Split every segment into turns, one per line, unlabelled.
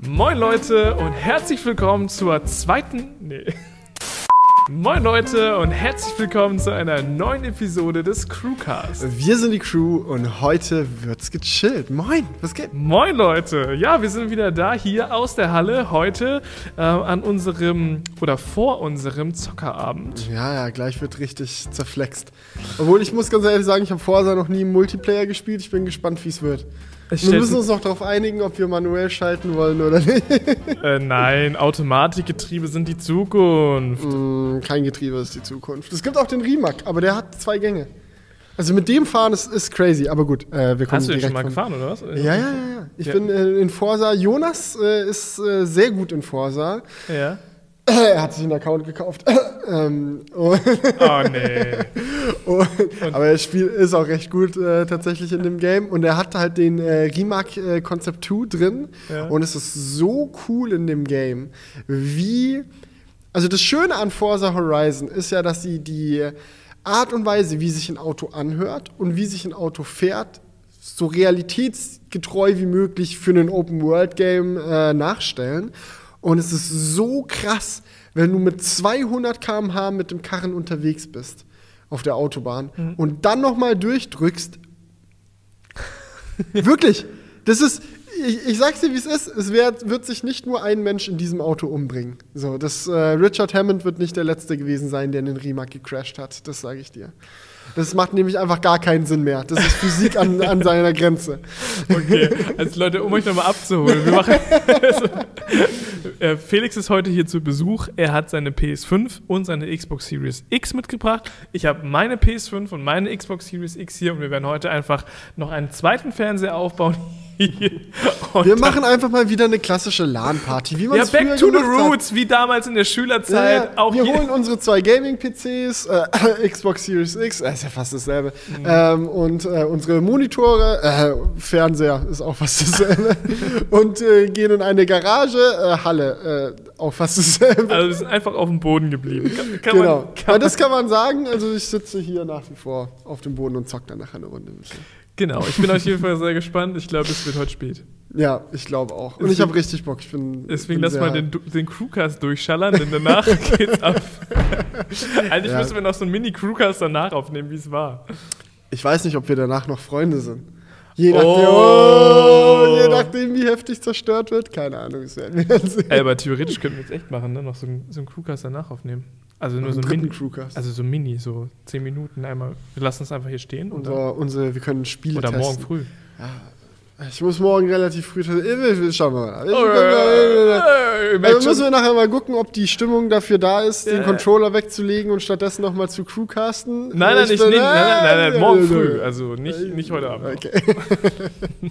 Moin Leute und herzlich willkommen zur zweiten. Nee. Moin Leute und herzlich willkommen zu einer neuen Episode des Crewcast.
Wir sind die Crew und heute wird's gechillt. Moin, was geht?
Moin Leute, ja, wir sind wieder da hier aus der Halle heute äh, an unserem oder vor unserem Zockerabend.
Ja, ja, gleich wird richtig zerflext. Obwohl ich muss ganz ehrlich sagen, ich habe Forsa noch nie Multiplayer gespielt. Ich bin gespannt, wie es wird. Wir müssen uns noch darauf einigen, ob wir manuell schalten wollen oder nicht.
Äh, nein, Automatikgetriebe sind die Zukunft.
Mm, Kein Getriebe ist die Zukunft. Es gibt auch den Rimac, aber der hat zwei Gänge. Also mit dem fahren ist, ist crazy, aber gut. Äh, wir kommen
Hast du den schon mal gefahren oder was?
Ja, ja, ja. ja. Ich
Ja.
bin äh, in Forsa. Jonas äh, ist äh, sehr gut in Forsa.
Ja.
er hat sich einen Account gekauft. ähm, und
Oh nee.
Und, aber das Spiel ist auch recht gut äh, tatsächlich in dem Game. Und er hat halt den äh, Rimac äh, Concept 2 drin.
Ja.
Und es ist so cool in dem Game, wie. Also das Schöne an Forza Horizon ist ja, dass sie die Art und Weise, wie sich ein Auto anhört und wie sich ein Auto fährt, so realitätsgetreu wie möglich für ein Open-World-Game äh, nachstellen. Und es ist so krass, wenn du mit 200 km/h mit dem Karren unterwegs bist auf der Autobahn und dann noch mal durchdrückst. Wirklich, das ist, ich, ich sag's dir, wie es ist, es wird, wird sich nicht nur ein Mensch in diesem Auto umbringen. So, das, äh, Richard Hammond wird nicht der Letzte gewesen sein, der in den Rimac gecrashed hat, das sage ich dir. Das macht nämlich einfach gar keinen Sinn mehr. Das ist Physik an, an seiner Grenze.
Okay, also Leute, um euch nochmal abzuholen, wir machen. Also, äh, Felix ist heute hier zu Besuch. Er hat seine PS5 und seine Xbox Series X mitgebracht. Ich habe meine PS5 und meine Xbox Series X hier und wir werden heute einfach noch einen zweiten Fernseher aufbauen. Hier. Und
Wir machen einfach mal wieder eine klassische LAN-Party, wie man
ja, back to the
gemacht hat.
roots, wie damals in der Schülerzeit.
Ja, wir holen unsere zwei Gaming-PCs, äh, Xbox Series X, äh, ist ja fast dasselbe,
Mhm.
ähm, und äh, unsere Monitore, äh, Fernseher ist auch fast dasselbe, und äh, gehen in eine Garage, äh, Halle, auch fast dasselbe.
Also wir sind einfach auf dem Boden geblieben. Kann, kann
genau.
man, kann
Aber das kann man sagen, also ich sitze hier nach wie vor auf dem Boden und zock dann nachher eine Runde. ein bisschen.
Genau, ich bin auf jeden Fall sehr gespannt. Ich glaube, es wird heute spät.
Ja, ich glaube auch. Und ich habe richtig Bock. Ich bin,
Deswegen
bin
lass mal den, den Crewcast durchschallern, denn danach geht's ab. Eigentlich
Ja.
müssen wir noch so einen Mini-Crewcast danach aufnehmen, wie es war.
Ich weiß nicht, ob wir danach noch Freunde sind. Je nachdem,
Oh.
oh, je nachdem wie heftig zerstört wird. Keine Ahnung, das werden wir dann sehen.
Ey, aber theoretisch könnten wir es echt machen, ne? Noch so einen, so einen Crewcast danach aufnehmen. Also nur so ein Mini.
Crewcast.
Also so Mini, so 10 Minuten einmal. Wir lassen es einfach hier stehen und dann,
Unser, unsere, wir können Spiele
oder
testen.
morgen früh.
Ich muss morgen relativ früh Schauen wir mal. Ich- Also müssen wir nachher mal gucken, ob die Stimmung dafür da ist, den Controller wegzulegen und stattdessen nochmal zu Crewcasten.
Nein, nein,
Ich
nicht,
bin-
nein, nein, nein, nein, morgen früh. Also nicht, nicht heute Abend.
Okay.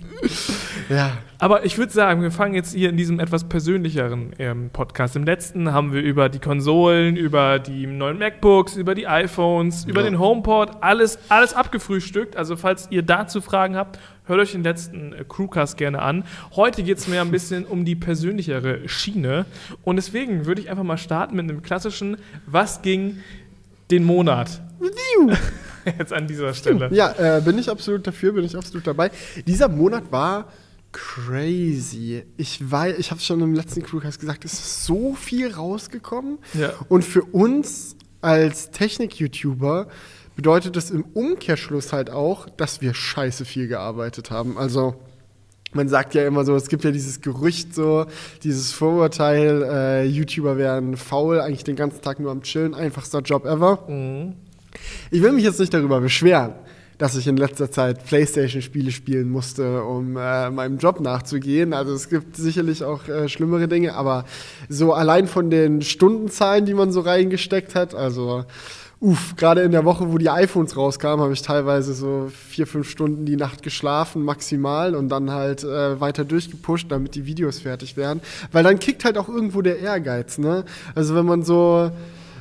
ja.
Aber ich würde sagen, wir fangen jetzt hier in diesem etwas persönlicheren ähm, Podcast. Im letzten haben wir über die Konsolen, über die neuen MacBooks, über die iPhones, über
Ja.
den HomePod, alles, alles abgefrühstückt. Also falls ihr dazu Fragen habt, hört euch den letzten äh, Crewcast gerne an. Heute geht es mir ein bisschen um die persönlichere Schiene. Und deswegen würde ich einfach mal starten mit einem klassischen Was ging den Monat? Jetzt an dieser Stelle.
Ja, äh, bin ich absolut dafür, bin ich absolut dabei. Dieser Monat war crazy. Ich weiß, ich habe schon im letzten Crewcast gesagt, es ist so viel rausgekommen.
Ja.
Und für uns als Technik-YouTuber bedeutet das im Umkehrschluss halt auch, dass wir scheiße viel gearbeitet haben. Also man sagt ja immer so, es gibt ja dieses Gerücht so, dieses Vorurteil, äh, YouTuber wären faul, eigentlich den ganzen Tag nur am Chillen, einfachster Job ever.
Mhm.
Ich will mich jetzt nicht darüber beschweren, dass ich in letzter Zeit PlayStation-Spiele spielen musste, um äh, meinem Job nachzugehen. Also es gibt sicherlich auch äh, schlimmere Dinge, aber so allein von den Stundenzahlen, die man so reingesteckt hat, also uff, gerade in der Woche, wo die iPhones rauskamen, habe ich teilweise so vier, fünf Stunden die Nacht geschlafen, maximal, und dann halt äh, weiter durchgepusht, damit die Videos fertig werden. Weil dann kickt halt auch irgendwo der Ehrgeiz, ne? Also wenn man so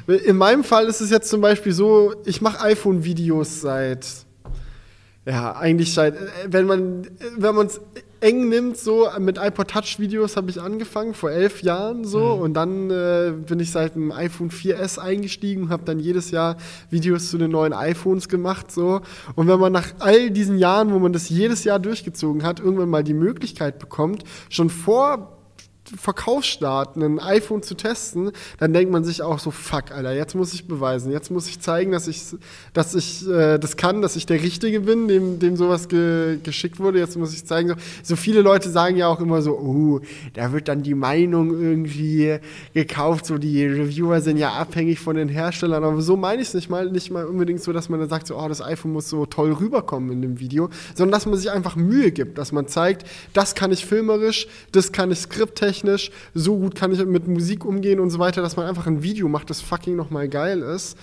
in meinem Fall ist es jetzt zum Beispiel so, ich mache iPhone-Videos seit, ja, eigentlich seit, äh, wenn man wenn man es eng nimmt, so mit iPod Touch-Videos habe ich angefangen, vor elf Jahren so. Und dann äh, bin ich seit dem iPhone 4S eingestiegen und habe dann jedes Jahr Videos zu den neuen iPhones gemacht. so. Und wenn man nach all diesen Jahren, wo man das jedes Jahr durchgezogen hat, irgendwann mal die Möglichkeit bekommt, schon vor Verkaufsstart, ein iPhone zu testen, dann denkt man sich auch so, fuck, Alter, jetzt muss ich beweisen, jetzt muss ich zeigen, dass ich, dass ich äh, das kann, dass ich der Richtige bin, dem, dem sowas ge geschickt wurde, jetzt muss ich zeigen. So, so viele Leute sagen ja auch immer so, oh, da wird dann die Meinung irgendwie gekauft, so die Reviewer sind ja abhängig von den Herstellern, aber so meine ich es nicht mal, nicht mal unbedingt so, dass man dann sagt, so, oh, das iPhone muss so toll rüberkommen in dem Video, sondern dass man sich einfach Mühe gibt, dass man zeigt, das kann ich filmerisch, das kann ich skripttechnisch, technisch, so gut kann ich mit Musik umgehen und so weiter, dass man einfach ein Video macht, das fucking nochmal geil ist.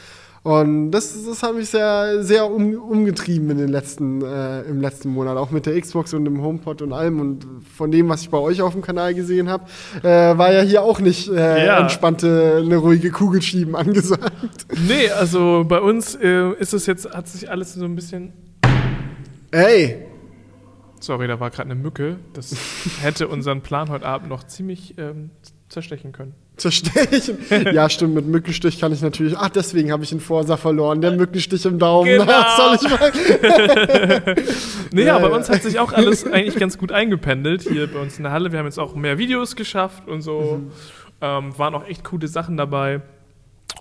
Und das, das hat mich sehr, sehr um, umgetrieben in den letzten, äh, im letzten Monat, auch mit der Xbox und dem HomePod und allem. Und von dem, was ich bei euch auf dem Kanal gesehen habe, äh, war ja hier auch nicht äh, ja. entspannte, eine ruhige Kugel schieben angesagt.
Nee, also bei uns äh, ist es jetzt, hat sich alles so ein bisschen.
Ey!
Sorry, da war gerade eine Mücke. Das hätte unseren Plan heute Abend noch ziemlich ähm, zerstechen können.
Zerstechen? ja, stimmt, mit Mückenstich kann ich natürlich. Ach, deswegen habe ich den Forsa verloren. Der Mückenstich im Daumen. Genau. Was soll ich machen?
nee, ja, bei uns hat sich auch alles eigentlich ganz gut eingependelt hier bei uns in der Halle. Wir haben jetzt auch mehr Videos geschafft und so. Mhm. Ähm, waren auch echt coole Sachen dabei.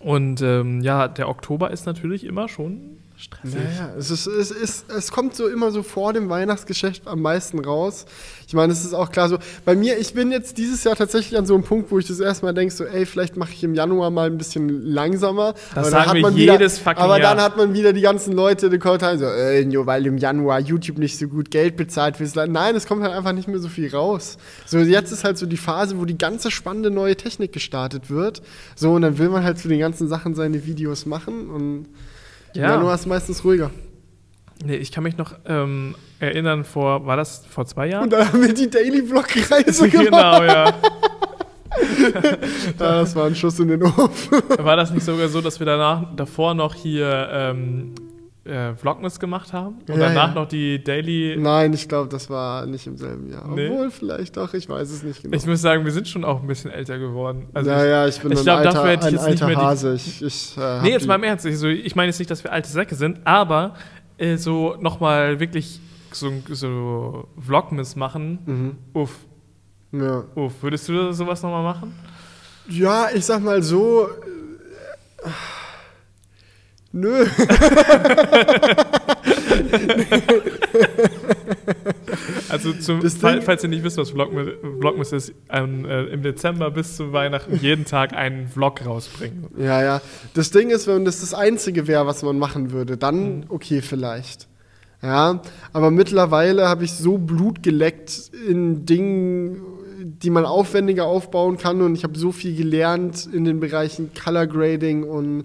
Und ähm, ja, der Oktober ist natürlich immer schon stressig.
Naja, es, ist, es, ist, es kommt so immer so vor dem Weihnachtsgeschäft am meisten raus. Ich meine, es ist auch klar so, bei mir, ich bin jetzt dieses Jahr tatsächlich an so einem Punkt, wo ich das erstmal denke, so, ey, vielleicht mache ich im Januar mal ein bisschen langsamer.
Das aber sagen dann hat wir jedes
wieder, Aber dann hat man wieder die ganzen Leute den Kommentaren so, äh, nur weil im Januar YouTube nicht so gut Geld bezahlt Land. Nein, es kommt halt einfach nicht mehr so viel raus. So, jetzt ist halt so die Phase, wo die ganze spannende neue Technik gestartet wird. So, und dann will man halt zu den ganzen Sachen seine Videos machen und ja. Januar ist meistens ruhiger.
Nee, ich kann mich noch ähm, erinnern, vor, war das vor zwei Jahren?
Und dann haben wir die Daily Vlog-Reise gemacht. Genau, ja. das war ein Schuss in den Ofen.
War das nicht sogar so, dass wir danach, davor noch hier ähm, äh, Vlogmas gemacht haben und ja, danach ja. noch die Daily.
Nein, ich glaube, das war nicht im selben Jahr. Nee. Obwohl, vielleicht doch, ich weiß es nicht
genau. Ich muss sagen, wir sind schon auch ein bisschen älter geworden.
Also ja, ja, ich bin ich ein, glaub, alter, ich ein alter nicht Hase. Ich, ich,
äh, nee, jetzt mal im Ernst. Ich, so, ich meine jetzt nicht, dass wir alte Säcke sind, aber äh, so nochmal wirklich so, so Vlogmas machen, mhm. uff. Ja. Uff. Würdest du sowas nochmal machen?
Ja, ich sag mal so. Äh, Nö.
also zum, Fall, falls ihr nicht wisst, was Vlogmas, Vlogmas ist, ähm, äh, im Dezember bis zu Weihnachten jeden Tag einen Vlog rausbringen.
Ja, ja. Das Ding ist, wenn das das Einzige wäre, was man machen würde, dann mhm. okay vielleicht. Ja, aber mittlerweile habe ich so Blut geleckt in Dingen, die man aufwendiger aufbauen kann und ich habe so viel gelernt in den Bereichen Color Grading und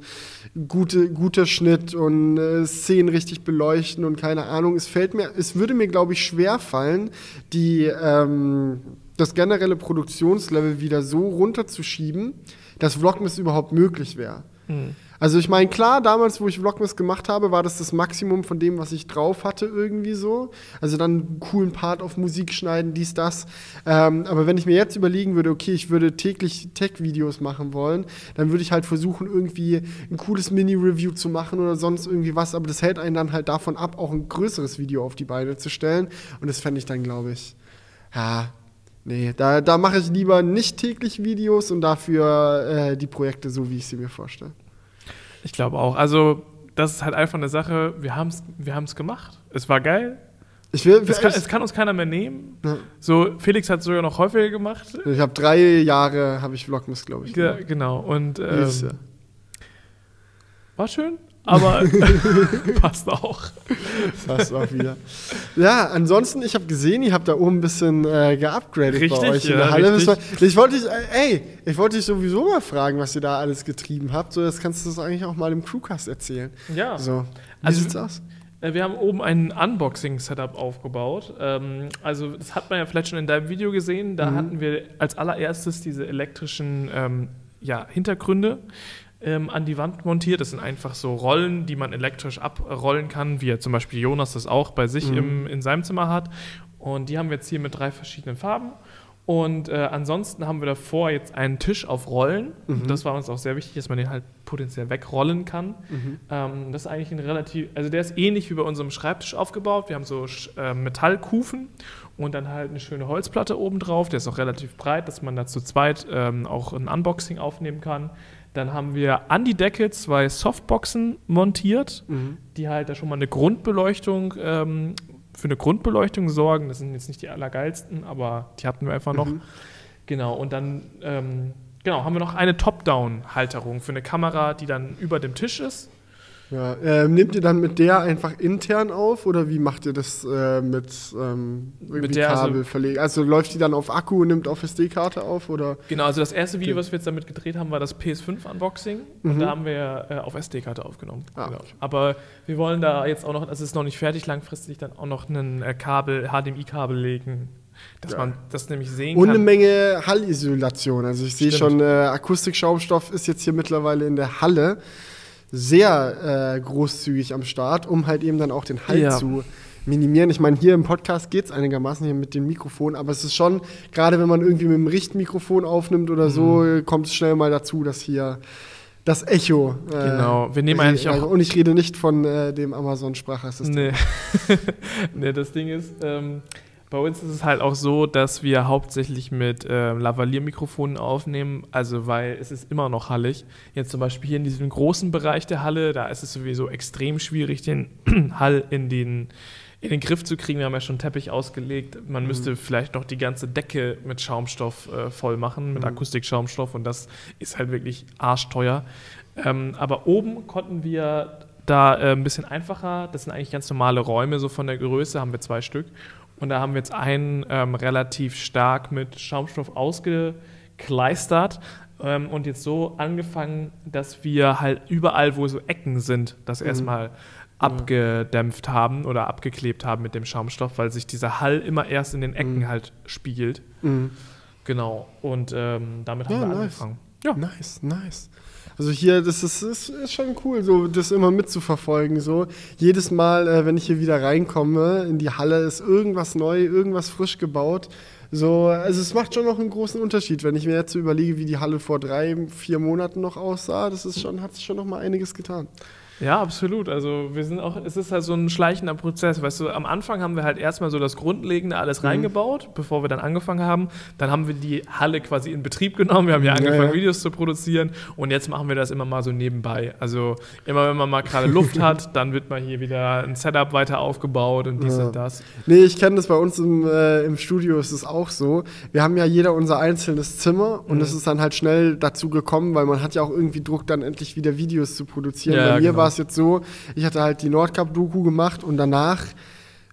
gute, guter Schnitt und äh, Szenen richtig beleuchten und keine Ahnung. Es fällt mir, es würde mir, glaube ich, schwer fallen, die, ähm, das generelle Produktionslevel wieder so runterzuschieben, dass Vlogmas überhaupt möglich wäre. Mhm. Also ich meine, klar, damals, wo ich Vlogmas gemacht habe, war das das Maximum von dem, was ich drauf hatte irgendwie so. Also dann einen coolen Part auf Musik schneiden, dies, das. Ähm, aber wenn ich mir jetzt überlegen würde, okay, ich würde täglich Tech-Videos machen wollen, dann würde ich halt versuchen, irgendwie ein cooles Mini-Review zu machen oder sonst irgendwie was. Aber das hält einen dann halt davon ab, auch ein größeres Video auf die Beine zu stellen. Und das fände ich dann, glaube ich, ja, Nee, da, da mache ich lieber nicht täglich Videos und dafür äh, die Projekte so, wie ich sie mir vorstelle.
Ich glaube auch. Also, das ist halt einfach eine Sache, wir haben es wir gemacht. Es war geil. Ich will, es, kann, es kann uns keiner mehr nehmen. Ja. So, Felix hat es sogar noch häufiger gemacht.
Ich habe drei Jahre, habe ich Vlogmas, glaube ich.
Ja, genau. Und ähm, war schön aber passt auch.
Passt auch wieder. Ja, ansonsten, ich habe gesehen, ihr habt da oben ein bisschen äh, geupgradet richtig, bei euch in der Halle. Richtig. Ich wollte dich, äh, ey, ich wollte dich sowieso mal fragen, was ihr da alles getrieben habt. So, das kannst du das eigentlich auch mal im Crewcast erzählen.
Ja.
So,
wie also, sieht's aus? Äh, wir haben oben ein Unboxing-Setup aufgebaut. Ähm, also, das hat man ja vielleicht schon in deinem Video gesehen. Da mhm. hatten wir als allererstes diese elektrischen ähm, ja, Hintergründe ähm, an die Wand montiert. Das sind einfach so Rollen, die man elektrisch abrollen kann, wie zum Beispiel Jonas das auch bei sich mhm. im, in seinem Zimmer hat. Und die haben wir jetzt hier mit drei verschiedenen Farben. Und äh, ansonsten haben wir davor jetzt einen Tisch auf Rollen.
Mhm.
Das war uns auch sehr wichtig, dass man den halt potenziell wegrollen kann.
Mhm.
Ähm, das ist eigentlich ein relativ, also der ist ähnlich wie bei unserem Schreibtisch aufgebaut. Wir haben so äh, Metallkufen und dann halt eine schöne Holzplatte oben drauf. Der ist auch relativ breit, dass man da zu zweit ähm, auch ein Unboxing aufnehmen kann. Dann haben wir an die Decke zwei Softboxen montiert,
Mhm.
die halt da schon mal eine Grundbeleuchtung, ähm, für eine Grundbeleuchtung sorgen. Das sind jetzt nicht die allergeilsten, aber die hatten wir einfach noch.
Mhm.
Genau, und dann ähm, genau, haben wir noch eine Top-Down-Halterung für eine Kamera, die dann über dem Tisch ist.
Ja, ähm, nehmt ihr dann mit der einfach intern auf oder wie macht ihr das äh, mit ähm,
Mit der, also-
Kabel verlegen? Also läuft die dann auf Akku und nimmt auf SD-Karte auf oder?
Genau, also das erste Video, was wir jetzt damit gedreht haben, war das PS5-Unboxing.
Mhm.
Und da haben wir äh, auf SD-Karte aufgenommen.
Ah,
genau.
okay.
Aber wir wollen da jetzt auch noch, also es ist noch nicht fertig, langfristig dann auch noch ein äh, Kabel, HDMI-Kabel legen, dass
Ja.
man das nämlich sehen
Und eine
kann.
Menge Hallisolation. Also ich sehe schon, äh, Akustikschaumstoff ist jetzt hier mittlerweile in der Halle sehr äh, großzügig am Start, um halt eben dann auch den Hall
Ja.
zu minimieren. Ich meine, hier im Podcast geht es einigermaßen hier mit dem Mikrofon, aber es ist schon, gerade wenn man irgendwie mit dem Richtmikrofon aufnimmt oder so,
Mhm.
kommt es schnell mal dazu, dass hier das Echo. äh,
Genau, wir nehmen eigentlich auch-
Und ich rede nicht von äh, dem Amazon-Sprachassistenten.
Nee. nee, das Ding ist, ähm, bei uns ist es halt auch so, dass wir hauptsächlich mit ähm, Lavalier-Mikrofonen aufnehmen, also weil es ist immer noch hallig. Jetzt zum Beispiel hier in diesem großen Bereich der Halle, da ist es sowieso extrem schwierig, den Hall in den, in den Griff zu kriegen. Wir haben ja schon einen Teppich ausgelegt. Man müsste vielleicht noch die ganze Decke mit Schaumstoff äh, voll machen, mit
Mhm.
Akustikschaumstoff und das ist halt wirklich arschteuer. Ähm, aber oben konnten wir da äh, ein bisschen einfacher. Das sind eigentlich ganz normale Räume, so von der Größe haben wir zwei Stück. Und da haben wir jetzt einen ähm, relativ stark mit Schaumstoff ausgekleistert ähm, und jetzt so angefangen, dass wir halt überall, wo so Ecken sind, das
Mhm.
erstmal abgedämpft haben oder abgeklebt haben mit dem Schaumstoff, weil sich dieser Hall immer erst in den Ecken
Mhm.
halt spiegelt.
Mhm.
Genau. Und ähm, damit
Ja,
haben wir
nice.
angefangen. Ja.
Nice, nice. Also hier, das ist, ist, ist schon cool, so das immer mitzuverfolgen. So jedes Mal, äh, wenn ich hier wieder reinkomme in die Halle, ist irgendwas neu, irgendwas frisch gebaut. So, also es macht schon noch einen großen Unterschied, wenn ich mir jetzt so überlege, wie die Halle vor drei, vier Monaten noch aussah. Das ist schon, hat sich schon noch mal einiges getan.
Ja, absolut. Also wir sind auch, es ist halt so ein schleichender Prozess. Weißt du, am Anfang haben wir halt erstmal so das Grundlegende alles
Mhm.
reingebaut, bevor wir dann angefangen haben. Dann haben wir die Halle quasi in Betrieb genommen. Wir haben ja
Ja,
angefangen,
ja.
Videos zu produzieren und jetzt machen wir das immer mal so nebenbei. Also immer wenn man mal gerade Luft hat, dann wird mal hier wieder ein Setup weiter aufgebaut und dies
Ja.
und das.
Nee, ich kenne das bei uns im, äh, im Studio, ist es auch so. Wir haben ja jeder unser einzelnes Zimmer und
Mhm.
es ist dann halt schnell dazu gekommen, weil man hat ja auch irgendwie Druck, dann endlich wieder Videos zu produzieren.
Ja,
bei mir
genau.
War es jetzt so, ich hatte halt die Nordcup-Doku gemacht und danach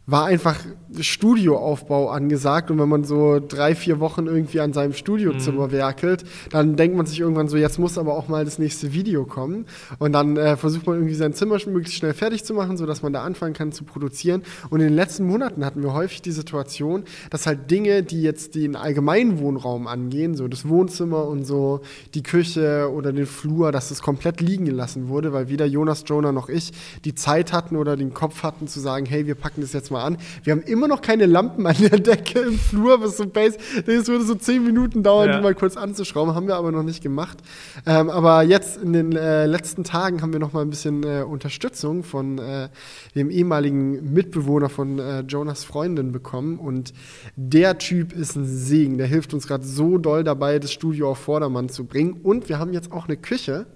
war einfach Studioaufbau angesagt. Und wenn man so drei, vier Wochen irgendwie an seinem Studiozimmer werkelt, dann denkt man sich irgendwann so, jetzt muss aber auch mal das nächste Video kommen. Und dann äh, versucht man irgendwie sein Zimmer möglichst schnell fertig zu machen, sodass man da anfangen kann zu produzieren. Und in den letzten Monaten hatten wir häufig die Situation, dass halt Dinge, die jetzt den allgemeinen Wohnraum angehen, so das Wohnzimmer und so die Küche oder den Flur, dass das komplett liegen gelassen wurde, weil weder Jonas, Jonah noch ich die Zeit hatten oder den Kopf hatten zu sagen, hey, wir packen das jetzt mal an. Wir haben immer noch keine Lampen an der Decke im Flur, was so base. Das würde so zehn Minuten dauern,
Ja.
die mal kurz anzuschrauben, haben wir aber noch nicht gemacht. Ähm, aber jetzt in den äh, letzten Tagen haben wir noch mal ein bisschen äh, Unterstützung von äh, dem ehemaligen Mitbewohner von äh, Jonas Freundin bekommen und der Typ ist ein Segen. Der hilft uns gerade so doll dabei, das Studio auf Vordermann zu bringen. Und wir haben jetzt auch eine Küche.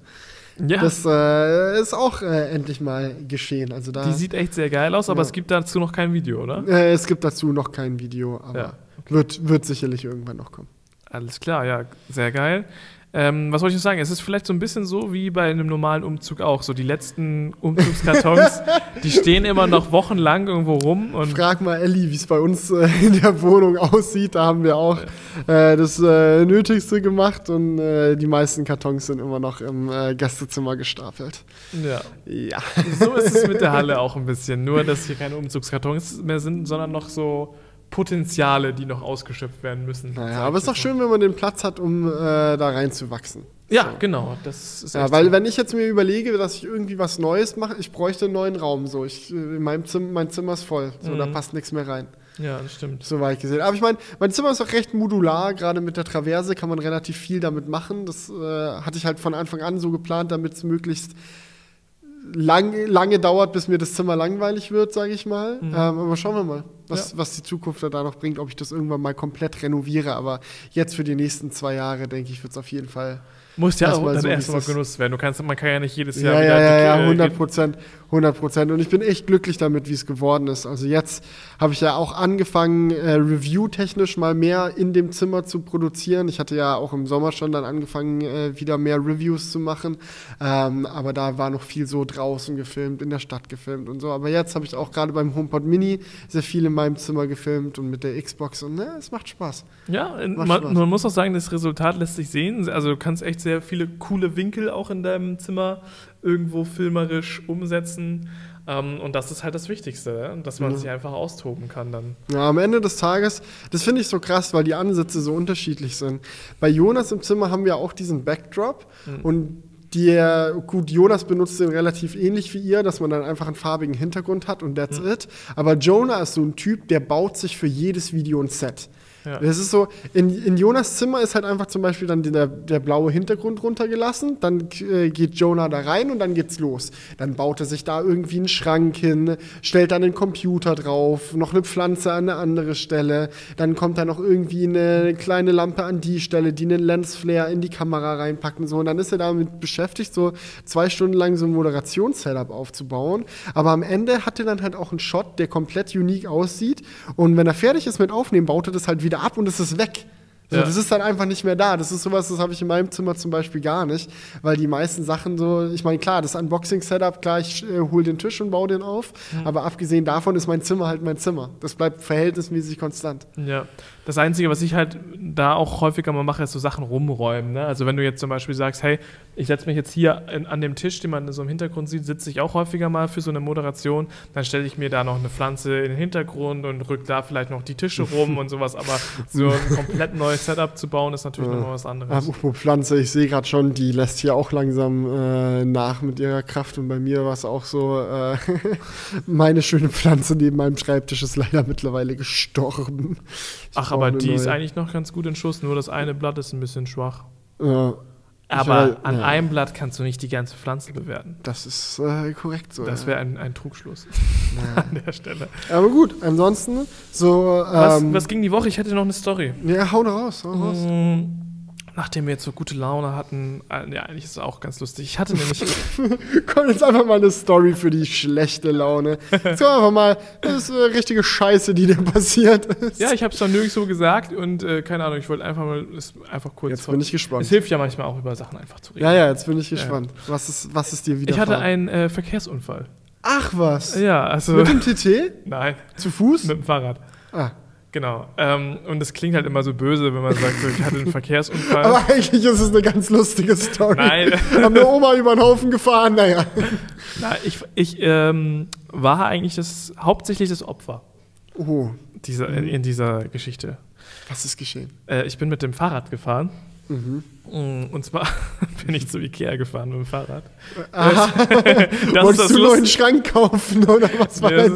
Ja,
Das äh, ist auch äh, endlich mal geschehen. Also da,
die sieht echt sehr geil aus, aber
Ja.
es gibt dazu noch kein Video, oder?
äh, es gibt dazu noch kein Video, aber
Ja,
wird, wird sicherlich irgendwann noch kommen.
Alles klar, ja, sehr geil. Ähm, was wollte ich noch sagen? Es ist vielleicht so ein bisschen so wie bei einem normalen Umzug auch. So die letzten Umzugskartons, die stehen immer noch wochenlang irgendwo rum und
Frag mal Elli, wie es bei uns äh, in der Wohnung aussieht. Da haben wir auch äh, das äh, Nötigste gemacht und äh, die meisten Kartons sind immer noch im äh, Gästezimmer gestapelt.
ja.
Ja.
So ist es mit der Halle auch ein bisschen. Nur, dass hier keine Umzugskartons mehr sind, sondern noch so Potenziale, die noch ausgeschöpft werden müssen.
Naja, aber es ist doch schön, wenn man den Platz hat, um äh, da reinzuwachsen.
Ja, genau. Das ist
Ja, weil
so.
wenn ich jetzt mir überlege, dass ich irgendwie was Neues mache, ich bräuchte einen neuen Raum. So, ich, äh, in meinem Zimmer, mein Zimmer ist voll. So, da
Mhm.
passt nichts mehr rein.
Ja, das stimmt.
So weit gesehen. Aber ich meine, mein Zimmer ist auch recht modular. Gerade mit der Traverse kann man relativ viel damit machen. Das äh, hatte ich halt von Anfang an so geplant, damit es möglichst lang, lange dauert, bis mir das Zimmer langweilig wird, sage ich mal.
Mhm.
Ähm, aber schauen wir mal, was,
Ja.
was die Zukunft da noch bringt, ob ich das irgendwann mal komplett renoviere. Aber jetzt für die nächsten zwei Jahre, denke ich, wird es auf jeden Fall.
Muss ja auch dann
so,
erstmal genutzt werden. Du kannst, man kann ja nicht jedes Jahr
Ja,
wieder
ja, ja, ja,
die- äh,
100 Prozent, 100 Prozent. Und ich bin echt glücklich damit, wie es geworden ist. Also jetzt habe ich ja auch angefangen, äh, review-technisch mal mehr in dem Zimmer zu produzieren. Ich hatte ja auch im Sommer schon dann angefangen, äh, wieder mehr Reviews zu machen. Ähm, aber da war noch viel so draußen gefilmt, in der Stadt gefilmt und so. Aber jetzt habe ich auch gerade beim HomePod Mini sehr viel in meinem Zimmer gefilmt und mit der Xbox. Und ne, es macht Spaß.
Ja,
Macht
man,
Spaß.
man muss auch sagen, das Resultat lässt sich sehen. Also du kannst echt sehr viele coole Winkel auch in deinem Zimmer irgendwo filmerisch umsetzen. Ähm, und das ist halt das Wichtigste, ja? dass man
Ja.
sich einfach austoben kann dann.
Ja, am Ende des Tages, das finde ich so krass, weil die Ansätze so unterschiedlich sind. Bei Jonas im Zimmer haben wir auch diesen Backdrop
Mhm.
und der, gut, Jonas benutzt den relativ ähnlich wie ihr, dass man dann einfach einen farbigen Hintergrund hat und that's
Mhm.
it. Aber Jonah ist so ein Typ, der baut sich für jedes Video ein Set.
Ja.
Das ist so, in, in Jonas Zimmer ist halt einfach zum Beispiel dann der, der blaue Hintergrund runtergelassen, dann äh, geht Jonah da rein und dann geht's los. Dann baut er sich da irgendwie einen Schrank hin, stellt dann einen Computer drauf, noch eine Pflanze an eine andere Stelle, dann kommt da noch irgendwie eine kleine Lampe an die Stelle, die einen Lensflare in die Kamera reinpackt und so. Und dann ist er damit beschäftigt, so zwei Stunden lang so ein Moderationssetup aufzubauen. Aber am Ende hat er dann halt auch einen Shot, der komplett unique aussieht. Und wenn er fertig ist mit Aufnehmen, baut er das halt wieder ab und es ist weg. So,
Ja.
Das ist dann einfach nicht mehr da. Das ist sowas, das habe ich in meinem Zimmer zum Beispiel gar nicht, weil die meisten Sachen so, ich meine, klar, das Unboxing-Setup, klar, ich äh, hole den Tisch und baue den auf, aber abgesehen davon ist mein Zimmer halt mein Zimmer. Das bleibt verhältnismäßig konstant.
Ja, das Einzige, was ich halt da auch häufiger mal mache, ist so Sachen rumräumen. Ne? Also wenn du jetzt zum Beispiel sagst, hey, ich setze mich jetzt hier in, an dem Tisch, den man so im Hintergrund sieht, sitze ich auch häufiger mal für so eine Moderation, dann stelle ich mir da noch eine Pflanze in den Hintergrund und rück da vielleicht noch die Tische rum und sowas, aber so ein komplett neues Setup zu bauen, ist natürlich
Ja.
nochmal was anderes.
Apropos Pflanze, ich sehe gerade schon, die lässt hier auch langsam äh, nach mit ihrer Kraft und bei mir war es auch so, äh, meine schöne Pflanze neben meinem Schreibtisch ist leider mittlerweile gestorben. Ich
Ach, aber die ist
neue.
eigentlich noch ganz gut in Schuss, nur das eine Blatt ist ein bisschen schwach.
Ja,
Aber
halt-
an
ja.
einem Blatt kannst du nicht die ganze Pflanze bewerten.
das ist äh, korrekt so.
Das wäre ein, ein Trugschluss
Ja.
an der Stelle.
Aber gut, ansonsten so.
Was,
Ähm,
was ging die Woche? Ich hätte noch eine Story.
ja, hau raus, hau raus.
Mm, Nachdem wir jetzt so gute Laune hatten, äh, ja, eigentlich ist es auch ganz lustig. Ich hatte nämlich,
Komm, jetzt einfach mal eine Story für die schlechte Laune. Jetzt komm einfach mal, das ist äh, richtige Scheiße, die dir passiert ist.
ja, ich habe es dann nirgendwo gesagt und äh, keine Ahnung, ich wollte einfach mal es einfach kurz.
Jetzt bin ich
Es
gespannt.
hilft ja manchmal auch über Sachen einfach zu reden.
Ja, ja, jetzt bin ich gespannt. Was, ist, was ist dir wieder
ich hatte einen äh, Verkehrsunfall.
Ach was.
Ja, also
Mit dem TT?
nein,
Zu Fuß?
mit dem Fahrrad.
Ah.
Genau. Ähm, und es klingt halt immer so böse, wenn man sagt, so, ich hatte einen Verkehrsunfall.
Aber eigentlich ist es eine ganz lustige Story.
Nein.
Haben eine Oma über den Haufen gefahren, naja.
Na, ich ich ähm, war eigentlich das hauptsächlich das Opfer
Oh,
dieser, in, in dieser Geschichte.
was ist geschehen?
Äh, ich bin mit dem Fahrrad gefahren.
Mhm.
Und zwar bin ich zu Ikea gefahren mit dem Fahrrad.
Aha.
Das
Wolltest du einen neuen Schrank kaufen oder was war das?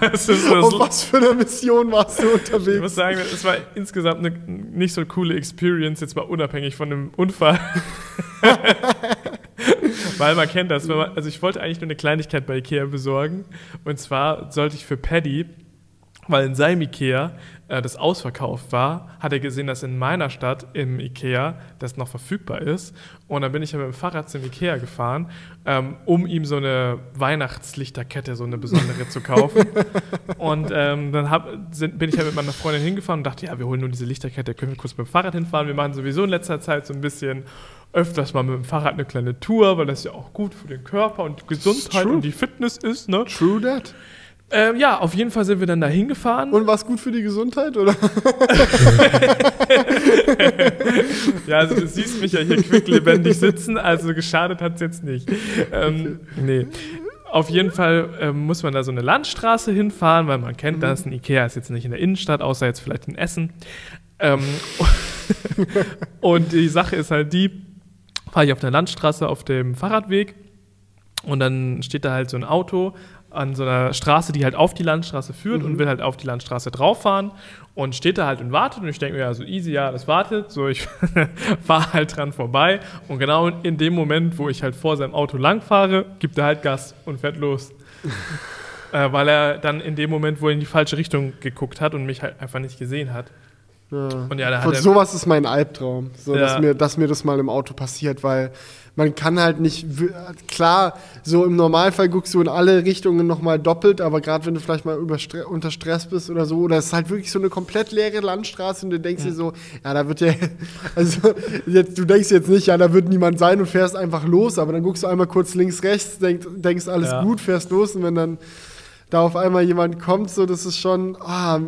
das, das
Auf was für eine Mission warst du
ich
unterwegs?
muss sagen, es war insgesamt eine nicht so coole Experience, jetzt mal unabhängig von dem Unfall. Weil man kennt das. Man, also ich wollte eigentlich nur eine Kleinigkeit bei Ikea besorgen. Und zwar sollte ich für Paddy, weil in seinem Ikea äh, das ausverkauft war, hat er gesehen, dass in meiner Stadt im Ikea das noch verfügbar ist. Und dann bin ich ja mit dem Fahrrad zum Ikea gefahren, ähm, um ihm so eine Weihnachtslichterkette, so eine besondere zu kaufen. Und ähm, dann hab, sind, bin ich ja mit meiner Freundin hingefahren und dachte, ja, wir holen nur diese Lichterkette, können wir kurz mit dem Fahrrad hinfahren. Wir machen sowieso in letzter Zeit so ein bisschen öfters mal mit dem Fahrrad eine kleine Tour, weil das ja auch gut für den Körper und Gesundheit und die Fitness ist, ne?
True that.
Ähm, ja, auf jeden Fall sind wir dann da hingefahren.
Und war es gut für die Gesundheit, oder?
Ja, also du siehst mich ja hier quicklebendig sitzen, also geschadet hat es jetzt nicht. Ähm, nee. Auf jeden Fall ähm, muss man da so eine Landstraße hinfahren, weil man kennt das, ein Ikea ist jetzt nicht in der Innenstadt, außer jetzt vielleicht in Essen. Ähm, und die Sache ist halt die, fahre ich auf der Landstraße auf dem Fahrradweg und dann steht da halt so ein Auto an so einer Straße, die halt auf die Landstraße führt
Mhm.
und will halt auf die Landstraße drauf fahren und steht da halt und wartet und ich denke mir, ja, so easy, ja, das wartet, so ich fahre halt dran vorbei und genau in dem Moment, wo ich halt vor seinem Auto lang fahre, gibt er halt Gas und fährt los. äh, weil er dann in dem Moment wohl in die falsche Richtung geguckt hat und mich halt einfach nicht gesehen hat.
Ja.
Und ja, da hat
Von
er-
sowas ist mein Albtraum, so, dass,
Ja.
mir, dass mir das mal im Auto passiert, weil man kann halt nicht, klar, so im Normalfall guckst du in alle Richtungen nochmal doppelt, aber gerade wenn du vielleicht mal über Stre unter Stress bist oder so, oder es ist halt wirklich so eine komplett leere Landstraße und du denkst dir so, ja, da wird ja, also jetzt, du denkst jetzt nicht, ja, da wird niemand sein und fährst einfach los, aber dann guckst du einmal kurz links, rechts, denk, denkst alles
Ja.
gut, fährst los und wenn dann da auf einmal jemand kommt, so, das ist schon, ah,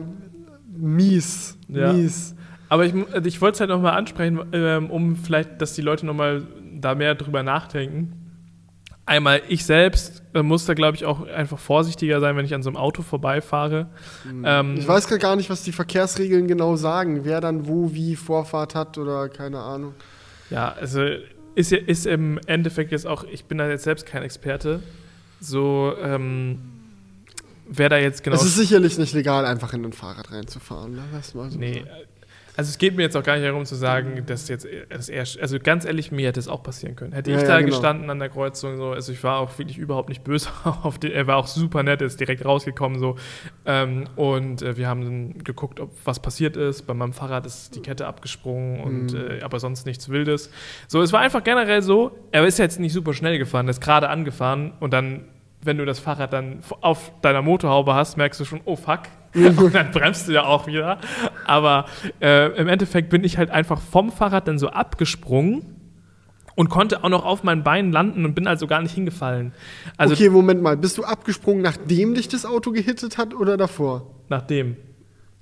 mies,
Ja.
mies.
Aber ich, mu- ich wollte es halt nochmal ansprechen, ähm, um vielleicht, dass die Leute nochmal da mehr drüber nachdenken. Einmal, ich selbst äh, muss da, glaube ich, auch einfach vorsichtiger sein, wenn ich an so einem Auto vorbeifahre. Ähm,
Ich weiß gar nicht, was die Verkehrsregeln genau sagen, wer dann wo wie Vorfahrt hat oder keine Ahnung.
Ja, also ist, ist im Endeffekt jetzt auch, ich bin da jetzt selbst kein Experte, so, ähm, wer da jetzt genau.
Es ist sicherlich nicht legal, einfach in ein Fahrrad reinzufahren. Ne? Mal so
nee. Also es geht mir jetzt auch gar nicht darum zu sagen, dass jetzt, dass er, also ganz ehrlich, mir hätte es auch passieren können. Hätte
Ja,
ich
ja,
da
genau.
gestanden an der Kreuzung, so, also ich war auch wirklich überhaupt nicht böse auf den, er war auch super nett, ist direkt rausgekommen, so, ähm, und äh, wir haben dann geguckt, ob was passiert ist. Bei meinem Fahrrad ist die Kette abgesprungen und,
Mhm.
äh, aber sonst nichts Wildes. So, es war einfach generell so, er ist jetzt nicht super schnell gefahren, er ist gerade angefahren und dann, wenn du das Fahrrad dann auf deiner Motorhaube hast, merkst du schon, oh fuck. Und dann bremst du ja auch wieder. Aber äh, im Endeffekt bin ich halt einfach vom Fahrrad dann so abgesprungen und konnte auch noch auf meinen Beinen landen und bin also gar nicht hingefallen. Also
okay, Moment mal. Bist du abgesprungen, nachdem dich das Auto gehittet hat oder davor?
nachdem.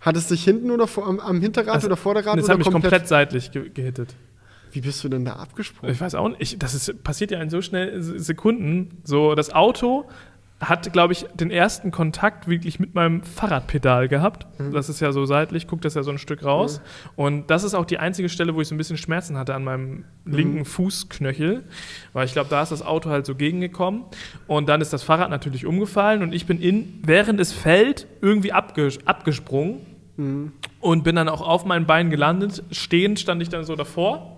Hat es dich hinten oder vor, am, am Hinterrad
Also,
oder Vorderrad
Das
oder
hat mich komplett, seitlich ge gehittet.
Wie bist du denn da abgesprungen?
Ich weiß auch nicht, ich, das ist, passiert ja in so schnell Sekunden. So, das Auto hat, glaube ich, den ersten Kontakt wirklich mit meinem Fahrradpedal gehabt. Das ist ja so seitlich, guckt das ja so ein Stück raus. Und das ist auch die einzige Stelle, wo ich so ein bisschen Schmerzen hatte an meinem linken Fußknöchel, weil ich glaube, da ist das Auto halt so gegengekommen. Und dann ist das Fahrrad natürlich umgefallen und ich bin in, während es fällt, irgendwie abges abgesprungen und bin dann auch auf meinen Beinen gelandet. Stehend stand ich dann so davor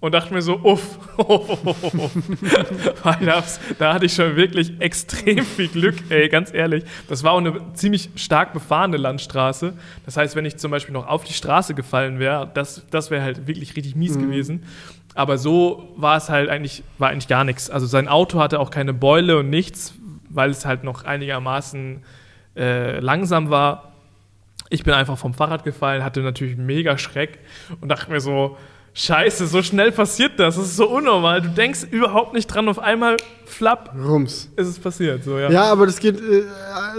und dachte mir so, uff, Weil das, da hatte ich schon wirklich extrem viel Glück, ey, ganz ehrlich. Das war auch eine ziemlich stark befahrene Landstraße. Das heißt, wenn ich zum Beispiel noch auf die Straße gefallen wäre, das, das wäre halt wirklich richtig mies gewesen. Aber so war es halt eigentlich, war eigentlich gar nichts. Also sein Auto hatte auch keine Beule und nichts, weil es halt noch einigermaßen äh, langsam war. Ich bin einfach vom Fahrrad gefallen, hatte natürlich mega Schreck und dachte mir so, Scheiße, so schnell passiert das. Das ist so unnormal. Du denkst überhaupt nicht dran, auf einmal flapp
Rums.
ist es passiert. So, ja.
Ja, aber das geht, äh,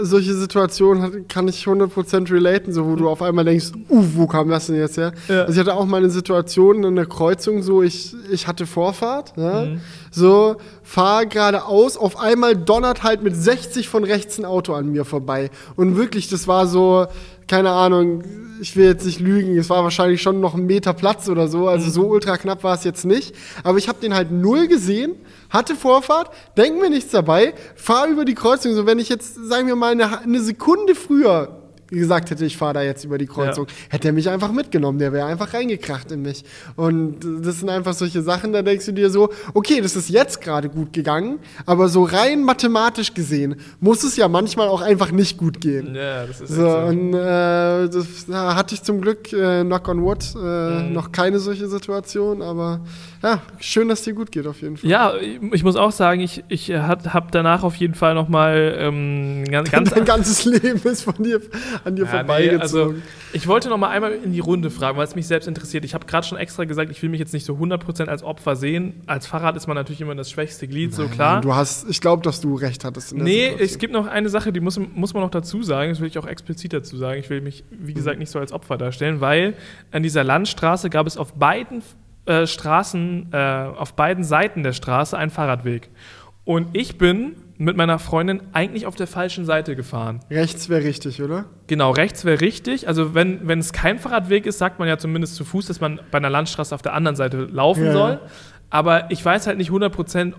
solche Situationen kann ich 100% relaten, so wo du auf einmal denkst, uh, wo kam das denn jetzt her?
Ja.
Also ich hatte auch mal eine Situation in der Kreuzung, so ich, ich hatte Vorfahrt, ja,
Mhm.
so fahr geradeaus, auf einmal donnert halt mit 60 von rechts ein Auto an mir vorbei und wirklich, das war so, keine Ahnung, ich will jetzt nicht lügen, es war wahrscheinlich schon noch ein Meter Platz oder so, also so ultra knapp war es jetzt nicht, aber ich habe den halt null gesehen, hatte Vorfahrt, denk mir nichts dabei, fahr über die Kreuzung, so wenn ich jetzt, sagen wir mal, eine, eine Sekunde früher gesagt hätte, ich fahre da jetzt über die Kreuzung, hätte er mich einfach mitgenommen, der wäre einfach reingekracht in mich. Und das sind einfach solche Sachen, da denkst du dir so, okay, das ist jetzt gerade gut gegangen, aber so rein mathematisch gesehen muss es ja manchmal auch einfach nicht gut gehen.
Ja, das ist
So,
so.
und äh, das, da hatte ich zum Glück, äh, knock on wood, äh,
Mhm.
noch keine solche Situation, aber ja, schön, dass dir gut geht auf jeden Fall.
Ja, ich, muss auch sagen, ich, ich habe danach auf jeden Fall nochmal ähm, ganz, ganz
Dein ganzes Leben ist von dir, an dir
Ja, nee,
vorbeigezogen.
also ich wollte noch mal einmal in die Runde fragen, weil es mich selbst interessiert. Ich habe gerade schon extra gesagt, ich will mich jetzt nicht so 100% als Opfer sehen. Als Fahrrad ist man natürlich immer das schwächste Glied, so klar.
Du hast, ich glaube, dass du recht hattest.
Nee,
Situation.
es gibt noch eine Sache, die muss, muss man noch dazu sagen, das will ich auch explizit dazu sagen. Ich will mich, wie gesagt, nicht so als Opfer darstellen, weil an dieser Landstraße gab es auf beiden äh, Straßen, äh, auf beiden Seiten der Straße einen Fahrradweg. Und ich bin mit meiner Freundin eigentlich auf der falschen Seite gefahren.
Rechts wäre richtig, oder?
Genau, rechts wäre richtig. Also wenn, wenn es kein Fahrradweg ist, sagt man ja zumindest zu Fuß, dass man bei einer Landstraße auf der anderen Seite laufen
Ja.
soll. Aber ich weiß halt nicht 100%,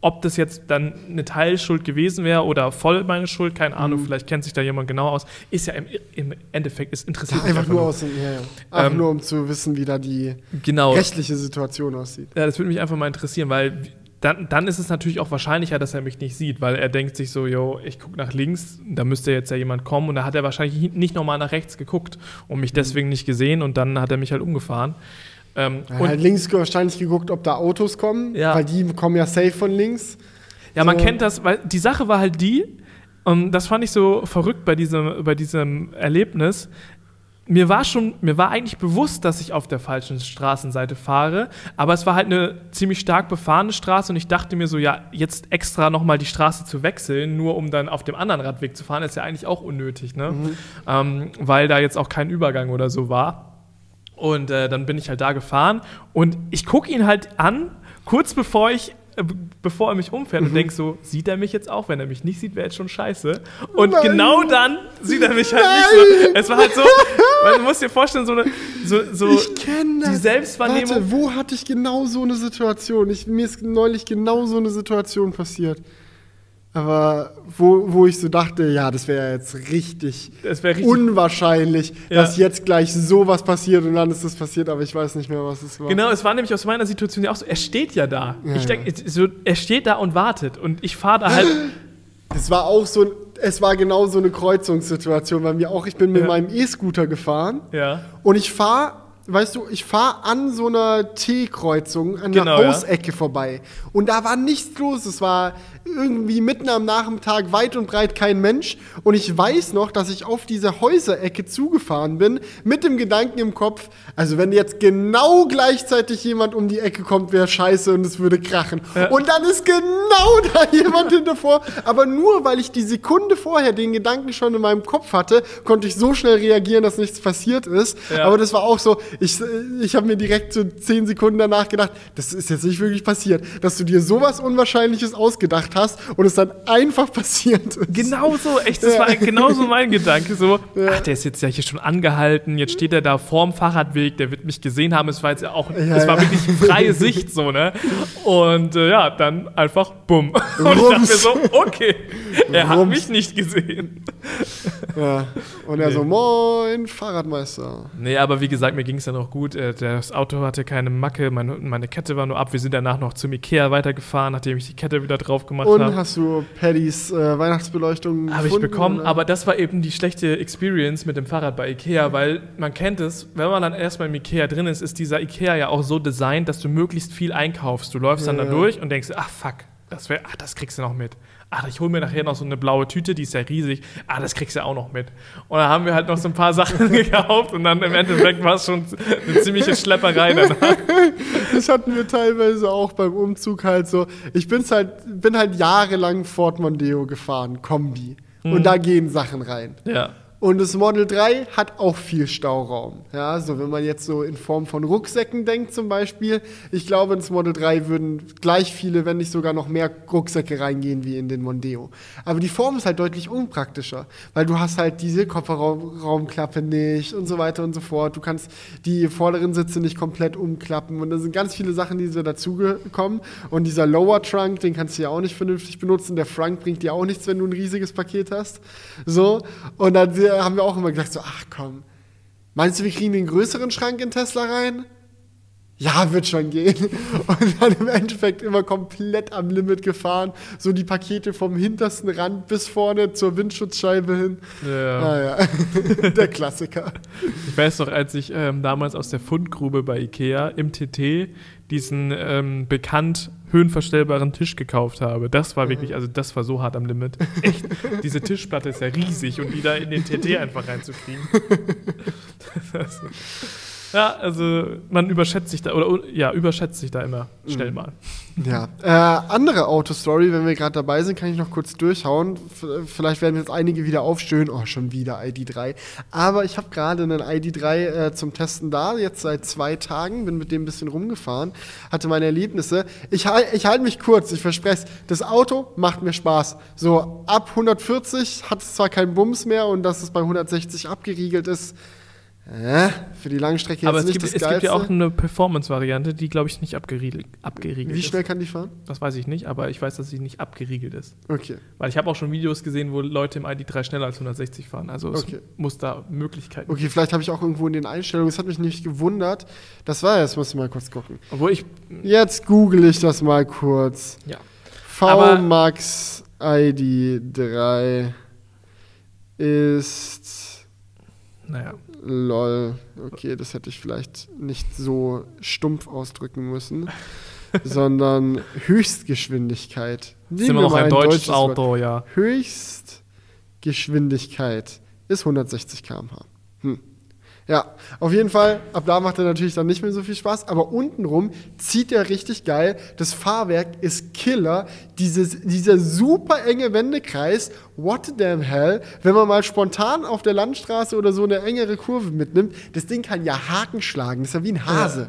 ob das jetzt dann eine Teilschuld gewesen wäre oder voll meine Schuld, keine Ahnung, vielleicht kennt sich da jemand genau aus, ist ja im, im Endeffekt, ist interessiert mich
Einfach nur
nur.
aus dem, ja, ja. Einfach
Ähm,
nur um zu wissen, wie da die
Genau.
rechtliche Situation aussieht.
Ja, das würde mich einfach mal interessieren, weil dann, dann ist es natürlich auch wahrscheinlicher, dass er mich nicht sieht, weil er denkt sich so, yo, ich gucke nach links, da müsste jetzt ja jemand kommen und da hat er wahrscheinlich nicht nochmal nach rechts geguckt und mich deswegen nicht gesehen und dann hat er mich halt umgefahren. Ähm,
hat
und
halt links wahrscheinlich geguckt, ob da Autos kommen,
Ja.
weil die kommen ja safe von links.
Ja, man
So.
kennt das, weil die Sache war halt die, und das fand ich so verrückt bei diesem, bei diesem Erlebnis. Mir war schon, mir war eigentlich bewusst, dass ich auf der falschen Straßenseite fahre, aber es war halt eine ziemlich stark befahrene Straße und ich dachte mir so, ja, jetzt extra nochmal die Straße zu wechseln, nur um dann auf dem anderen Radweg zu fahren, ist ja eigentlich auch unnötig, ne? Ähm, weil da jetzt auch kein Übergang oder so war. Und äh, dann bin ich halt da gefahren und ich gucke ihn halt an, kurz bevor ich äh, bevor er mich umfährt und denk so, sieht er mich jetzt auch? Wenn er mich nicht sieht, wäre jetzt schon scheiße. Und
Nein.
genau dann sieht er mich halt nicht so. Es war halt so, weil du musst dir vorstellen, so eine, so, so
ich kenne das.
die Selbstwahrnehmung.
Warte, wo hatte ich genau so eine Situation? Ich, mir ist neulich genau so eine Situation passiert. Aber wo, wo ich so dachte, ja, das wäre jetzt richtig,
Das wäre richtig.
unwahrscheinlich,
Ja.
dass jetzt gleich sowas passiert und dann ist das passiert, aber ich weiß nicht mehr, was es war.
Genau, es war nämlich aus meiner Situation ja auch so, er steht ja da.
Ja,
ich denke, so, er steht da und wartet. Und ich fahre da halt.
Es war auch so, es war genau so eine Kreuzungssituation bei mir auch. Ich bin mit
Ja.
meinem E-Scooter gefahren
ja.
und ich fahre, weißt du, ich fahre an so einer T-Kreuzung, an
Genau,
der
ja.
Hausecke vorbei. Und da war nichts los. Es war irgendwie mitten am Nachmittag weit und breit kein Mensch. Und ich weiß noch, dass ich auf diese Häuserecke zugefahren bin, mit dem Gedanken im Kopf, also wenn jetzt genau gleichzeitig jemand um die Ecke kommt, wäre scheiße und es würde krachen. Und dann ist genau da jemand hintervor. Aber nur weil ich die Sekunde vorher den Gedanken schon in meinem Kopf hatte, konnte ich so schnell reagieren, dass nichts passiert ist.
Ja.
Aber das war auch so, ich, ich habe mir direkt so zehn Sekunden danach gedacht, das ist jetzt nicht wirklich passiert, dass du dir sowas Unwahrscheinliches ausgedacht hast und es dann einfach passiert ist.
Genau so, echt, das
Ja.
war genauso mein Gedanke. So, ach, der ist jetzt ja hier schon angehalten, jetzt steht er da vorm Fahrradweg, der wird mich gesehen haben. Es war jetzt ja auch, es war
ja.
wirklich freie Sicht, so, ne? Und äh, ja, dann einfach bumm. Und ich dachte mir
Rums.
so, okay, er hat
Rums.
mich nicht gesehen.
Ja. Und er so, moin, Fahrradmeister.
Nee, aber wie gesagt, mir ging es dann auch gut. Äh, Das Auto hatte keine Macke, meine, meine Kette war nur ab. Wir sind danach noch zum Ikea weitergefahren, nachdem ich die Kette wieder drauf gemacht
Und
habe.
hast du Paddys äh, Weihnachtsbeleuchtung
Habe ich bekommen,
oder?
aber das war eben die schlechte Experience mit dem Fahrrad bei Ikea, weil man kennt es, wenn man dann erstmal im Ikea drin ist, ist dieser Ikea ja auch so designt, dass du möglichst viel einkaufst. Du läufst dann
Ja,
da
ja.
durch und denkst, ach fuck, das, wär, ach, das kriegst du noch mit. Ach, ich hole mir nachher noch so eine blaue Tüte, die ist ja riesig. Ah, das kriegst du auch noch mit. Und dann haben wir halt noch so ein paar Sachen gekauft und dann im Endeffekt war es schon eine ziemliche Schlepperei danach.
Das hatten wir teilweise auch beim Umzug halt so. Ich bin's halt, bin halt jahrelang Ford Mondeo gefahren, Kombi.
Mhm.
Und da gehen Sachen rein.
Ja.
Und das Model 3 hat auch viel Stauraum. Ja, so wenn man jetzt so in Form von Rucksäcken denkt zum Beispiel. Ich glaube, ins Model 3 würden gleich viele, wenn nicht sogar noch mehr Rucksäcke reingehen wie in den Mondeo. Aber die Form ist halt deutlich unpraktischer, weil du hast halt diese Kofferraumklappe nicht und so weiter und so fort. Du kannst die vorderen Sitze nicht komplett umklappen und da sind ganz viele Sachen, die so dazugekommen. Und dieser Lower Trunk, den kannst du ja auch nicht vernünftig benutzen. Der Frunk bringt dir auch nichts, wenn du ein riesiges Paket hast. So. Und dann haben wir auch immer gedacht, so, ach komm, meinst du, wir kriegen den größeren Schrank in Tesla rein? Ja, wird schon gehen. Und dann im Endeffekt immer komplett am Limit gefahren. So die Pakete vom hintersten Rand bis vorne zur Windschutzscheibe hin.
Ja.
Ah, ja. Der Klassiker.
Ich weiß noch, als ich ähm, damals aus der Fundgrube bei Ikea im TT diesen ähm, bekannt höhenverstellbaren Tisch gekauft habe. Das war wirklich, also das war so hart am Limit. Echt, diese Tischplatte ist ja riesig und die da in den TT einfach reinzukriegen. Das- ja, also man überschätzt sich da, oder ja, überschätzt sich da immer schnell mal.
Ja. Äh, andere Autostory, wenn wir gerade dabei sind, kann ich noch kurz durchhauen. F vielleicht werden jetzt einige wieder aufstöhnen. Oh, schon wieder ID3. Aber ich habe gerade einen ID3 äh, zum Testen da, jetzt seit zwei Tagen. Bin mit dem ein bisschen rumgefahren, hatte meine Erlebnisse. Ich, hal ich halte mich kurz, ich verspreche es. Das Auto macht mir Spaß. So ab 140 hat es zwar keinen Bums mehr und dass es bei 160 abgeriegelt ist, Äh, für die Langstrecke jetzt
Aber es,
nicht
gibt,
das
es gibt ja auch eine Performance-Variante, die, glaube ich, nicht abgeriegelt, abgeriegelt
Wie
ist.
schnell kann die fahren?
Das weiß ich nicht, aber ich weiß, dass sie nicht abgeriegelt ist.
Okay.
Weil ich habe auch schon Videos gesehen, wo Leute im ID3 schneller als 160 fahren. Also es
Okay.
muss da Möglichkeiten
Okay, vielleicht habe ich auch irgendwo in den Einstellungen, das hat mich nicht gewundert. Das war, jetzt muss ich mal kurz gucken.
Obwohl ich,
Jetzt google ich das mal kurz.
ja.
VMAX ID 3 ist
Naja.
Lol. Okay, das hätte ich vielleicht nicht so stumpf ausdrücken müssen, sondern Höchstgeschwindigkeit.
Ist
Nehmen
immer
wir
noch
mal
ein deutsches
Wort.
Auto, ja.
Höchstgeschwindigkeit ist 160 km/h. Hm. Ja, auf jeden Fall, ab da macht er natürlich dann nicht mehr so viel Spaß, aber untenrum zieht er richtig geil. Das Fahrwerk ist Killer. Dieses, dieser super enge Wendekreis, what the damn hell, wenn man mal spontan auf der Landstraße oder so eine engere Kurve mitnimmt, das Ding kann ja Haken schlagen. Das ist ja wie ein Hase.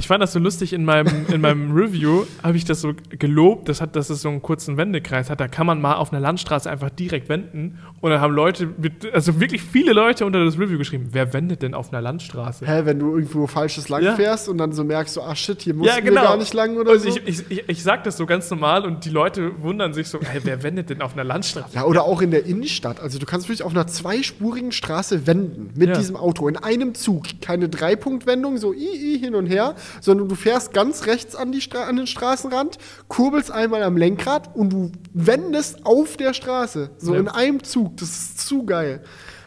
Ich fand das so lustig in meinem, in meinem Review, habe ich das so gelobt, das hat, dass es so einen kurzen Wendekreis hat. Da kann man mal auf einer Landstraße einfach direkt wenden. Und dann haben Leute, mit, also wirklich viele Leute unter das Review geschrieben, wer wendet denn auf einer Landstraße?
Hä, wenn du irgendwo falsches lang
Ja.
fährst und dann so merkst, so, ach shit, hier musst
Ja,
du
genau.
gar nicht lang oder
Und
so.
ich, ich, ich, ich sag das so ganz normal und die Leute wundern sich so, hey, wer wendet denn auf einer Landstraße?
Ja, oder auch in der Innenstadt. Also du kannst wirklich auf einer zweispurigen Straße wenden mit
Ja.
diesem Auto in einem Zug. Keine Dreipunktwendung, so i, i hin und her, sondern du fährst ganz rechts an, die Stra an den Straßenrand, kurbelst einmal am Lenkrad und du wendest auf der Straße. So
Ja.
in einem Zug. Das ist zu geil.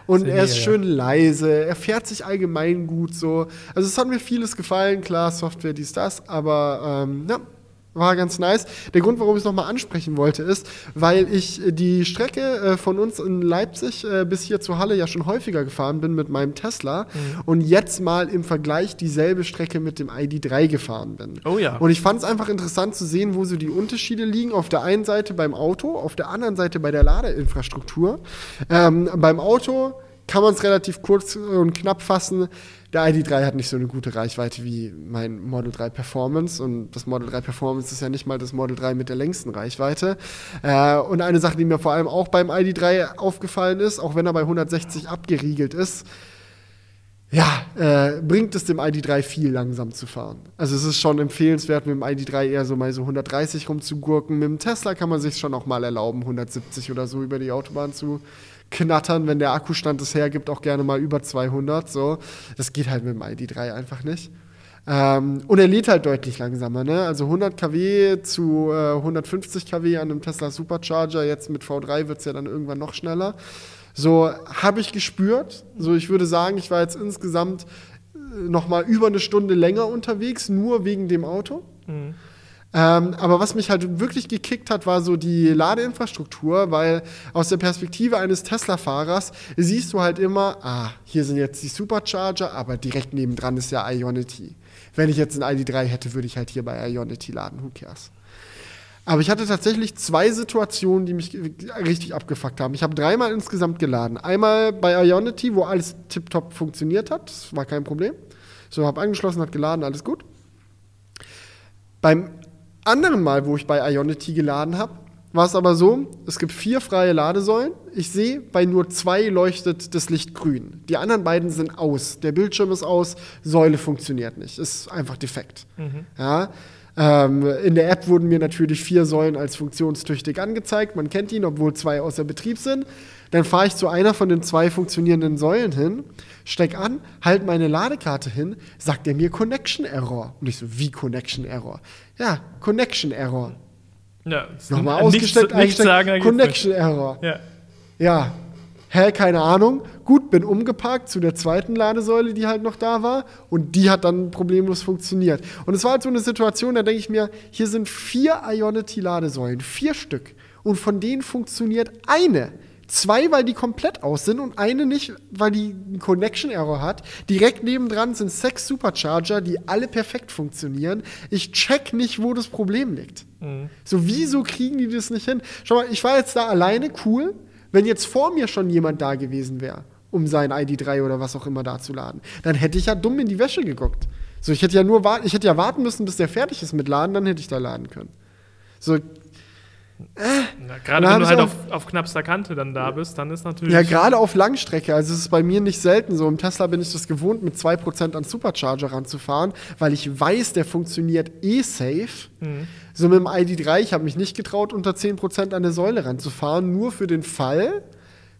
Und
Sehr
er ist schön leise, er fährt sich allgemein gut so. Also es hat mir vieles gefallen, klar, Software, dies, das, aber ähm, ja, war ganz nice. Der Grund, warum ich es nochmal ansprechen wollte, ist, weil ich äh, die Strecke äh, von uns in Leipzig äh, bis hier zur Halle ja schon häufiger gefahren bin mit meinem Tesla und jetzt mal im Vergleich dieselbe Strecke mit dem ID3 gefahren bin.
Oh ja.
Und ich fand es einfach interessant zu sehen, wo so die Unterschiede liegen. Auf der einen Seite beim Auto, auf der anderen Seite bei der Ladeinfrastruktur. Ähm, beim Auto kann man es relativ kurz und knapp fassen. Der ID3 hat nicht so eine gute Reichweite wie mein Model 3 Performance und das Model 3 Performance ist ja nicht mal das Model 3 mit der längsten Reichweite. Äh, und eine Sache, die mir vor allem auch beim ID3 aufgefallen ist, auch wenn er bei 160 abgeriegelt ist, ja, äh, bringt es dem ID3 viel langsam zu fahren. Also es ist schon empfehlenswert, mit dem ID3 eher so mal so 130 rumzugurken. Mit dem Tesla kann man sich schon auch mal erlauben, 170 oder so über die Autobahn zu knattern, wenn der Akkustand es hergibt, auch gerne mal über 200. So, das geht halt mit dem ID3 einfach nicht. Ähm, und er lädt halt deutlich langsamer, ne? Also 100 kW zu äh, 150 kW an einem Tesla Supercharger. Jetzt mit V3 wird es ja dann irgendwann noch schneller. So habe ich gespürt. So, ich würde sagen, ich war jetzt insgesamt äh, noch mal über eine Stunde länger unterwegs, nur wegen dem Auto.
Mhm.
Ähm, aber was mich halt wirklich gekickt hat, war so die Ladeinfrastruktur, weil aus der Perspektive eines Tesla-Fahrers siehst du halt immer, ah, hier sind jetzt die Supercharger, aber direkt nebendran ist ja Ionity. Wenn ich jetzt ein ID3 hätte, würde ich halt hier bei Ionity laden, who cares? Aber ich hatte tatsächlich zwei Situationen, die mich richtig abgefuckt haben. Ich habe dreimal insgesamt geladen. Einmal bei Ionity, wo alles tiptop funktioniert hat, das war kein Problem. So, habe angeschlossen, hat geladen, alles gut. Beim anderen Mal, wo ich bei Ionity geladen habe, war es aber so, es gibt vier freie Ladesäulen. Ich sehe, bei nur zwei leuchtet das Licht grün. Die anderen beiden sind aus. Der Bildschirm ist aus, Säule funktioniert nicht. Ist einfach defekt. Ja? Ähm, in der App wurden mir natürlich vier Säulen als funktionstüchtig angezeigt. Man kennt ihn, obwohl zwei außer Betrieb sind. Dann fahre ich zu einer von den zwei funktionierenden Säulen hin, steck an, halt meine Ladekarte hin, sagt er mir Connection Error. Und ich so, wie Connection Error? Ja, Connection Error.
Ja,
Nochmal
nichts-
ausgesteckt,
nichts
eingesteckt,
sagen
Connection Error.
Ja.
Ja. Hä, keine Ahnung. Gut, bin umgeparkt zu der zweiten Ladesäule, die halt noch da war. Und die hat dann problemlos funktioniert. Und es war halt so eine Situation, da denke ich mir, hier sind vier Ionity-Ladesäulen, vier Stück. Und von denen funktioniert eine. Zwei, weil die komplett aus sind und eine nicht, weil die einen Connection-Error hat. Direkt nebendran sind sechs Supercharger, die alle perfekt funktionieren. Ich check nicht, wo das Problem liegt. So, wieso kriegen die das nicht hin? Schau mal, ich war jetzt da alleine, cool. Wenn jetzt vor mir schon jemand da gewesen wäre, um sein ID3 oder was auch immer da zu laden, dann hätte ich ja dumm in die Wäsche geguckt. So, ich hätte ja nur warten, ich hätte ja warten müssen, bis der fertig ist mit Laden, dann hätte ich da laden können. So,
Ja, Gerade wenn du halt auf, auf knappster Kante dann da bist, dann ist natürlich.
Ja, gerade auf Langstrecke. Also es ist bei mir nicht selten so. Im Tesla bin ich das gewohnt, mit 2% an Supercharger ranzufahren, weil ich weiß, der funktioniert eh safe.
Mhm.
So mit dem ID3, ich habe mich nicht getraut, unter 10% an der Säule ranzufahren, nur für den Fall,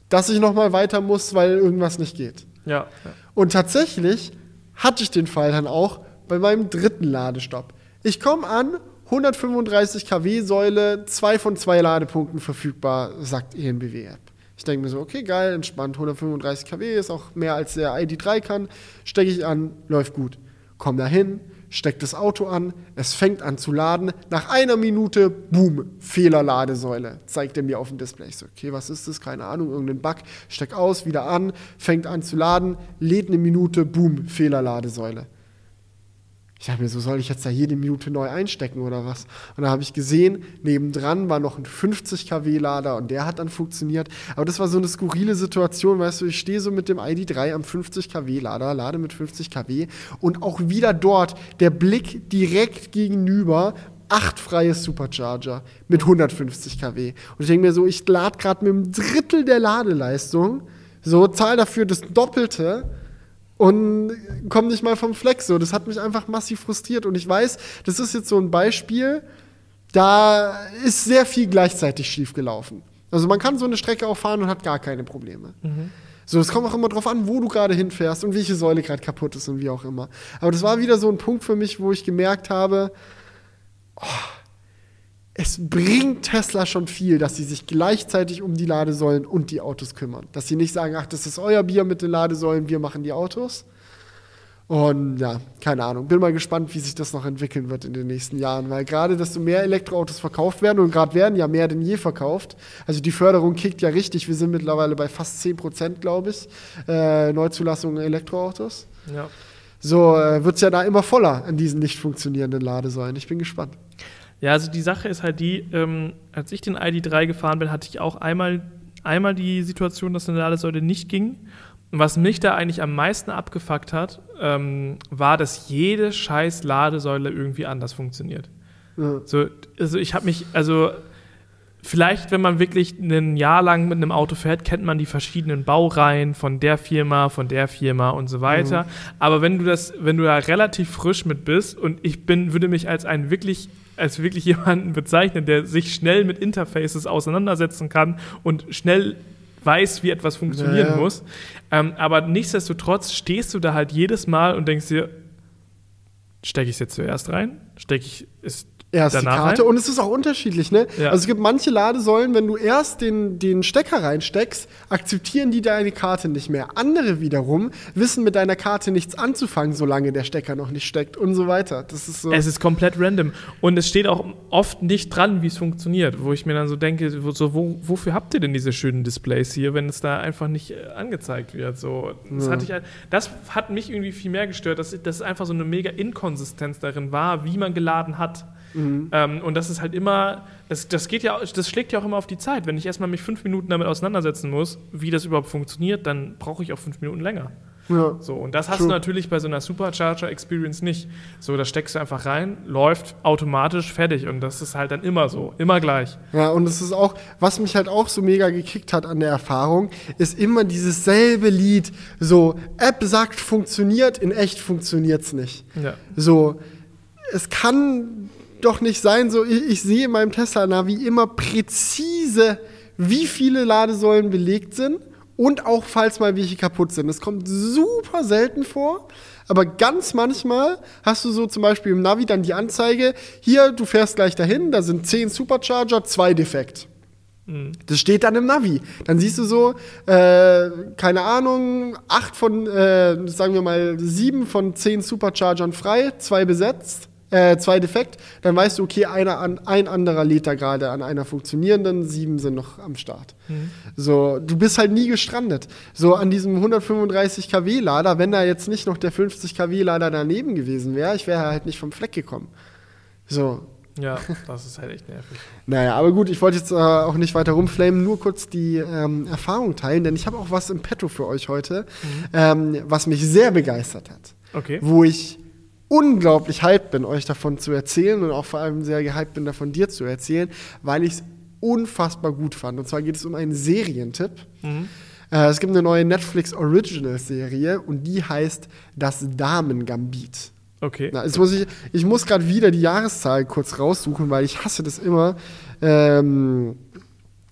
dass ich noch mal weiter muss, weil irgendwas nicht geht.
Ja.
Und tatsächlich hatte ich den Fall dann auch bei meinem dritten Ladestopp. Ich komme an, 135 kW Säule, zwei von zwei Ladepunkten verfügbar, sagt E ENBW-App. Ich denke mir so, okay, geil, entspannt, 135 kW ist auch mehr als der ID3 kann. Stecke ich an, läuft gut. Komm da hin, steck das Auto an, es fängt an zu laden. Nach einer Minute, boom, Fehlerladesäule, zeigt er mir auf dem Display. Ich so, okay, was ist das? Keine Ahnung, irgendein Bug. Steck aus, wieder an, fängt an zu laden, lädt eine Minute, boom, Fehlerladesäule. Ich dachte mir, so soll ich jetzt da jede Minute neu einstecken oder was? Und da habe ich gesehen, nebendran war noch ein 50 kW Lader und der hat dann funktioniert. Aber das war so eine skurrile Situation, weißt du, ich stehe so mit dem ID3 am 50 kW Lader, lade mit 50 kW und auch wieder dort der Blick direkt gegenüber acht freie Supercharger mit 150 kW. Und ich denke mir so, ich lade gerade mit einem Drittel der Ladeleistung, so zahl dafür das Doppelte und komme nicht mal vom Flex. So, das hat mich einfach massiv frustriert. Und ich weiß, das ist jetzt so ein Beispiel, da ist sehr viel gleichzeitig schiefgelaufen. Also man kann so eine Strecke auch fahren und hat gar keine Probleme. So, es kommt auch immer drauf an, wo du gerade hinfährst und welche Säule gerade kaputt ist und wie auch immer. Aber das war wieder so ein Punkt für mich, wo ich gemerkt habe, oh, es bringt Tesla schon viel, dass sie sich gleichzeitig um die Ladesäulen und die Autos kümmern. Dass sie nicht sagen, ach, das ist euer Bier mit den Ladesäulen, wir machen die Autos. Und ja, keine Ahnung. Bin mal gespannt, wie sich das noch entwickeln wird in den nächsten Jahren, weil gerade desto mehr Elektroautos verkauft werden und gerade werden ja mehr denn je verkauft. Also die Förderung kickt ja richtig. Wir sind mittlerweile bei fast 10 Prozent, glaube ich, äh, Neuzulassungen Elektroautos.
ja.
So äh, wird es ja da immer voller an diesen nicht funktionierenden Ladesäulen. Ich bin gespannt.
Ja, also die Sache ist halt die, ähm, als ich den ID3 gefahren bin, hatte ich auch einmal, einmal die Situation, dass eine Ladesäule nicht ging. Und was mich da eigentlich am meisten abgefuckt hat, ähm, war, dass jede scheiß Ladesäule irgendwie anders funktioniert.
Ja.
So, also ich habe mich, also vielleicht, wenn man wirklich ein Jahr lang mit einem Auto fährt, kennt man die verschiedenen Baureihen von der Firma, von der Firma und so weiter. Aber wenn du das, wenn du da relativ frisch mit bist und ich bin, würde mich als ein wirklich als wirklich jemanden bezeichnen, der sich schnell mit Interfaces auseinandersetzen kann und schnell weiß, wie etwas funktionieren
Ja, ja.
muss. Ähm, aber nichtsdestotrotz stehst du da halt jedes Mal und denkst dir, stecke ich es jetzt zuerst rein? Stecke ich es
Erst die
danach
Karte
rein?
und es ist auch unterschiedlich, ne?
Ja.
Also es gibt manche Ladesäulen, wenn du erst den, den Stecker reinsteckst, akzeptieren die deine Karte nicht mehr. Andere wiederum wissen mit deiner Karte nichts anzufangen, solange der Stecker noch nicht steckt und so weiter. Das ist so.
Es ist komplett random. Und es steht auch oft nicht dran, wie es funktioniert. Wo ich mir dann so denke, so, wo, wofür habt ihr denn diese schönen Displays hier, wenn es da einfach nicht äh, angezeigt wird? So, das,
Ja.
hatte ich, halt- das hat mich irgendwie viel mehr gestört, dass, dass einfach so eine mega Inkonsistenz darin war, wie man geladen hat.
Mhm.
Ähm, und das ist halt immer, das, das geht ja, das schlägt ja auch immer auf die Zeit. Wenn ich erstmal mich fünf Minuten damit auseinandersetzen muss, wie das überhaupt funktioniert, dann brauche ich auch fünf Minuten länger.
ja.
So, und das hast
True.
du natürlich bei so einer Supercharger Experience nicht. So, da steckst du einfach rein, läuft automatisch fertig und das ist halt dann immer so, immer gleich.
Ja, und es ist auch, was mich halt auch so mega gekickt hat an der Erfahrung, ist immer dieses selbe Lied. So, App sagt, funktioniert, in echt funktioniert's nicht.
Ja.
So, es kann doch nicht sein, so, ich, ich sehe in meinem Tesla-Navi immer präzise, wie viele Ladesäulen belegt sind und auch, falls mal welche kaputt sind. Das kommt super selten vor, aber ganz manchmal hast du so zum Beispiel im Navi dann die Anzeige, hier, du fährst gleich dahin, da sind 10 Supercharger, zwei defekt. Das steht dann im Navi. Dann siehst du so, äh, keine Ahnung, acht von, äh, sagen wir mal, sieben von zehn Superchargern frei, zwei besetzt, äh, zwei defekt. Dann weißt du, okay, einer an, ein anderer lädt da gerade an einer funktionierenden, sieben sind noch am Start. So, du bist halt nie gestrandet. So an diesem 135 kW Lader, wenn da jetzt nicht noch der 50 kW Lader daneben gewesen wäre, ich wäre halt nicht vom Fleck gekommen. So,
Ja, das ist halt echt nervig.
naja, aber gut, ich wollte jetzt äh, auch nicht weiter rumflamen, nur kurz die ähm, Erfahrung teilen, denn ich habe auch was im Petto für euch heute, ähm, was mich sehr begeistert hat.
Okay.
Wo ich unglaublich hyped bin, euch davon zu erzählen und auch vor allem sehr gehyped bin, davon dir zu erzählen, weil ich es unfassbar gut fand. Und zwar geht es um einen Serientipp.
Mhm.
Äh, es gibt eine neue Netflix Original Serie und die heißt Das Damen-Gambit.
Okay.
Na, jetzt muss ich, ich muss gerade wieder die Jahreszahl kurz raussuchen, weil ich hasse das immer, ähm,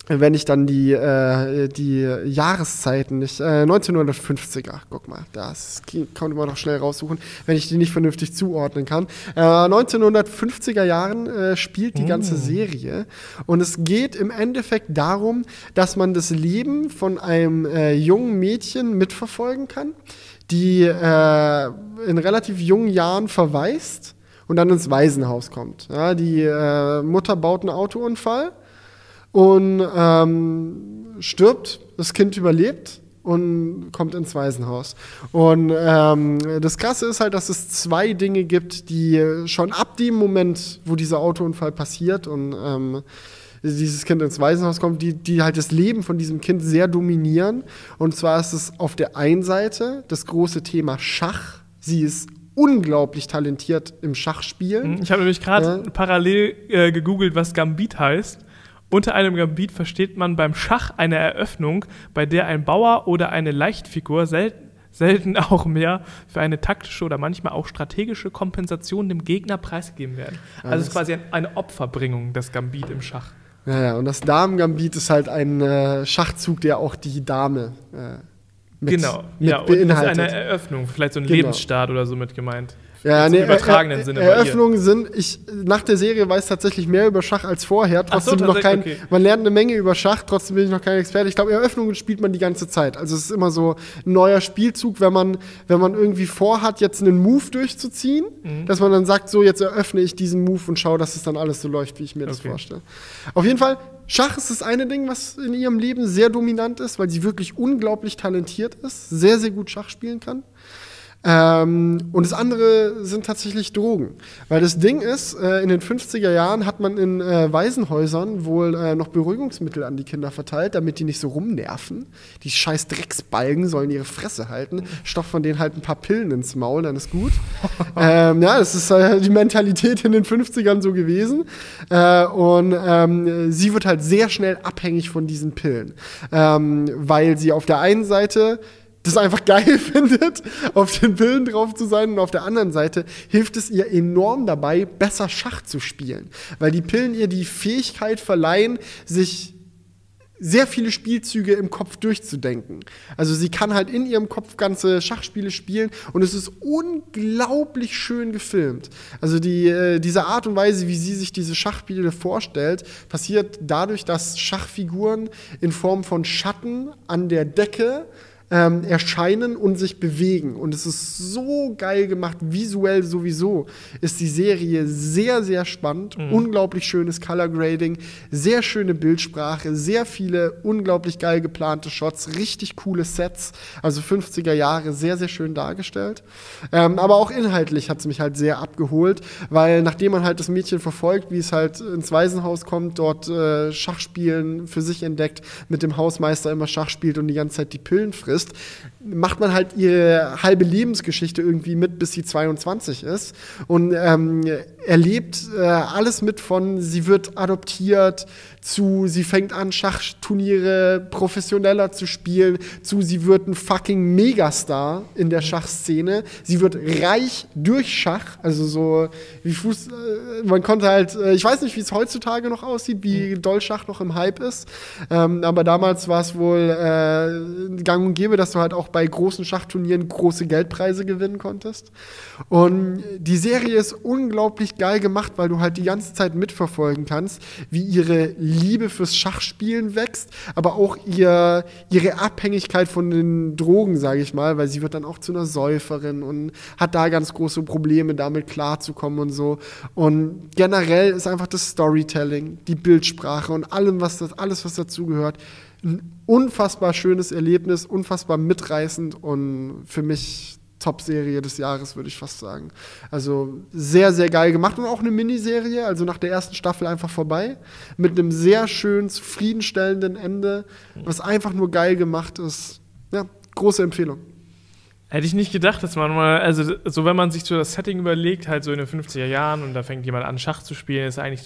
wenn ich dann die, äh, die Jahreszeiten nicht. Äh, 1950er, guck mal, das kann man doch schnell raussuchen, wenn ich die nicht vernünftig zuordnen kann. Äh, 1950er Jahren äh, spielt die ganze
Mm.
Serie und es geht im Endeffekt darum, dass man das Leben von einem äh, jungen Mädchen mitverfolgen kann, die äh, in relativ jungen Jahren verwaist und dann ins Waisenhaus kommt. Ja, die äh, Mutter baut einen Autounfall und ähm, stirbt, das Kind überlebt und kommt ins Waisenhaus. Und ähm, das Krasse ist halt, dass es zwei Dinge gibt, die schon ab dem Moment, wo dieser Autounfall passiert und ähm, dieses Kind ins Waisenhaus kommt, die, die halt das Leben von diesem Kind sehr dominieren. Und zwar ist es auf der einen Seite das große Thema Schach. Sie ist unglaublich talentiert im Schachspielen.
Ich habe nämlich gerade
Ja.
parallel äh, gegoogelt, was Gambit heißt. Unter einem Gambit versteht man beim Schach eine Eröffnung, bei der ein Bauer oder eine Leichtfigur selten, selten auch mehr für eine taktische oder manchmal auch strategische Kompensation dem Gegner preisgegeben werden. Also es ist quasi ein, eine Opferbringung, das Gambit im Schach.
Ja, ja, und das Damen-Gambit ist halt ein äh, Schachzug, der auch die Dame äh, mit,
genau,
mit
ja,
beinhaltet.
eine Eröffnung, vielleicht so ein
Genau.
Lebensstart oder so mit gemeint.
Ja, nee,
im übertragenen
er,
Sinne
er. Eröffnungen sind, ich, nach der Serie weiß tatsächlich mehr über Schach als vorher.
Ach so,
Trotzdem noch kein,
okay.
man lernt eine Menge über Schach, trotzdem bin ich noch kein Experte. Ich glaube, Eröffnungen spielt man die ganze Zeit. Also es ist immer so ein neuer Spielzug, wenn man, wenn man irgendwie vorhat, jetzt einen Move durchzuziehen,
Mhm.
dass man dann sagt, so, jetzt eröffne ich diesen Move und schaue, dass es dann alles so läuft, wie ich mir das
Okay.
vorstelle. Auf jeden Fall, Schach ist das eine Ding, was in ihrem Leben sehr dominant ist, weil sie wirklich unglaublich talentiert ist, sehr, sehr gut Schach spielen kann. Ähm, und das andere sind tatsächlich Drogen. Weil das Ding ist, äh, in den 50er Jahren hat man in äh, Waisenhäusern wohl äh, noch Beruhigungsmittel an die Kinder verteilt, damit die nicht so rumnerven. Die scheiß Drecksbalgen sollen ihre Fresse halten. Stoff von denen halt ein paar Pillen ins Maul, dann ist gut. ähm, ja, das ist äh, die Mentalität in den 50ern so gewesen. Äh, und ähm, sie wird halt sehr schnell abhängig von diesen Pillen. Ähm, weil sie auf der einen Seite das einfach geil findet, auf den Pillen drauf zu sein und auf der anderen Seite hilft es ihr enorm dabei, besser Schach zu spielen, weil die Pillen ihr die Fähigkeit verleihen, sich sehr viele Spielzüge im Kopf durchzudenken. Also sie kann halt in ihrem Kopf ganze Schachspiele spielen und es ist unglaublich schön gefilmt. Also die, äh, diese Art und Weise, wie sie sich diese Schachspiele vorstellt, passiert dadurch, dass Schachfiguren in Form von Schatten an der Decke ähm, erscheinen und sich bewegen. Und es ist so geil gemacht, visuell sowieso ist die Serie sehr, sehr spannend. Unglaublich schönes Color Grading, sehr schöne Bildsprache, sehr viele unglaublich geil geplante Shots, richtig coole Sets. Also 50er Jahre, sehr, sehr schön dargestellt. Ähm, aber auch inhaltlich hat es mich halt sehr abgeholt, weil nachdem man halt das Mädchen verfolgt, wie es halt ins Waisenhaus kommt, dort äh, Schachspielen für sich entdeckt, mit dem Hausmeister immer Schach spielt und die ganze Zeit die Pillen frisst, macht man halt ihre halbe Lebensgeschichte irgendwie mit, bis sie 22 ist. Und ähm, erlebt äh, alles mit von, sie wird adoptiert, zu, sie fängt an, Schachturniere professioneller zu spielen, zu, sie wird ein fucking Megastar in der Schachszene, sie wird reich durch Schach, also so wie Fuß, äh, man konnte halt, äh, ich weiß nicht, wie es heutzutage noch aussieht, wie doll Schach noch im Hype ist, ähm, aber damals war es wohl äh, gang und gäbe, dass du halt auch bei großen Schachturnieren große Geldpreise gewinnen konntest. Und die Serie ist unglaublich geil gemacht, weil du halt die ganze Zeit mitverfolgen kannst, wie ihre Liebe fürs Schachspielen wächst, aber auch ihr, ihre Abhängigkeit von den Drogen, sage ich mal, weil sie wird dann auch zu einer Säuferin und hat da ganz große Probleme, damit klarzukommen und so. Und generell ist einfach das Storytelling, die Bildsprache und allem, was das, alles, was dazugehört, ein unfassbar schönes Erlebnis, unfassbar mitreißend und für mich Top-Serie des Jahres, würde ich fast sagen. Also sehr, sehr geil gemacht und auch eine Miniserie, also nach der ersten Staffel einfach vorbei, mit einem sehr schön zufriedenstellenden Ende, was einfach nur geil gemacht ist. Ja, große Empfehlung.
Hätte ich nicht gedacht, dass man mal, also so wenn man sich so das Setting überlegt, halt so in den 50er Jahren und da fängt jemand an, Schach zu spielen, ist eigentlich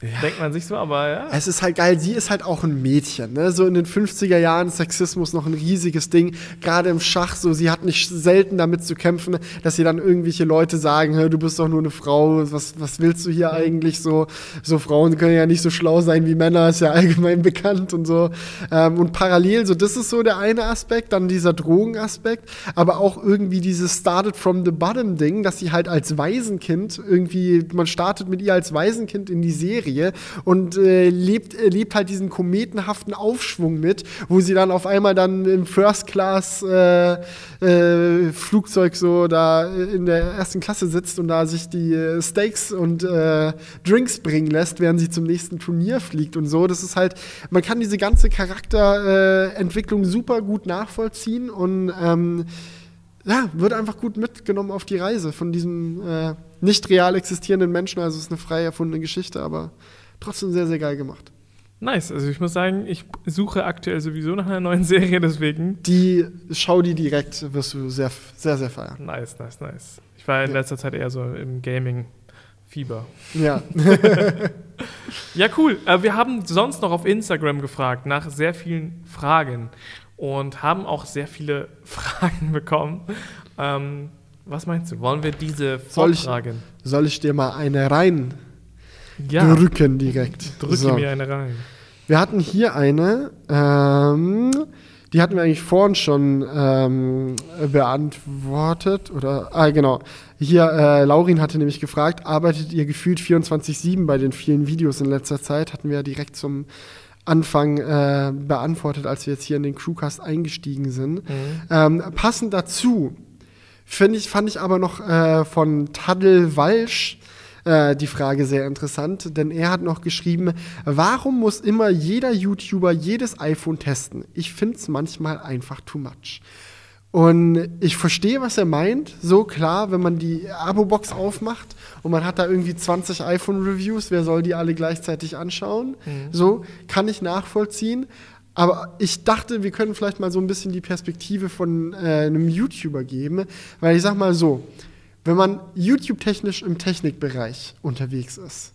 so Denkt man sich so, aber ja.
Es ist halt geil, sie ist halt auch ein Mädchen. Ne? So in den 50er Jahren Sexismus noch ein riesiges Ding. Gerade im Schach, so sie hat nicht selten damit zu kämpfen, dass sie dann irgendwelche Leute sagen, du bist doch nur eine Frau, was, was willst du hier eigentlich so? So Frauen können ja nicht so schlau sein wie Männer, ist ja allgemein bekannt und so. Ähm, und parallel, so das ist so der eine Aspekt, dann dieser Drogenaspekt, aber auch irgendwie dieses Started from the Bottom Ding, dass sie halt als Waisenkind irgendwie, man startet mit ihr als Waisenkind in die Serie Serie und äh, lebt, äh, lebt halt diesen kometenhaften Aufschwung mit, wo sie dann auf einmal dann im First Class äh, äh Flugzeug so da in der ersten Klasse sitzt und da sich die äh, Steaks und äh, Drinks bringen lässt, während sie zum nächsten Turnier fliegt und so. Das ist halt, man kann diese ganze Charakterentwicklung super gut nachvollziehen und ähm, ja, wird einfach gut mitgenommen auf die Reise von diesem äh, nicht real existierenden Menschen. Also es ist eine frei erfundene Geschichte, aber trotzdem sehr, sehr geil gemacht.
Nice. Also ich muss sagen, ich suche aktuell sowieso nach einer neuen Serie, deswegen.
Die, schau die direkt, wirst du sehr, sehr, sehr feiern.
Nice, nice, nice. Ich war in ja. letzter Zeit eher so im Gaming. Fieber.
Ja.
ja, cool. Äh, wir haben sonst noch auf Instagram gefragt nach sehr vielen Fragen und haben auch sehr viele Fragen bekommen. Ähm, was meinst du? Wollen wir diese vortragen?
Soll ich, soll ich dir mal eine rein ja. drücken direkt?
Drücke so. mir eine rein.
Wir hatten hier eine, ähm, die hatten wir eigentlich vorhin schon ähm, beantwortet. Oder, ah, genau. Hier, äh, Laurin hatte nämlich gefragt, arbeitet ihr gefühlt 24-7 bei den vielen Videos in letzter Zeit? Hatten wir ja direkt zum Anfang äh, beantwortet, als wir jetzt hier in den Crewcast eingestiegen sind. Mhm. Ähm, passend dazu finde ich, fand ich aber noch äh, von Tadel Walsch äh, die Frage sehr interessant, denn er hat noch geschrieben, warum muss immer jeder YouTuber jedes iPhone testen? Ich finde es manchmal einfach too much. Und ich verstehe, was er meint. So klar, wenn man die Abo-Box aufmacht und man hat da irgendwie 20 iPhone-Reviews, wer soll die alle gleichzeitig anschauen? Mhm. So kann ich nachvollziehen. Aber ich dachte, wir können vielleicht mal so ein bisschen die Perspektive von äh, einem YouTuber geben, weil ich sag mal so, wenn man YouTube-technisch im Technikbereich unterwegs ist,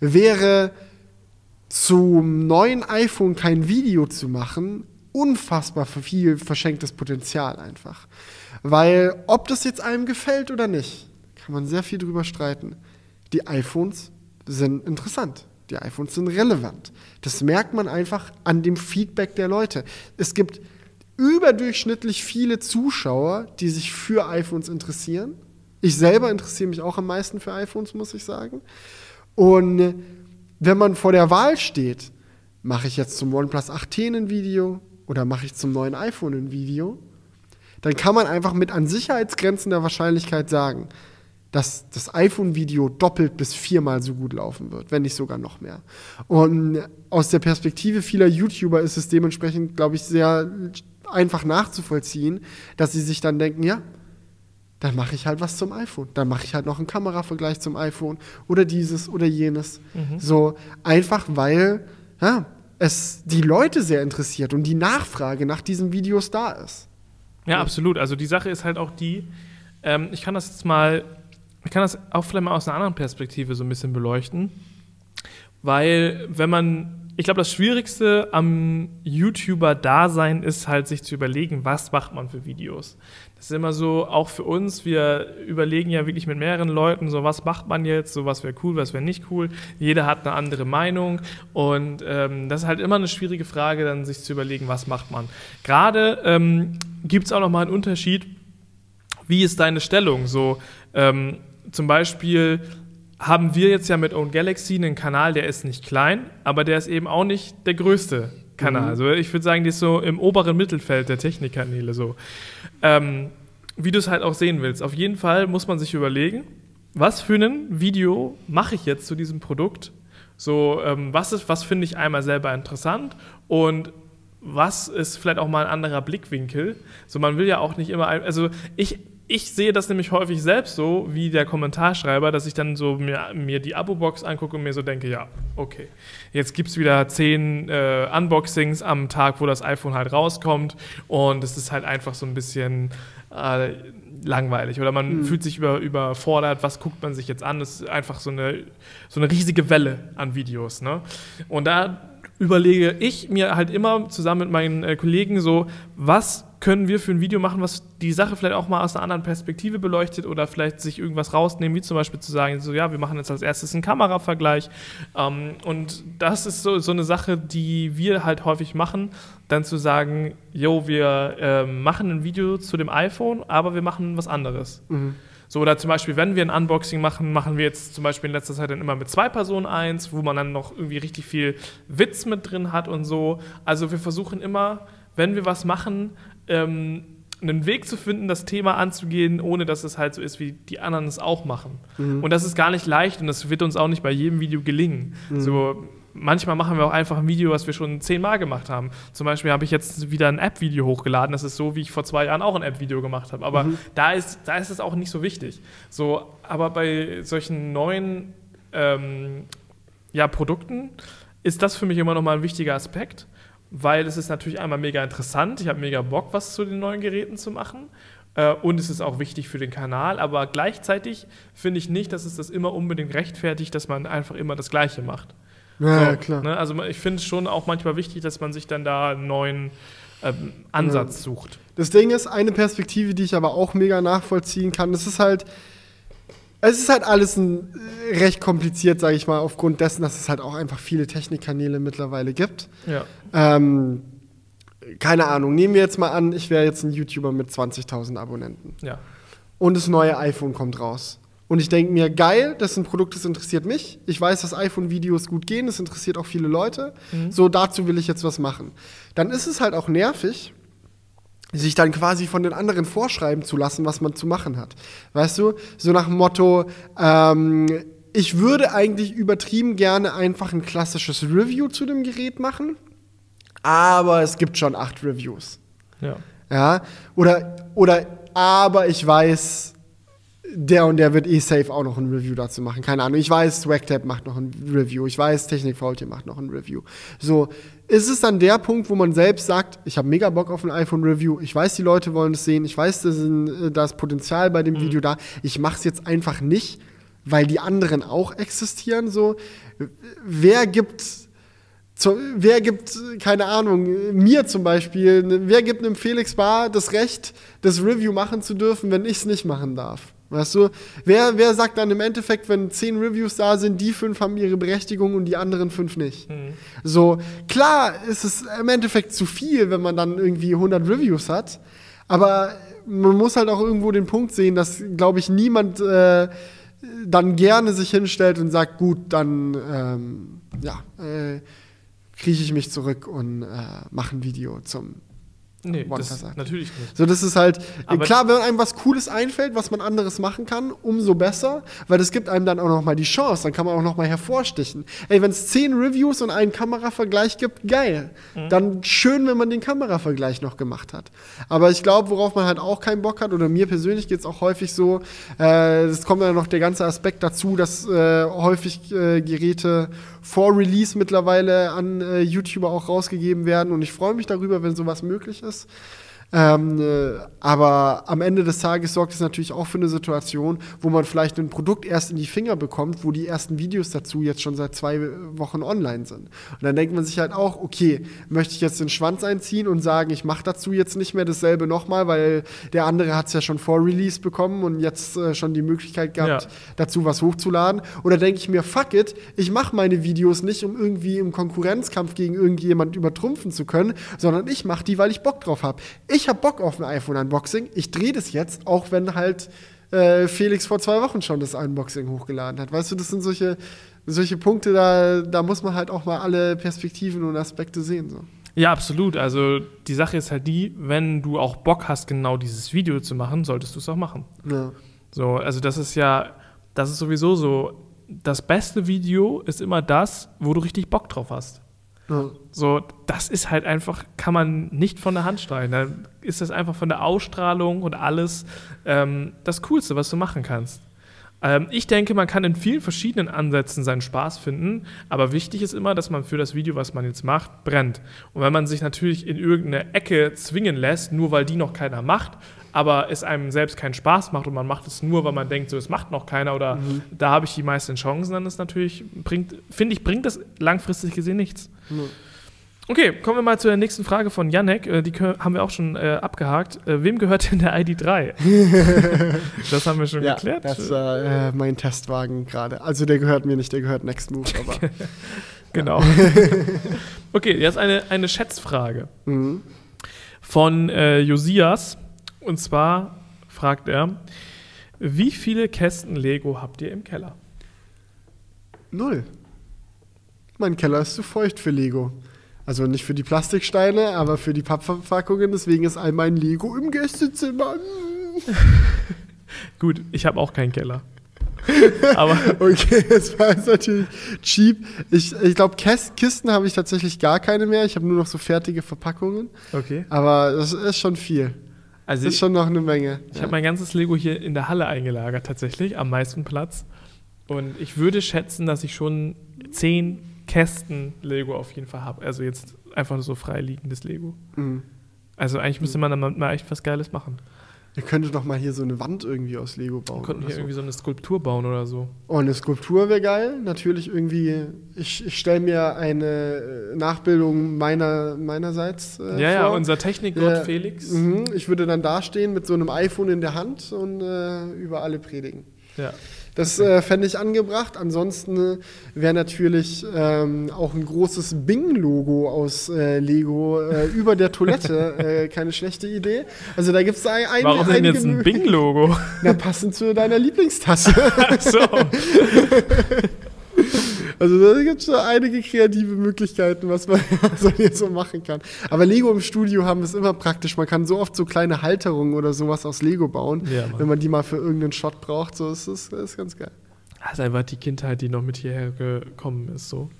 wäre zum neuen iPhone kein Video zu machen unfassbar viel verschenktes Potenzial einfach. Weil, ob das jetzt einem gefällt oder nicht, kann man sehr viel drüber streiten. Die iPhones sind interessant. Die iPhones sind relevant. Das merkt man einfach an dem Feedback der Leute. Es gibt überdurchschnittlich viele Zuschauer, die sich für iPhones interessieren. Ich selber interessiere mich auch am meisten für iPhones, muss ich sagen. Und wenn man vor der Wahl steht, mache ich jetzt zum OnePlus 8T ein Video, oder mache ich zum neuen iPhone ein Video, dann kann man einfach mit an Sicherheitsgrenzen der Wahrscheinlichkeit sagen, dass das iPhone-Video doppelt bis viermal so gut laufen wird, wenn nicht sogar noch mehr. Und aus der Perspektive vieler YouTuber ist es dementsprechend, glaube ich, sehr einfach nachzuvollziehen, dass sie sich dann denken, ja, dann mache ich halt was zum iPhone. Dann mache ich halt noch einen Kameravergleich zum iPhone oder dieses oder jenes. Mhm. So einfach, weil ja, es die Leute sehr interessiert und die Nachfrage nach diesen Videos da ist.
Ja, absolut. Also die Sache ist halt auch die, ähm, ich kann das jetzt mal, ich kann das auch vielleicht mal aus einer anderen Perspektive so ein bisschen beleuchten, weil wenn man ich glaube, das Schwierigste am YouTuber-Dasein ist halt, sich zu überlegen, was macht man für Videos. Das ist immer so, auch für uns, wir überlegen ja wirklich mit mehreren Leuten, so was macht man jetzt, so was wäre cool, was wäre nicht cool. Jeder hat eine andere Meinung und ähm, das ist halt immer eine schwierige Frage, dann sich zu überlegen, was macht man. Gerade ähm, gibt es auch nochmal einen Unterschied, wie ist deine Stellung? So ähm, zum Beispiel haben wir jetzt ja mit Own Galaxy einen Kanal, der ist nicht klein, aber der ist eben auch nicht der größte Kanal. Mhm. Also ich würde sagen, die ist so im oberen Mittelfeld der Technikkanäle so. Ähm, wie du es halt auch sehen willst. Auf jeden Fall muss man sich überlegen, was für ein Video mache ich jetzt zu diesem Produkt? So, ähm, was was finde ich einmal selber interessant und was ist vielleicht auch mal ein anderer Blickwinkel? So, man will ja auch nicht immer, also ich ich sehe das nämlich häufig selbst so, wie der Kommentarschreiber, dass ich dann so mir, mir die Abo-Box angucke und mir so denke, ja, okay, jetzt gibt es wieder zehn äh, Unboxings am Tag, wo das iPhone halt rauskommt und es ist halt einfach so ein bisschen, äh, langweilig oder man fühlt sich über, überfordert, was guckt man sich jetzt an? Das ist einfach so eine, so eine riesige Welle an Videos. Ne? Und da überlege ich mir halt immer zusammen mit meinen äh, Kollegen so, was können wir für ein Video machen, was die Sache vielleicht auch mal aus einer anderen Perspektive beleuchtet oder vielleicht sich irgendwas rausnehmen, wie zum Beispiel zu sagen, so ja, wir machen jetzt als erstes einen Kameravergleich. Ähm, und das ist so, so eine Sache, die wir halt häufig machen, dann zu sagen, jo, wir äh, machen ein Video zu dem iPhone, aber wir machen was anderes.
Mhm.
So, oder zum Beispiel, wenn wir ein Unboxing machen, machen wir jetzt zum Beispiel in letzter Zeit dann immer mit zwei Personen eins, wo man dann noch irgendwie richtig viel Witz mit drin hat und so. Also wir versuchen immer, wenn wir was machen, ähm, einen Weg zu finden, das Thema anzugehen, ohne dass es halt so ist, wie die anderen es auch machen. Und das ist gar nicht leicht und das wird uns auch nicht bei jedem Video gelingen. So, manchmal machen wir auch einfach ein Video, was wir schon zehnmal gemacht haben. Zum Beispiel habe ich jetzt wieder ein App-Video hochgeladen. Das ist so, wie ich vor zwei Jahren auch ein App-Video gemacht habe. Aber da, ist, da ist es auch nicht so wichtig. So, aber bei solchen neuen ähm, ja, Produkten ist das für mich immer noch mal ein wichtiger Aspekt, weil es ist natürlich einmal mega interessant. Ich habe mega Bock, was zu den neuen Geräten zu machen. Äh, Und es ist auch wichtig für den Kanal, aber gleichzeitig finde ich nicht, dass es das immer unbedingt rechtfertigt, dass man einfach immer das Gleiche macht.
Ja,
So,
ja, klar.
Ne? Also ich finde es schon auch manchmal wichtig, dass man sich dann da einen neuen ähm, Ansatz sucht.
Das Ding ist, eine Perspektive, die ich aber auch mega nachvollziehen kann, das ist halt, es ist halt alles ein, äh, recht kompliziert, sage ich mal, aufgrund dessen, dass es halt auch einfach viele Technikkanäle mittlerweile gibt.
Ja.
Ähm, keine Ahnung, nehmen wir jetzt mal an, ich wäre jetzt ein YouTuber mit 20.000 Abonnenten
Ja.
und das neue iPhone kommt raus. Und ich denke mir, geil, das ist ein Produkt, das interessiert mich. Ich weiß, dass iPhone-Videos gut gehen, das interessiert auch viele Leute. So, dazu will ich jetzt was machen. Dann ist es halt auch nervig, sich dann quasi von den anderen vorschreiben zu lassen, was man zu machen hat. Weißt du? So nach dem Motto, ähm, ich würde eigentlich übertrieben gerne einfach ein klassisches Review zu dem Gerät machen, aber es gibt schon acht Reviews.
Ja.
Ja, oder, oder, aber ich weiß, der und der wird eh safe auch noch ein Review dazu machen. Keine Ahnung. Ich weiß, Swagtab macht noch ein Review. Ich weiß, Technik Faultier macht noch ein Review. So, ist es dann der Punkt, wo man selbst sagt, ich habe mega Bock auf ein iPhone-Review. Ich weiß, die Leute wollen es sehen. Ich weiß, da ist das Potenzial bei dem Video da. Ich mache es jetzt einfach nicht, weil die anderen auch existieren. So, wer gibt zu, wer gibt, keine Ahnung, mir zum Beispiel, ne, wer gibt einem Felix Bar das Recht, das Review machen zu dürfen, wenn ich es nicht machen darf? Weißt du, wer, wer sagt dann im Endeffekt, wenn zehn Reviews da sind, die fünf haben ihre Berechtigung und die anderen fünf nicht? So, klar ist es im Endeffekt zu viel, wenn man dann irgendwie 100 Reviews hat, aber man muss halt auch irgendwo den Punkt sehen, dass, glaube ich, niemand äh, dann gerne sich hinstellt und sagt, gut, dann, ähm, ja, äh, krieche ich mich zurück und äh, mache ein Video zum
Nee, das
Passat.
natürlich nicht.
so, das ist halt,
Aber-
klar, wenn einem was Cooles einfällt, was man anderes machen kann, umso besser, weil das gibt einem dann auch nochmal die Chance, dann kann man auch nochmal hervorstechen. Ey, wenn es zehn Reviews und einen Kameravergleich gibt, geil.
Mhm.
Dann schön, wenn man den Kameravergleich noch gemacht hat. Aber ich glaube, worauf man halt auch keinen Bock hat, oder mir persönlich geht es auch häufig so, äh, es kommt dann noch der ganze Aspekt dazu, dass äh, häufig äh, Geräte vor Release mittlerweile an äh, YouTuber auch rausgegeben werden und ich freue mich darüber, wenn sowas möglich ist. Ähm, äh, aber am Ende des Tages sorgt es natürlich auch für eine Situation, wo man vielleicht ein Produkt erst in die Finger bekommt, wo die ersten Videos dazu jetzt schon seit zwei Wochen online sind. Und dann denkt man sich halt auch, okay, möchte ich jetzt den Schwanz einziehen und sagen, ich mache dazu jetzt nicht mehr dasselbe nochmal, weil der andere hat es ja schon vor Release bekommen und jetzt äh, schon die Möglichkeit gehabt,
Ja.
dazu was hochzuladen. Oder denke ich mir, fuck it, ich mache meine Videos nicht, um irgendwie im Konkurrenzkampf gegen irgendjemand übertrumpfen zu können, sondern ich mache die, weil ich Bock drauf habe. Ich habe Bock auf ein iPhone-Unboxing. Ich drehe das jetzt, auch wenn halt äh, Felix vor zwei Wochen schon das Unboxing hochgeladen hat. Weißt du, das sind solche, solche Punkte, da, da muss man halt auch mal alle Perspektiven und Aspekte sehen. So.
Ja, absolut. Also die Sache ist halt die, wenn du auch Bock hast, genau dieses Video zu machen, solltest du es auch machen.
Ja.
So, also das ist ja, das ist sowieso so, das beste Video ist immer das, wo du richtig Bock drauf hast.
Ja.
So, das ist halt einfach, kann man nicht von der Hand streichen. Dann ist das einfach von der Ausstrahlung und alles ähm, das Coolste, was du machen kannst. Ähm, ich denke, man kann in vielen verschiedenen Ansätzen seinen Spaß finden, aber wichtig ist immer, dass man für das Video, was man jetzt macht, brennt. Und wenn man sich natürlich in irgendeine Ecke zwingen lässt, nur weil die noch keiner macht, aber es einem selbst keinen Spaß macht und man macht es nur, weil man denkt, so es macht noch keiner oder
Mhm.
da habe ich die meisten Chancen, dann ist natürlich, bringt, finde ich, bringt das langfristig gesehen nichts. Okay, kommen wir mal zu der nächsten Frage von Janek. Äh, Die haben wir auch schon äh, abgehakt. Äh, wem gehört denn der ID3? das haben wir schon
Ja,
geklärt.
das war äh, mein Testwagen gerade. Also der gehört mir nicht, der gehört Next Move, aber.
genau. okay, jetzt eine, eine Schätzfrage
mhm.
von äh, Josias. Und zwar fragt er, wie viele Kästen Lego habt ihr im Keller?
Null. Mein Keller ist zu feucht für Lego. Also nicht für die Plastiksteine, aber für die Pappverpackungen. Deswegen ist all mein Lego im Gästezimmer.
Gut, ich habe auch keinen Keller. Aber
Okay, das war jetzt natürlich cheap. Ich, ich glaube, Kisten habe ich tatsächlich gar keine mehr. Ich habe nur noch so fertige Verpackungen.
okay.
Aber das ist schon viel.
Also
Das ist
ich,
schon noch eine Menge.
ich habe mein ganzes Lego hier in der Halle eingelagert, tatsächlich, am meisten Platz. Und ich würde schätzen, dass ich schon zehn Kästen Lego auf jeden Fall habe. Also jetzt einfach so freiliegendes Lego.
Mhm.
Also eigentlich müsste man dann mal echt was Geiles machen.
Ihr könntet doch mal hier so eine Wand irgendwie aus Lego bauen.
Wir könnten hier
so.
irgendwie so eine Skulptur bauen oder so.
Oh, eine Skulptur wäre geil. Natürlich irgendwie. Ich, ich stelle mir eine äh, Nachbildung meiner, meinerseits. Äh,
ja, ja,
vor.
unser Technikgott
Ja,
Felix.
Mhm, ich würde dann dastehen mit so einem iPhone in der Hand und äh, über alle predigen.
Ja.
Das äh, fände ich angebracht. Ansonsten äh, wäre natürlich ähm, auch ein großes Bing-Logo aus äh, Lego äh, über der Toilette äh, keine schlechte Idee. Also da gibt es ein, ein,
Warum denn jetzt ein Bing-Logo?
Na, passend zu deiner Lieblingstasse.
Ach so.
Also da gibt es schon einige kreative Möglichkeiten, was man, was man jetzt so machen kann. Aber Lego im Studio haben es immer praktisch. Man kann so oft so kleine Halterungen oder sowas aus Lego bauen,
Ja,
wenn man die mal für irgendeinen Shot braucht. So ist es ist ganz geil.
Das ist einfach die Kindheit, die noch mit hierher gekommen ist. So.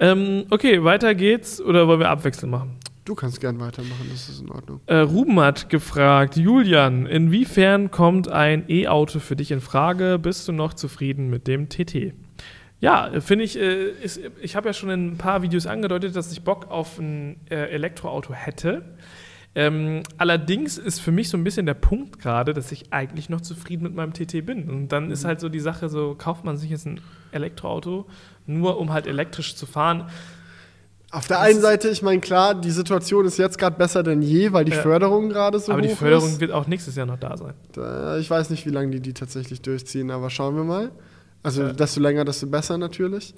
Ähm, okay, weiter geht's. Oder wollen wir abwechselnd machen?
Du kannst gern weitermachen, das ist in Ordnung.
Äh, Ruben hat gefragt, Julian, inwiefern kommt ein E-Auto für dich in Frage? Bist du noch zufrieden mit dem TT? Ja, finde ich, äh, ist, ich habe ja schon in ein paar Videos angedeutet, dass ich Bock auf ein äh, Elektroauto hätte. Ähm, allerdings ist für mich so ein bisschen der Punkt gerade, dass ich eigentlich noch zufrieden mit meinem TT bin. Und dann ist halt so die Sache, so kauft man sich jetzt ein Elektroauto, nur um halt elektrisch zu fahren.
Auf der einen Seite, ich meine, klar, die Situation ist jetzt gerade besser denn je, weil die
Ja.
Förderung gerade so
Aber
hoch
die Förderung
ist.
wird auch nächstes Jahr noch da sein.
Da, ich weiß nicht, wie lange die die tatsächlich durchziehen, aber schauen wir mal. Also
Ja.
desto länger, desto besser natürlich.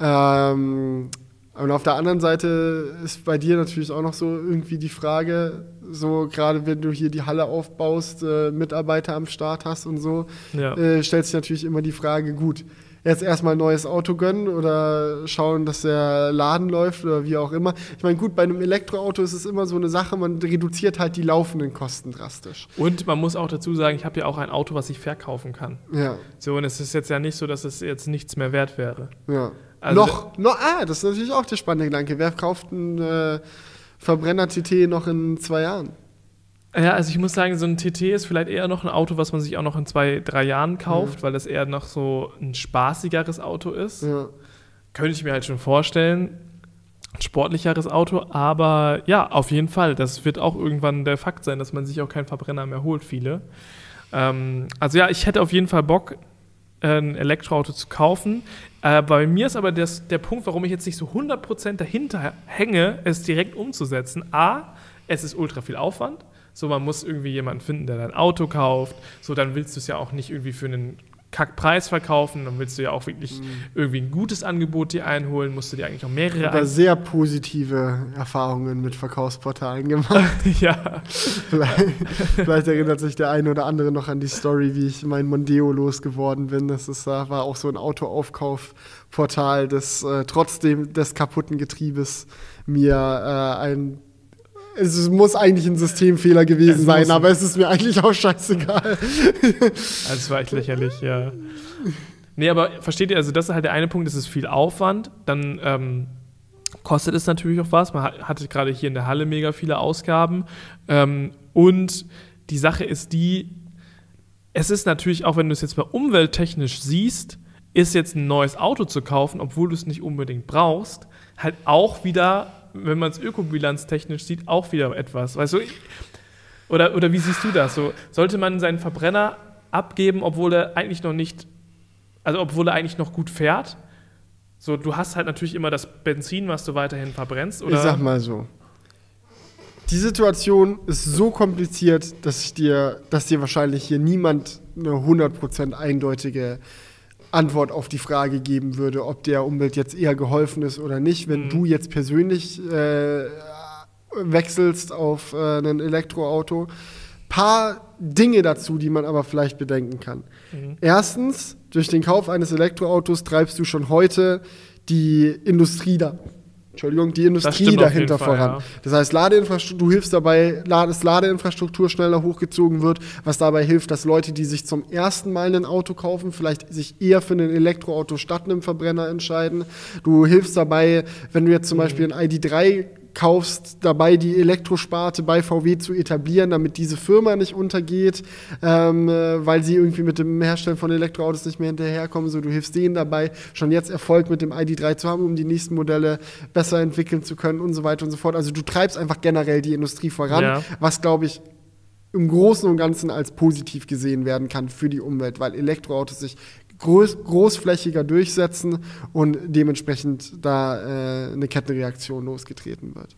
Ähm, und auf der anderen Seite ist bei dir natürlich auch noch so irgendwie die Frage, so gerade wenn du hier die Halle aufbaust, äh, Mitarbeiter am Start hast und so,
Ja.
äh, stellt sich natürlich immer die Frage, gut, jetzt erstmal ein neues Auto gönnen oder schauen, dass der Laden läuft oder wie auch immer. Ich meine, gut, bei einem Elektroauto ist es immer so eine Sache, man reduziert halt die laufenden Kosten drastisch.
Und man muss auch dazu sagen, ich habe ja auch ein Auto, was ich verkaufen kann.
Ja,
So, und es ist jetzt ja nicht so, dass es jetzt nichts mehr wert wäre.
ja.
Also
noch, noch, ah, das ist natürlich auch der spannende Gedanke. Wer kauft einen äh, Verbrenner-TT noch in zwei Jahren?
Ja, also ich muss sagen, so ein TT ist vielleicht eher noch ein Auto, was man sich auch noch in zwei, drei Jahren kauft, weil das eher noch so ein spaßigeres Auto ist.
Ja.
Könnte ich mir halt schon vorstellen. Ein sportlicheres Auto, aber ja, auf jeden Fall. Das wird auch irgendwann der Fakt sein, dass man sich auch keinen Verbrenner mehr holt, viele. Ähm, also ja, ich hätte auf jeden Fall Bock, ein Elektroauto zu kaufen. Äh, bei mir ist aber das, der Punkt, warum ich jetzt nicht so 100% dahinter hänge, es direkt umzusetzen. A, es ist ultra viel Aufwand. So, man muss irgendwie jemanden finden, der dein Auto kauft. So, dann willst du es ja auch nicht irgendwie für einen Kackpreis verkaufen. Dann willst du ja auch wirklich irgendwie ein gutes Angebot dir einholen. Musst du dir eigentlich auch mehrere
Aber sehr positive Erfahrungen mit Verkaufsportalen gemacht.
Ja,
vielleicht, vielleicht erinnert sich der eine oder andere noch an die Story, wie ich mein Mondeo losgeworden bin. Das ist, war auch so ein Autoaufkaufportal, das äh, trotzdem des kaputten Getriebes mir äh, ein es muss eigentlich ein Systemfehler gewesen
Es
sein, aber es ist mir eigentlich auch scheißegal.
also es war echt lächerlich, ja. Nee, aber versteht ihr, also das ist halt der eine Punkt, es ist viel Aufwand. Dann ähm, kostet es natürlich auch was. Man hat, hatte gerade hier in der Halle mega viele Ausgaben. Ähm, und die Sache ist die, es ist natürlich, auch wenn du es jetzt mal umwelttechnisch siehst, ist jetzt ein neues Auto zu kaufen, obwohl du es nicht unbedingt brauchst, halt auch wieder, wenn man es ökobilanztechnisch sieht, auch wieder etwas. Weißt du, Oder, oder wie siehst du das? So, sollte man seinen Verbrenner abgeben, obwohl er eigentlich noch nicht, also obwohl er eigentlich noch gut fährt? So, du hast halt natürlich immer das Benzin, was du weiterhin verbrennst, oder?
Ich sag mal so. Die Situation ist so kompliziert, dass ich dir, dass dir wahrscheinlich hier niemand eine 100% eindeutige Antwort auf die Frage geben würde, ob der Umwelt jetzt eher geholfen ist oder nicht. Wenn
Mhm.
du jetzt persönlich äh, wechselst auf äh, ein Elektroauto. Paar Dinge dazu, die man aber vielleicht bedenken kann.
Mhm.
Erstens, durch den Kauf eines Elektroautos treibst du schon heute die Industrie da. Entschuldigung, die Industrie dahinter
Fall,
voran.
ja.
Das heißt, Ladeinfrastruktur, du hilfst dabei, dass Ladeinfrastruktur schneller hochgezogen wird, was dabei hilft, dass Leute, die sich zum ersten Mal ein Auto kaufen, vielleicht sich eher für ein Elektroauto statt einem Verbrenner entscheiden. Du hilfst dabei, wenn du jetzt zum Beispiel ein ID3 kaufst, dabei die Elektrosparte bei VW zu etablieren, damit diese Firma nicht untergeht, ähm, äh, weil sie irgendwie mit dem Herstellen von Elektroautos nicht mehr hinterherkommen. So, du hilfst denen dabei, schon jetzt Erfolg mit dem ID3 zu haben, um die nächsten Modelle besser entwickeln zu können und so weiter und so fort. Also du treibst einfach generell die Industrie voran,
Ja.
was glaube ich im Großen und Ganzen als positiv gesehen werden kann für die Umwelt, weil Elektroautos sich groß, großflächiger durchsetzen und dementsprechend da äh, eine Kettenreaktion losgetreten wird.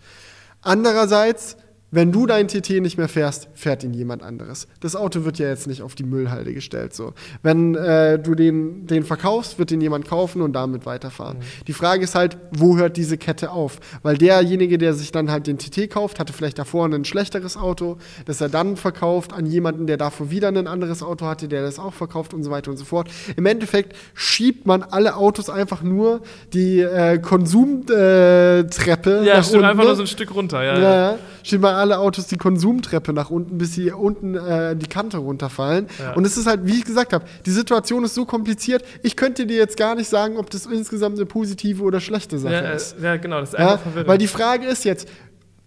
Andererseits, wenn du dein TT nicht mehr fährst, fährt ihn jemand anderes. Das Auto wird ja jetzt nicht auf die Müllhalde gestellt. So. Wenn äh, du den, den verkaufst, wird den jemand kaufen und damit weiterfahren. Die Frage ist halt, wo hört diese Kette auf? Weil derjenige, der sich dann halt den TT kauft, hatte vielleicht davor ein schlechteres Auto, das er dann verkauft an jemanden, der davor wieder ein anderes Auto hatte, der das auch verkauft und so weiter und so fort. Im Endeffekt schiebt man alle Autos einfach nur die äh, Konsumtreppe äh,
Ja,
nach
stimmt,
unten.
einfach nur so ein Stück runter, ja.
Ja,
ja.
Schieben mal alle Autos die Konsumtreppe nach unten, bis sie unten äh, die Kante runterfallen.
Ja.
Und es ist halt, wie ich gesagt habe, die Situation ist so kompliziert, ich könnte dir jetzt gar nicht sagen, ob das insgesamt eine positive oder schlechte Sache
Ja, äh,
ist.
ja, genau, das ist einfach verwirrend.
weil die Frage ist jetzt,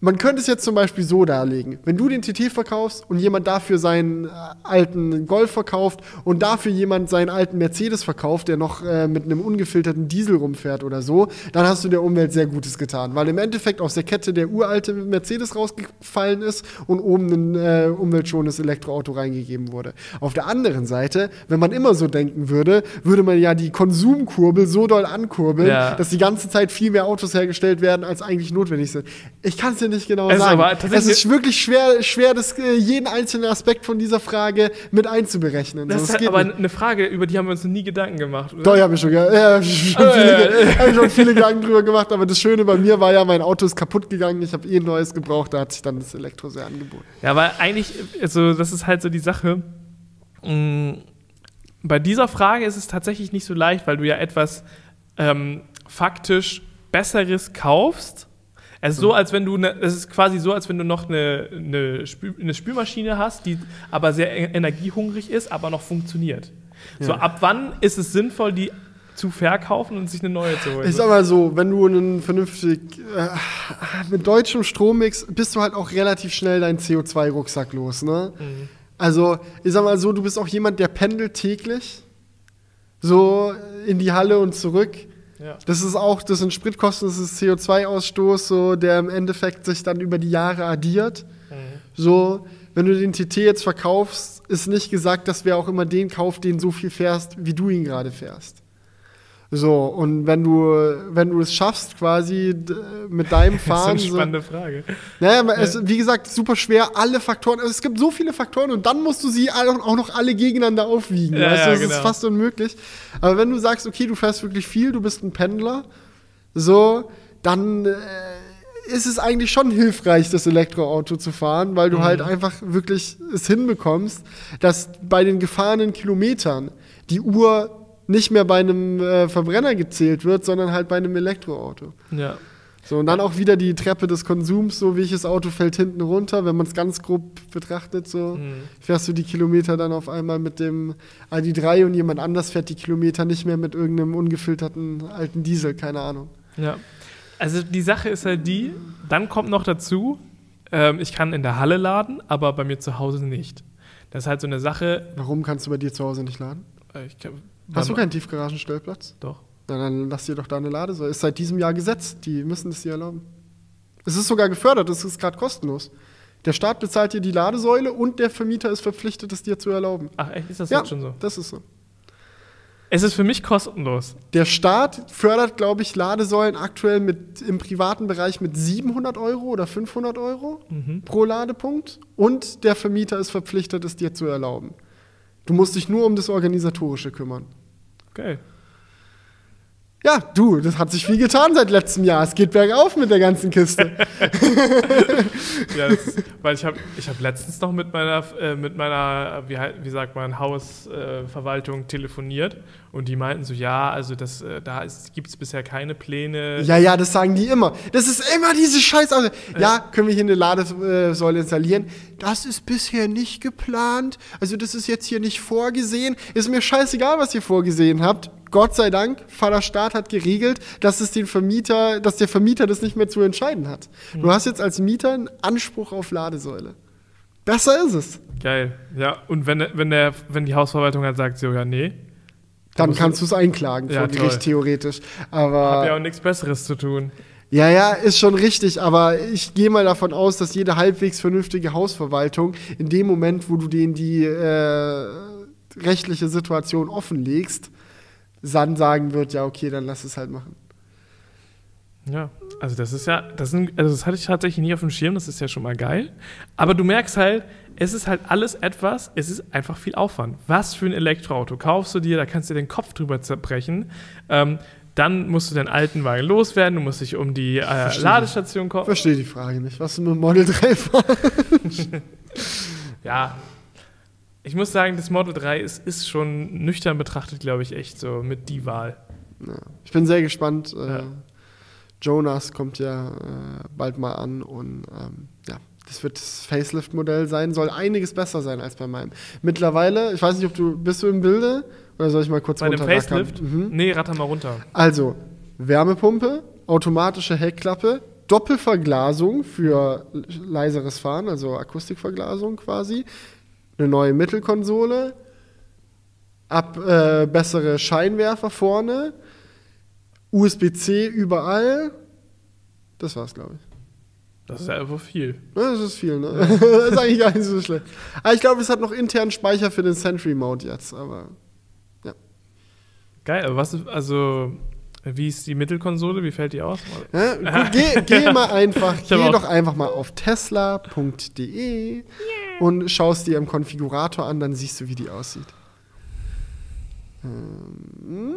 man könnte es jetzt zum Beispiel so darlegen. Wenn du den TT verkaufst und jemand dafür seinen äh, alten Golf verkauft und dafür jemand seinen alten Mercedes verkauft, der noch äh, mit einem ungefilterten Diesel rumfährt oder so, dann hast du der Umwelt sehr Gutes getan. Weil im Endeffekt aus der Kette der uralte Mercedes rausgefallen ist und oben ein äh, umweltschonendes Elektroauto reingegeben wurde. Auf der anderen Seite, wenn man immer so denken würde, würde man ja die Konsumkurbel so doll ankurbeln,
Ja.
dass die ganze Zeit viel mehr Autos hergestellt werden, als eigentlich notwendig sind. Ich kann es dir nicht genau
Es ist
sagen.
aber
es ist wirklich schwer, schwer das, äh, jeden einzelnen Aspekt von dieser Frage mit einzuberechnen.
das
So,
ist halt aber
nicht.
eine Frage, über die haben wir uns noch nie Gedanken gemacht, oder?
Doch, ich habe schon, ja, hab ich schon,
Oh,
viele,
ja,
hab ich schon viele Gedanken drüber gemacht, aber das Schöne bei mir war ja, mein Auto ist kaputt gegangen, ich habe eh ein neues gebraucht, da hat sich dann das Elektro sehr angeboten.
Ja, weil eigentlich, also das ist halt so die Sache. mh, Bei dieser Frage ist es tatsächlich nicht so leicht, weil du ja etwas ähm, faktisch Besseres kaufst. Es ist so, als wenn du, ne, es ist quasi so, als wenn du noch eine, eine, Spül eine Spülmaschine hast, die aber sehr e- energiehungrig ist, aber noch funktioniert. So,
Ja.
ab wann ist es sinnvoll, die zu verkaufen und sich eine neue zu holen?
Ich sag mal so, wenn du einen vernünftig, äh, mit deutschem Strommix bist du halt auch relativ schnell deinen CO2-Rucksack los, ne?
Mhm.
Also, ich sag mal so, du bist auch jemand, der pendelt täglich, so in die Halle und zurück.
Ja.
Das ist auch, das sind Spritkosten, das ist CO2-Ausstoß, so, der im Endeffekt sich dann über die Jahre addiert.
Mhm.
So, wenn du den TT jetzt verkaufst, ist nicht gesagt, dass wer auch immer den kauft, den so viel fährst, wie du ihn gerade fährst. So, und wenn du, wenn du es schaffst, quasi mit deinem
Das ist so
Fahren.
eine
so,
spannende Frage.
naja, es, wie gesagt, super schwer, alle Faktoren. Also es gibt so viele Faktoren und dann musst du sie auch noch alle gegeneinander aufwiegen.
Ja,
weißt du,
ja,
das ist
genau.
fast unmöglich. Aber wenn du sagst, okay, du fährst wirklich viel, du bist ein Pendler, so, dann äh, ist es eigentlich schon hilfreich, das Elektroauto zu fahren, weil du
Mhm.
halt einfach wirklich es hinbekommst, dass bei den gefahrenen Kilometern die Uhr nicht mehr bei einem äh, Verbrenner gezählt wird, sondern halt bei einem Elektroauto.
Ja.
So, und dann auch wieder die Treppe des Konsums, so welches Auto fällt hinten runter, wenn man es ganz grob betrachtet, so
Mhm.
fährst du die Kilometer dann auf einmal mit dem ID3 und jemand anders fährt die Kilometer nicht mehr mit irgendeinem ungefilterten alten Diesel, keine Ahnung.
Ja. Also die Sache ist halt die, dann kommt noch dazu, ähm, ich kann in der Halle laden, aber bei mir zu Hause nicht. Das ist halt so eine Sache.
Warum kannst du bei dir zu Hause nicht laden?
äh, Ich kann,
Hast du keinen Tiefgaragenstellplatz?
Doch.
Na, dann lass dir doch da eine Ladesäule. Ist seit diesem Jahr Gesetz, die müssen das dir erlauben. Es ist sogar gefördert, es ist gerade kostenlos. Der Staat bezahlt dir die Ladesäule und der Vermieter ist verpflichtet, es dir zu erlauben.
Ach, echt? Ist das
ja,
jetzt schon so?
das ist so.
Es ist für mich kostenlos.
Der Staat fördert, glaube ich, Ladesäulen aktuell mit, im privaten Bereich mit 700 Euro oder 500 Euro pro Ladepunkt und der Vermieter ist verpflichtet, es dir zu erlauben. Du musst dich nur um das Organisatorische kümmern.
Geil.
Ja, du, das hat sich viel getan seit letztem Jahr. Es geht bergauf mit der ganzen Kiste.
Ja, ist, weil ich habe ich hab letztens noch mit meiner, äh, mit meiner wie, wie sagt man, Hausverwaltung äh, telefoniert und die meinten so, ja, also das, äh, da gibt es bisher keine Pläne.
ja, ja, das sagen die immer. Das ist immer diese Scheiße. Ja, können wir hier eine Ladesäule installieren? Das ist bisher nicht geplant. Also das ist jetzt hier nicht vorgesehen. Ist mir scheißegal, was ihr vorgesehen habt. Gott sei Dank, Vater Staat hat geregelt, dass es den Vermieter, dass der Vermieter das nicht mehr zu entscheiden hat. Du hast jetzt als Mieter einen Anspruch auf Ladesäule. Besser ist es.
Geil. Ja, und wenn, wenn, der, wenn die Hausverwaltung halt sagt, so, ja, nee,
Dann kannst du es einklagen
Ja,
vor Gericht theoretisch. Aber
hab ja auch nichts Besseres zu tun.
Ja, ja, ist schon richtig, aber ich gehe mal davon aus, dass jede halbwegs vernünftige Hausverwaltung in dem Moment, wo du denen die äh, rechtliche Situation offenlegst, dann sagen wird, ja, okay, dann lass es halt machen.
Ja, also das ist ja, das, sind, also das hatte ich tatsächlich nie auf dem Schirm, das ist ja schon mal geil. Aber du merkst halt, es ist halt alles etwas, es ist einfach viel Aufwand. Was für ein Elektroauto kaufst du dir, da kannst du dir den Kopf drüber zerbrechen. Ähm, dann musst du deinen alten Wagen loswerden, du musst dich um die äh,
Verstehe.
Ladestation kommen.
Verstehe die Frage nicht. Was du mit Model 3 fahren?
Ja, ich muss sagen, das Model 3 ist, ist schon nüchtern betrachtet, glaube ich, echt so mit die Wahl.
Ja. Ich bin sehr gespannt. Äh,
Ja.
Jonas kommt ja äh, bald mal an und ähm, ja, das wird das Facelift-Modell sein, soll einiges besser sein als bei meinem. Mittlerweile, ich weiß nicht, ob du, bist du im Bilde oder soll ich mal kurz
Bei dem
runterrackern?
Facelift?
Mhm.
Nee, ratter mal runter.
Also, Wärmepumpe, automatische Heckklappe, Doppelverglasung für leiseres Fahren, also Akustikverglasung quasi, eine neue Mittelkonsole, ab, äh, bessere Scheinwerfer vorne, USB-C überall. Das war's, glaube ich.
Das ist ja einfach viel.
Ja, Das ist viel, ne? das ist eigentlich gar nicht so schlecht. Aber ich glaube, es hat noch internen Speicher für den Sentry Mode jetzt, aber
Geil, aber was ist, also, wie ist die Mittelkonsole? Wie fällt die aus?
Ja, geh, geh mal einfach, geh doch einfach mal auf tesla.de und schaust dir im Konfigurator an, dann siehst du, wie die aussieht. Ähm,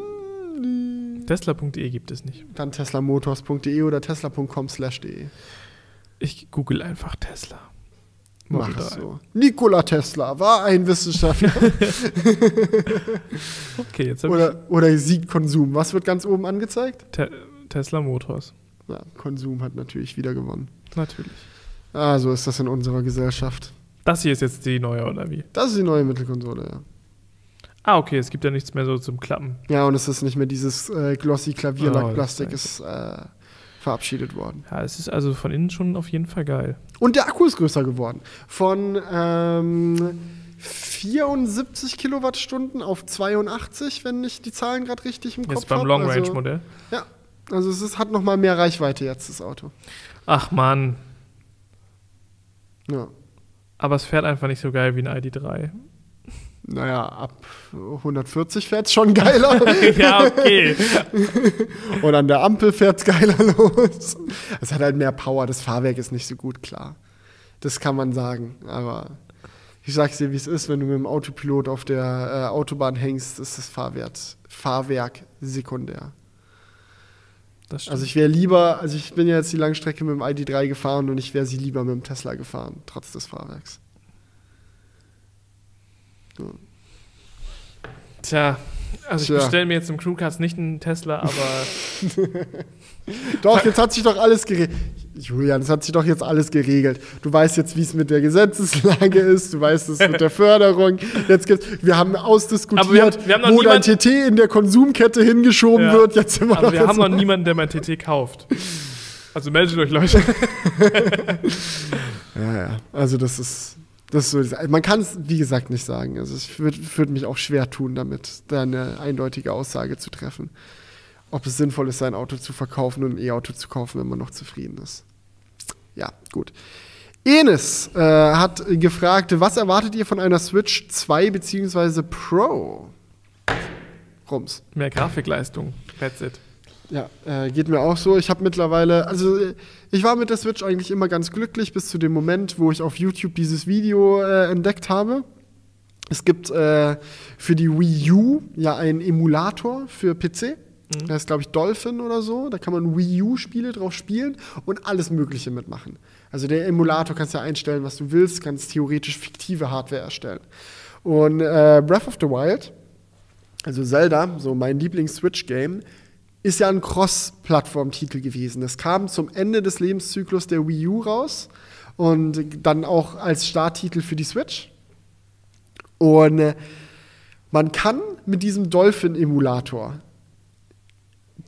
Tesla.de gibt es nicht.
Dann teslamotors.de oder tesla.com/de.
Ich google einfach Tesla.
Mach es
3.
so. Nikola Tesla war ein Wissenschaftler.
Okay, jetzt
oder, oder sieht Konsum. Was wird ganz oben angezeigt?
Te Tesla Motors.
Ja, Konsum hat natürlich wieder gewonnen.
Natürlich.
Ah, so ist das in unserer Gesellschaft.
Das hier ist jetzt die neue, oder wie?
Das ist die neue Mittelkonsole, ja.
Ah, okay, es gibt ja nichts mehr so zum Klappen.
Ja, und es ist nicht mehr dieses äh, glossy
Oh,
Klavierlackplastik,
das
ist äh, verabschiedet worden.
Ja, es ist also von innen schon auf jeden Fall geil.
Und der Akku ist größer geworden. Von ähm, 74 Kilowattstunden auf 82, wenn ich die Zahlen gerade richtig im Kopf
Jetzt beim
hab.
Long
Also-
Range Modell.
Ja, also es ist, hat noch mal mehr Reichweite jetzt, das Auto.
Ach man,
Ja.
aber es fährt einfach nicht so geil wie ein ID3.
Naja, ab 140 fährt es schon geiler.
ja, okay.
Und an der Ampel fährt es geiler los. Es hat halt mehr Power. Das Fahrwerk ist nicht so gut, klar. Das kann man sagen. Aber ich sag's dir, wie es ist, wenn du mit dem Autopilot auf der äh, Autobahn hängst, ist das Fahrwert, Fahrwerk sekundär. Also ich wäre lieber, also ich bin ja jetzt die Langstrecke mit dem ID3 gefahren und ich wäre sie lieber mit dem Tesla gefahren, trotz des Fahrwerks.
Tja, also ich bestelle mir jetzt im Crewcast nicht einen Tesla, aber
Doch, jetzt hat sich doch alles geregelt. Julian, es hat sich doch jetzt alles geregelt. Du weißt jetzt, wie es mit der Gesetzeslage ist, du weißt es mit der Förderung. Jetzt gibt's, wir haben ausdiskutiert,
wir haben- wir haben
wo dein TT in der Konsumkette hingeschoben
Ja.
wird. Jetzt sind wir
aber wir haben noch niemanden, der mein TT kauft. Also meldet euch, Leute.
Ja, ja. Also das ist, das so. Man kann es, wie gesagt, nicht sagen. Also es würde würd mich auch schwer tun, damit da eine eindeutige Aussage zu treffen. Ob es sinnvoll ist, sein Auto zu verkaufen und ein E-Auto zu kaufen, wenn man noch zufrieden ist. Ja, gut. Enes äh, hat gefragt, was erwartet ihr von einer Switch 2 bzw. Pro? Rums.
Mehr Grafikleistung. That's it.
Ja, äh, geht mir auch so. Ich habe mittlerweile, also äh, ich war mit der Switch eigentlich immer ganz glücklich bis zu dem Moment, wo ich auf YouTube dieses Video äh, entdeckt habe. Es gibt äh, für die Wii U ja einen Emulator für PC. Mhm. Das ist, glaube ich, Dolphin oder so. Da kann man Wii U-Spiele drauf spielen und alles Mögliche mitmachen. Also der Emulator kannst ja einstellen, was du willst, kannst theoretisch fiktive Hardware erstellen. Und äh, Breath of the Wild, also Zelda, so mein Lieblings-Switch-Game, ist ja ein Cross-Plattform-Titel gewesen. Das kam zum Ende des Lebenszyklus der Wii U raus und dann auch als Starttitel für die Switch. Und äh, man kann mit diesem Dolphin-Emulator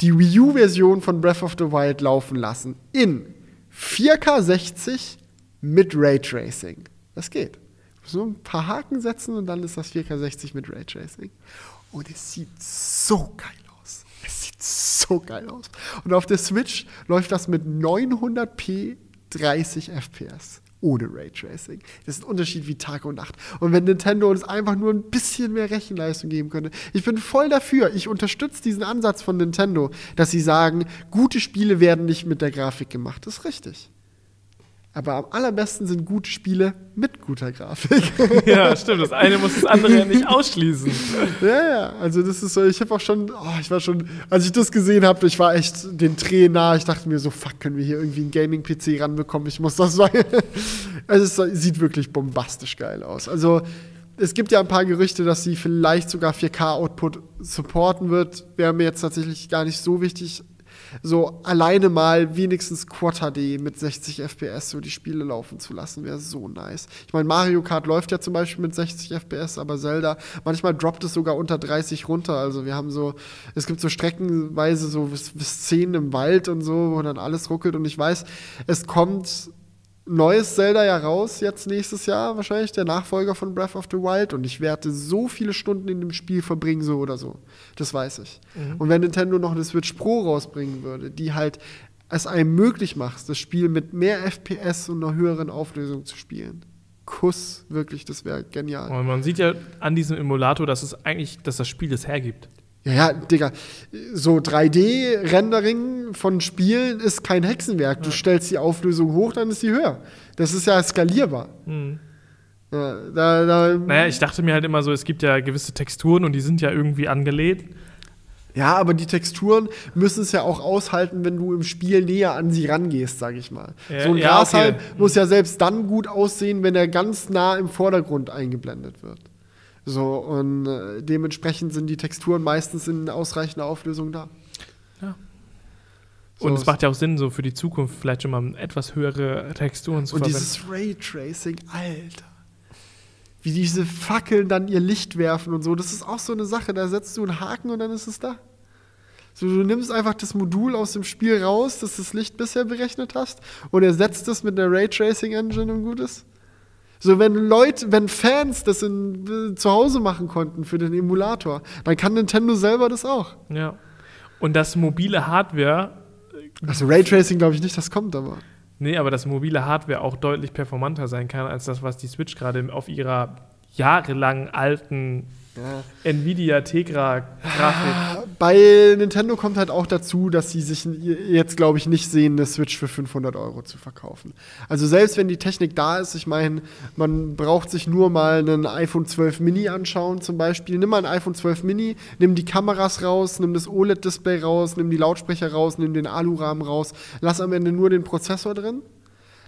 die Wii U-Version von Breath of the Wild laufen lassen in 4K 60 mit Raytracing. Das geht. So ein paar Haken setzen und dann ist das 4K 60 mit Raytracing. Und es sieht so geil. Es so geil aus. Und auf der Switch läuft das mit 900p 30 FPS ohne Raytracing. Das ist ein Unterschied wie Tag und Nacht. Und wenn Nintendo uns einfach nur ein bisschen mehr Rechenleistung geben könnte, ich bin voll dafür. Ich unterstütze diesen Ansatz von Nintendo, dass sie sagen, gute Spiele werden nicht mit der Grafik gemacht. Das ist richtig. Aber am allerbesten sind gute Spiele mit guter Grafik.
Ja, stimmt. Das eine muss das andere ja nicht ausschließen.
Ja, ja. Also das ist so, ich habe auch schon, oh, ich war schon, als ich das gesehen habe, ich war echt den Tränen nah. Ich dachte mir so, fuck, können wir hier irgendwie einen Gaming-PC ranbekommen? Ich muss das sein. Also es sieht wirklich bombastisch geil aus. Also es gibt ja ein paar Gerüchte, dass sie vielleicht sogar 4K-Output supporten wird. Wäre mir jetzt tatsächlich gar nicht so wichtig so alleine mal wenigstens Quad HD mit 60 FPS so die Spiele laufen zu lassen, wäre so nice. Ich meine, Mario Kart läuft ja zum Beispiel mit 60 FPS, aber Zelda, manchmal droppt es sogar unter 30 runter. Also wir haben so, es gibt so streckenweise so Szenen im Wald und so, wo dann alles ruckelt und ich weiß, es kommt neues Zelda ja raus, jetzt nächstes Jahr wahrscheinlich, der Nachfolger von Breath of the Wild. Und ich werde so viele Stunden in dem Spiel verbringen, so oder so. Das weiß ich. Mhm. Und wenn Nintendo noch eine Switch Pro rausbringen würde, die halt es einem möglich macht, das Spiel mit mehr FPS und einer höheren Auflösung zu spielen. Kuss, wirklich, das wäre genial.
Und man sieht ja an diesem Emulator, dass es eigentlich, dass das Spiel das hergibt.
Ja, ja, Digga, so 3D-Rendering von Spielen ist kein Hexenwerk. Du stellst die Auflösung hoch, dann ist sie höher. Das ist ja skalierbar. Mhm.
Ja, da, da, naja, ich dachte mir halt immer so, es gibt ja gewisse Texturen und die sind ja irgendwie angelehnt.
Ja, aber die Texturen müssen es ja auch aushalten, wenn du im Spiel näher an sie rangehst, sag ich mal. Ja, so ein ja, Grashalm okay. muss ja selbst dann gut aussehen, wenn er ganz nah im Vordergrund eingeblendet wird. So, und äh, dementsprechend sind die Texturen meistens in ausreichender Auflösung da.
Ja. Und so es macht ja auch Sinn, so für die Zukunft vielleicht schon mal etwas höhere Texturen zu
und verwenden. Und dieses Raytracing, Alter. Wie diese Fackeln dann ihr Licht werfen und so, das ist auch so eine Sache. Da setzt du einen Haken und dann ist es da. So, du nimmst einfach das Modul aus dem Spiel raus, das das Licht bisher berechnet hast, und ersetzt es mit einer Raytracing-Engine und gut ist. So, wenn Leute, wenn Fans das in, zu Hause machen konnten für den Emulator, dann kann Nintendo selber das auch.
Ja. Und das mobile Hardware.
Also Raytracing glaube ich nicht, das kommt aber.
Nee, aber das mobile Hardware auch deutlich performanter sein kann als das, was die Switch gerade auf ihrer jahrelang alten ja. Nvidia Tegra Grafik.
Bei Nintendo kommt halt auch dazu, dass sie sich jetzt, glaube ich, nicht sehen, eine Switch für 500 Euro zu verkaufen. Also selbst wenn die Technik da ist, ich meine, man braucht sich nur mal einen iPhone 12 Mini anschauen zum Beispiel. Nimm mal ein iPhone 12 Mini, nimm die Kameras raus, nimm das OLED-Display raus, nimm die Lautsprecher raus, nimm den Alurahmen raus, lass am Ende nur den Prozessor drin.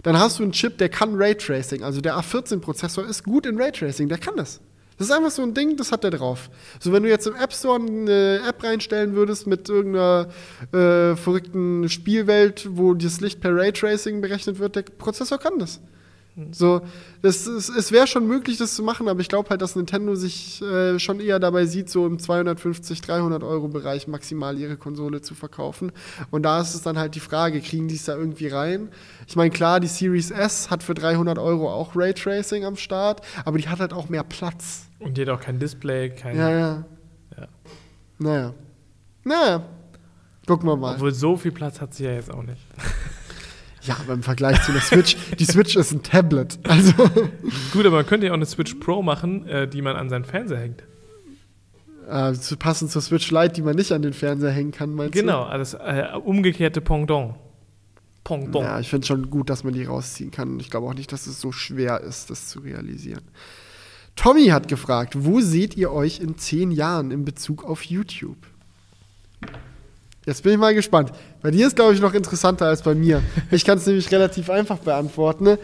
Dann hast du einen Chip, der kann Raytracing. Also der A14-Prozessor ist gut in Raytracing, der kann das. Das ist einfach so ein Ding, das hat der drauf. So, wenn du jetzt im App Store eine App reinstellen würdest mit irgendeiner äh, verrückten Spielwelt, wo das Licht per Raytracing berechnet wird, der Prozessor kann das. So, das ist, es wäre schon möglich, das zu machen, aber ich glaube halt, dass Nintendo sich äh, schon eher dabei sieht, so im 250, 300 Euro Bereich maximal ihre Konsole zu verkaufen. Und da ist es dann halt die Frage, kriegen die es da irgendwie rein? Ich meine, klar, die Series S hat für 300 Euro auch Raytracing am Start, aber die hat halt auch mehr Platz.
Und die hat auch kein Display, kein.
Ja, ja. ja. Naja. Naja. Gucken wir mal.
Obwohl so viel Platz hat sie ja jetzt auch nicht.
Ja, aber im Vergleich zu der Switch, die Switch ist ein Tablet. Also.
Gut, aber man könnte ja auch eine Switch Pro machen, äh, die man an seinen Fernseher hängt.
Äh, zu passend zur Switch Lite, die man nicht an den Fernseher hängen kann, meinst
Genau, also das äh, umgekehrte Pendant.
du?
Pendant.
Ja, ich finde schon gut, dass man die rausziehen kann. Ich glaube auch nicht, dass es so schwer ist, das zu realisieren. Tommy hat gefragt, wo seht ihr euch in zehn Jahren in Bezug auf YouTube? Jetzt bin ich mal gespannt. Bei dir ist, glaube ich, noch interessanter als bei mir. Ich kann es nämlich relativ einfach beantworten. ne?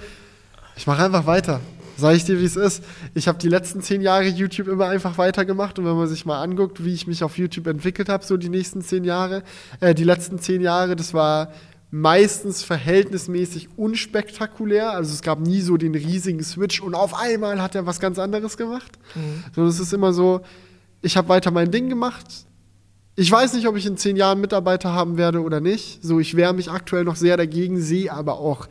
Ich mache einfach weiter. Sag ich dir, wie es ist. Ich habe die letzten zehn Jahre YouTube immer einfach weitergemacht und wenn man sich mal anguckt, wie ich mich auf YouTube entwickelt habe, so die nächsten zehn Jahre, äh, die letzten zehn Jahre, das war meistens verhältnismäßig unspektakulär. Also es gab nie so den riesigen Switch und auf einmal hat er was ganz anderes gemacht. Sondern es ist immer so, ich habe weiter mein Ding gemacht. Ich weiß nicht, ob ich in zehn Jahren Mitarbeiter haben werde oder nicht. So, ich wehre mich aktuell noch sehr dagegen, sehe aber auch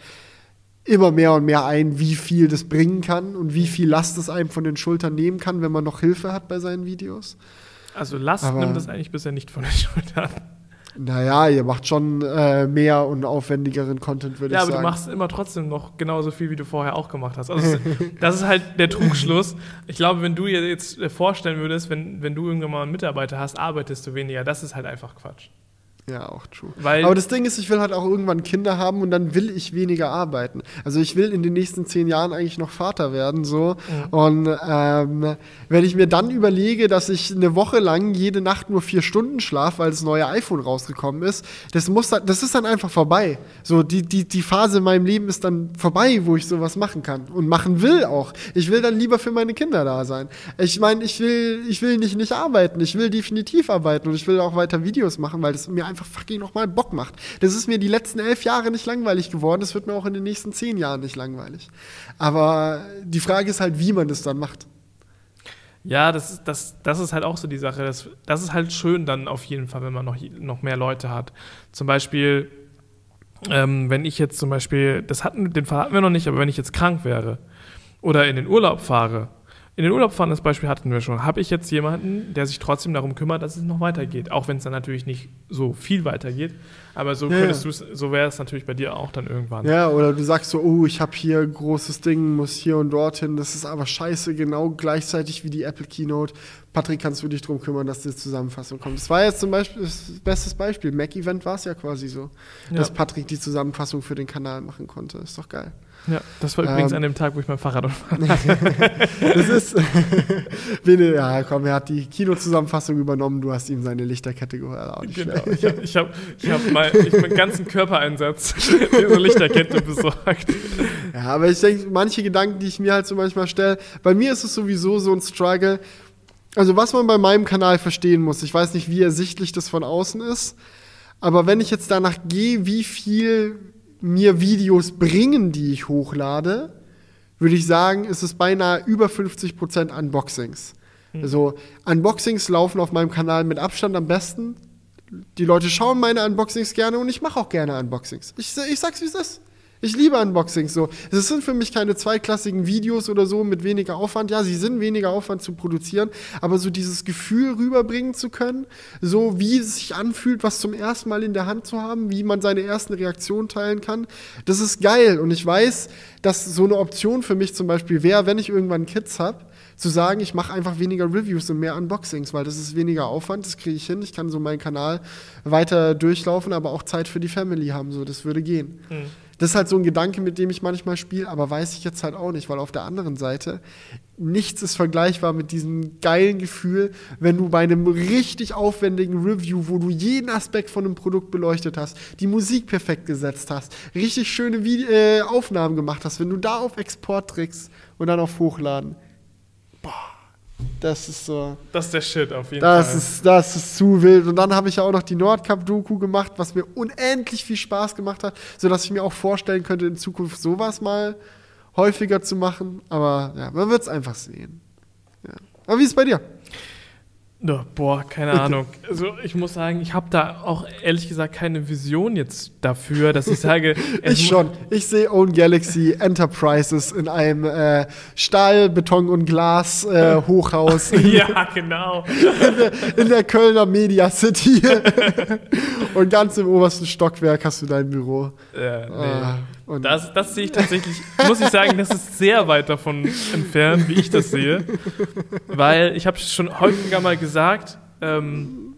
immer mehr und mehr ein, wie viel das bringen kann und wie viel Last es einem von den Schultern nehmen kann, wenn man noch Hilfe hat bei seinen Videos.
Also Last
Aber-
nimmt das eigentlich bisher nicht von den Schultern.
Naja, ihr macht schon äh, mehr und aufwendigeren Content, würde
Ja,
ich
aber
sagen.
du machst immer trotzdem noch genauso viel, wie du vorher auch gemacht hast. Also das ist halt der Trugschluss. Ich glaube, wenn du dir jetzt äh, vorstellen würdest, wenn, wenn du irgendwann mal einen Mitarbeiter hast, arbeitest du weniger. Das ist halt einfach Quatsch.
Ja, auch true.
Weil-
Aber das Ding ist, ich will halt auch irgendwann Kinder haben und dann will ich weniger arbeiten. Also ich will in den nächsten zehn Jahren eigentlich noch Vater werden, so. Und ähm, wenn ich mir dann überlege, dass ich eine Woche lang jede Nacht nur vier Stunden schlafe, weil das neue iPhone rausgekommen ist, das muss dann, das ist dann einfach vorbei. So, die, die, die Phase in meinem Leben ist dann vorbei, wo ich sowas machen kann und machen will auch. Ich will dann lieber für meine Kinder da sein. Ich meine, ich will, ich will nicht nicht arbeiten, ich will definitiv arbeiten und ich will auch weiter Videos machen, weil das mir einfach fucking nochmal Bock macht. Das ist mir die letzten elf Jahre nicht langweilig geworden, das wird mir auch in den nächsten zehn Jahren nicht langweilig. Aber die Frage ist halt, wie man das dann macht.
Ja, das ist, das, das ist halt auch so die Sache. Das, das ist halt schön dann auf jeden Fall, wenn man noch, noch mehr Leute hat. Zum Beispiel, ähm, wenn ich jetzt zum Beispiel, das hatten, den Fall hatten wir noch nicht, aber wenn ich jetzt krank wäre oder in den Urlaub fahre, in den Urlaub fahren, das Beispiel hatten wir schon, habe ich jetzt jemanden, der sich trotzdem darum kümmert, dass es noch weitergeht. Auch wenn es dann natürlich nicht so viel weitergeht. Aber so
Ja,
könntest
ja.
du's, so wäre es natürlich bei dir auch dann irgendwann.
Ja, oder du sagst so, oh, ich habe hier ein großes Ding, muss hier und dorthin, das ist aber scheiße, genau gleichzeitig wie die Apple Keynote. Patrick, kannst du dich drum kümmern, dass die Zusammenfassung kommt? Das war jetzt zum Beispiel das bestes Beispiel. Mac-Event war es ja quasi so,
Ja.
dass Patrick die Zusammenfassung für den Kanal machen konnte. Ist doch geil.
Ja, das war übrigens
Ähm.
an dem Tag, wo ich mein Fahrrad war.
Das ist. Bene, ja, komm, er hat die Kino-Zusammenfassung übernommen, du hast ihm seine Lichterkette gehört. Auch nicht
Genau. Ich habe ich hab, ich hab mal, ich meinen ganzen Körpereinsatz diese Lichterkette besorgt.
Ja, aber ich denke, manche Gedanken, die ich mir halt so manchmal stelle, bei mir ist es sowieso so ein Struggle. Also, was man bei meinem Kanal verstehen muss, ich weiß nicht, wie ersichtlich das von außen ist, aber wenn ich jetzt danach gehe, wie viel mir Videos bringen, die ich hochlade, würde ich sagen, ist es beinahe über 50% Unboxings. Also, Unboxings laufen auf meinem Kanal mit Abstand am besten. Die Leute schauen meine Unboxings gerne und ich mache auch gerne Unboxings. Ich, ich sag's, wie es ist. Ich liebe Unboxings so. Es sind für mich keine zweiklassigen Videos oder so mit weniger Aufwand. Ja, sie sind weniger Aufwand zu produzieren, aber so dieses Gefühl rüberbringen zu können, so wie es sich anfühlt, was zum ersten Mal in der Hand zu haben, wie man seine ersten Reaktionen teilen kann, das ist geil. Und ich weiß, dass so eine Option für mich zum Beispiel wäre, wenn ich irgendwann Kids habe, zu sagen, ich mache einfach weniger Reviews und mehr Unboxings, weil das ist weniger Aufwand, das kriege ich hin. Ich kann so meinen Kanal weiter durchlaufen, aber auch Zeit für die Family haben, so das würde gehen. Das ist halt so ein Gedanke, mit dem ich manchmal spiele, aber weiß ich jetzt halt auch nicht, weil auf der anderen Seite nichts ist vergleichbar mit diesem geilen Gefühl, wenn du bei einem richtig aufwendigen Review, wo du jeden Aspekt von einem Produkt beleuchtet hast, die Musik perfekt gesetzt hast, richtig schöne Vide äh, Aufnahmen gemacht hast, wenn du da auf Export drückst und dann auf Hochladen. Boah, das ist so.
Das ist der Shit auf jeden
Das
Fall.
ist, das ist zu wild. Und dann habe ich ja auch noch die Nordcup-Doku gemacht, was mir unendlich viel Spaß gemacht hat, sodass ich mir auch vorstellen könnte, in Zukunft sowas mal häufiger zu machen. Aber ja, man wird es einfach sehen. Ja. Aber wie ist es bei dir?
Ja, boah, keine Ahnung. Also ich muss sagen, ich habe da auch ehrlich gesagt keine Vision jetzt dafür, dass ich sage,
Ich schon. Ich sehe Own Galaxy Enterprises in einem äh, Stahl, Beton und Glas äh, Hochhaus
Ja, genau.
in der Kölner Media City. und ganz im obersten Stockwerk hast du dein Büro.
Äh, nee.
Ah, und
Das, das sehe ich tatsächlich, muss ich sagen, das ist sehr weit davon entfernt, wie ich das sehe. Weil ich habe schon häufiger mal gesagt, ähm,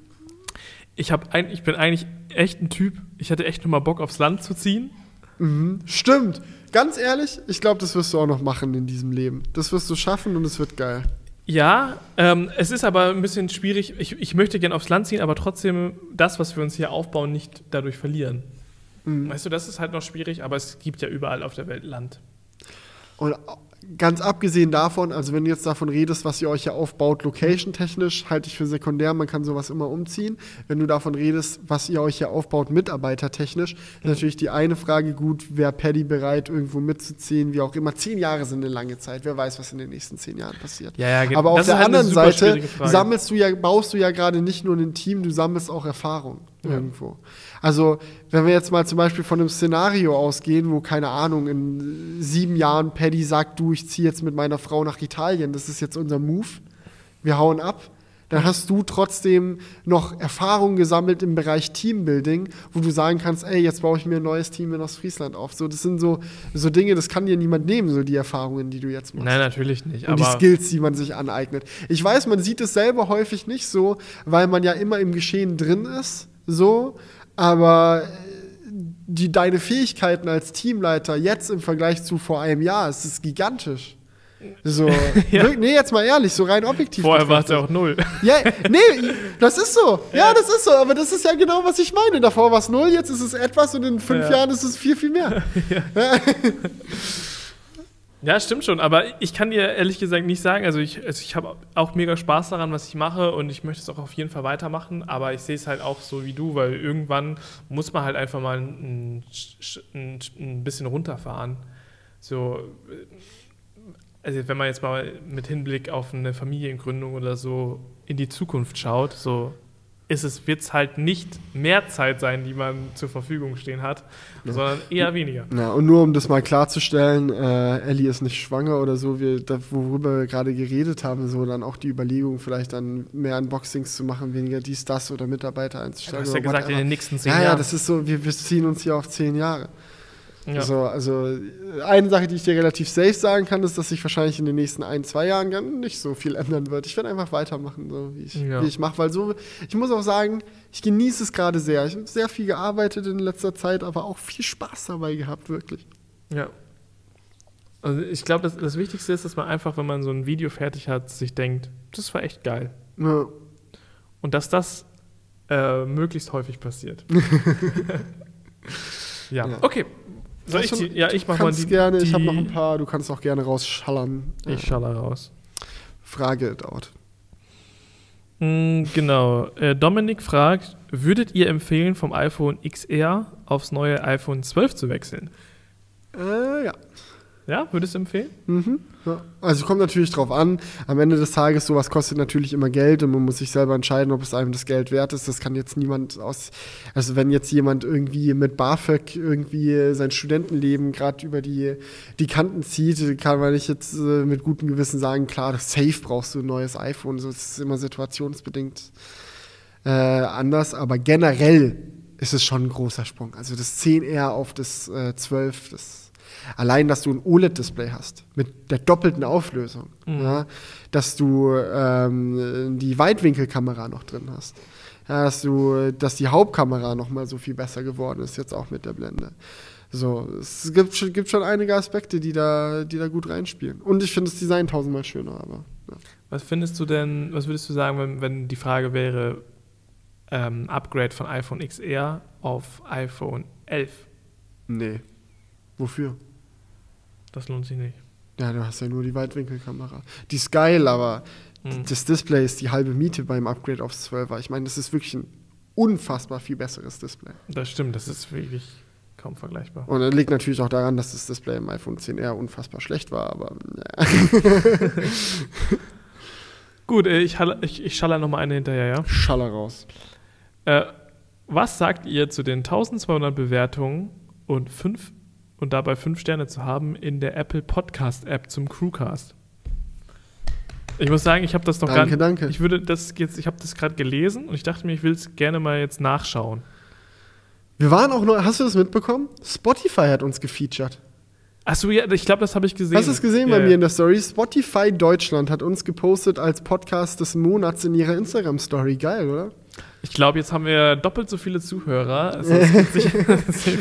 ich, hab ein, ich bin eigentlich echt ein Typ, ich hatte echt nur mal Bock aufs Land zu ziehen.
Mhm. Stimmt. Ganz ehrlich, ich glaube, das wirst du auch noch machen in diesem Leben. Das wirst du schaffen und es wird geil.
Ja, ähm, es ist aber ein bisschen schwierig. Ich, ich möchte gerne aufs Land ziehen, aber trotzdem das, was wir uns hier aufbauen, nicht dadurch verlieren.
Mhm.
Weißt du, das ist halt noch schwierig, aber es gibt ja überall auf der Welt Land.
Und ganz abgesehen davon, also wenn du jetzt davon redest, was ihr euch ja aufbaut, location-technisch, halte ich für sekundär, man kann sowas immer umziehen. Wenn du davon redest, was ihr euch ja aufbaut, mitarbeitertechnisch, ist natürlich die eine Frage gut, wäre Paddy bereit, irgendwo mitzuziehen, wie auch immer. Zehn Jahre sind eine lange Zeit, wer weiß, was in den nächsten zehn Jahren passiert.
Ja, ja,
Aber auf
das
der anderen Seite sammelst du ja, baust du ja gerade nicht nur ein Team, du sammelst auch Erfahrung
Ja.
irgendwo. Also, wenn wir jetzt mal zum Beispiel von einem Szenario ausgehen, wo, keine Ahnung, in sieben Jahren Paddy sagt, du, ich ziehe jetzt mit meiner Frau nach Italien, das ist jetzt unser Move, wir hauen ab, dann hast du trotzdem noch Erfahrung gesammelt im Bereich Teambuilding, wo du sagen kannst, ey, jetzt baue ich mir ein neues Team in Ostfriesland auf. So, das sind so, so Dinge, das kann dir niemand nehmen, so die Erfahrungen, die du jetzt machst
Nein, natürlich nicht.
und die Skills, die man sich aneignet. Ich weiß, man sieht es selber häufig nicht so, weil man ja immer im Geschehen drin ist, so, aber äh, die, deine Fähigkeiten als Teamleiter jetzt im Vergleich zu vor einem Jahr, es ist gigantisch. So,
Ja.
wirklich, nee, jetzt mal ehrlich, so rein objektiv.
vorher war es ja auch null.
Ja, nee, das ist so. Ja, das ist so, aber das ist ja genau, was ich meine. Davor war es null, jetzt ist es etwas und in fünf
Ja.
Jahren ist es viel, viel mehr.
Ja, stimmt schon, aber ich kann dir ehrlich gesagt nicht sagen, also ich, also ich habe auch mega Spaß daran, was ich mache und ich möchte es auch auf jeden Fall weitermachen, aber ich sehe es halt auch so wie du, weil irgendwann muss man halt einfach mal ein, ein, ein bisschen runterfahren. So, also wenn man jetzt mal mit Hinblick auf eine Familiengründung oder so in die Zukunft schaut, so ist es, wird es halt nicht mehr Zeit sein, die man zur Verfügung stehen hat, sondern eher weniger.
Ja, und nur um das mal klarzustellen, äh, Ellie ist nicht schwanger oder so, wir, da, worüber wir gerade geredet haben, so dann auch die Überlegung, vielleicht dann mehr Unboxings zu machen, weniger dies, das oder Mitarbeiter
Du
einzustellen.
hast ja gesagt, in
whatever.
den nächsten zehn
ja, ja,
Jahren.
das ist so, wir, wir ziehen uns hier auf zehn Jahre.
Ja.
So, also eine Sache, die ich dir relativ safe sagen kann, ist, dass sich wahrscheinlich in den nächsten ein, zwei Jahren gar nicht so viel ändern wird. Ich werde einfach weitermachen, so wie ich,
Ja.
wie ich mache, weil so, ich muss auch sagen, ich genieße es gerade sehr. Ich habe sehr viel gearbeitet in letzter Zeit, aber auch viel Spaß dabei gehabt, wirklich.
Ja. Also ich glaube, das, das Wichtigste ist, dass man einfach, wenn man so ein Video fertig hat, sich denkt, das war echt geil.
Ja.
Und dass das äh, möglichst häufig passiert. ja.
Ja.
okay. Soll ich die, ja, ich mach mal die.
gerne, ich habe
die-
noch ein paar, du kannst auch gerne rausschallern.
Ich
Äh,
schalle raus.
Frage dauert.
Mm, genau. Äh, Dominik fragt, würdet ihr empfehlen, vom iPhone XR aufs neue iPhone 12 zu wechseln?
Äh, ja.
Ja, würdest du empfehlen?
Mhm. ja. Also kommt natürlich drauf an. Am Ende des Tages, sowas kostet natürlich immer Geld und man muss sich selber entscheiden, ob es einem das Geld wert ist. Das kann jetzt niemand aus. Also wenn jetzt jemand irgendwie mit BAföG irgendwie sein Studentenleben gerade über die, die Kanten zieht, kann man nicht jetzt äh, mit gutem Gewissen sagen, klar, safe brauchst du ein neues iPhone. So ist immer situationsbedingt äh, anders, aber generell ist es schon ein großer Sprung. Also das 10R auf das äh, 12, das allein, dass du ein OLED-Display hast mit der doppelten Auflösung,
Mhm.
ja, dass du ähm, die Weitwinkelkamera noch drin hast, ja, dass du, dass die Hauptkamera noch mal so viel besser geworden ist jetzt auch mit der Blende. So, es gibt, schon- gibt schon einige Aspekte, die da, die da gut reinspielen. Und ich finde das Design tausendmal schöner, aber ja.
Was findest du denn, was würdest du sagen, wenn, wenn die Frage wäre, ähm, Upgrade von iPhone XR auf iPhone 11?
nee. Wofür?
Das lohnt sich nicht.
Ja, du hast ja nur die Weitwinkelkamera. Die ist geil, aber
Hm.
das Display ist die halbe Miete beim Upgrade aufs 12er. Ich meine, das ist wirklich ein unfassbar viel besseres Display.
Das stimmt, das ist wirklich kaum vergleichbar.
Und das liegt natürlich auch daran, dass das Display im iPhone 10R unfassbar schlecht war, aber ja.
Gut, äh, ich, halle- ich, ich schaller noch mal eine hinterher, ja?
Schaller raus.
Äh, was sagt ihr zu den 1200 Bewertungen und, fünf, und dabei fünf Sterne zu haben in der Apple Podcast App zum Crewcast? Ich muss sagen, ich habe das noch
Danke,
gar
danke.
Ich würde das jetzt, ich habe das gerade gelesen und ich dachte mir, ich will es gerne mal jetzt nachschauen.
Wir waren auch noch, hast du das mitbekommen? Spotify hat uns gefeatured.
Achso, ja, ich glaube, das habe ich gesehen.
Hast du es gesehen
ja,
bei mir in der Story? Spotify Deutschland hat uns gepostet als Podcast des Monats in ihrer Instagram-Story. Geil, oder?
Ich glaube, jetzt haben wir doppelt so viele Zuhörer. Also sich-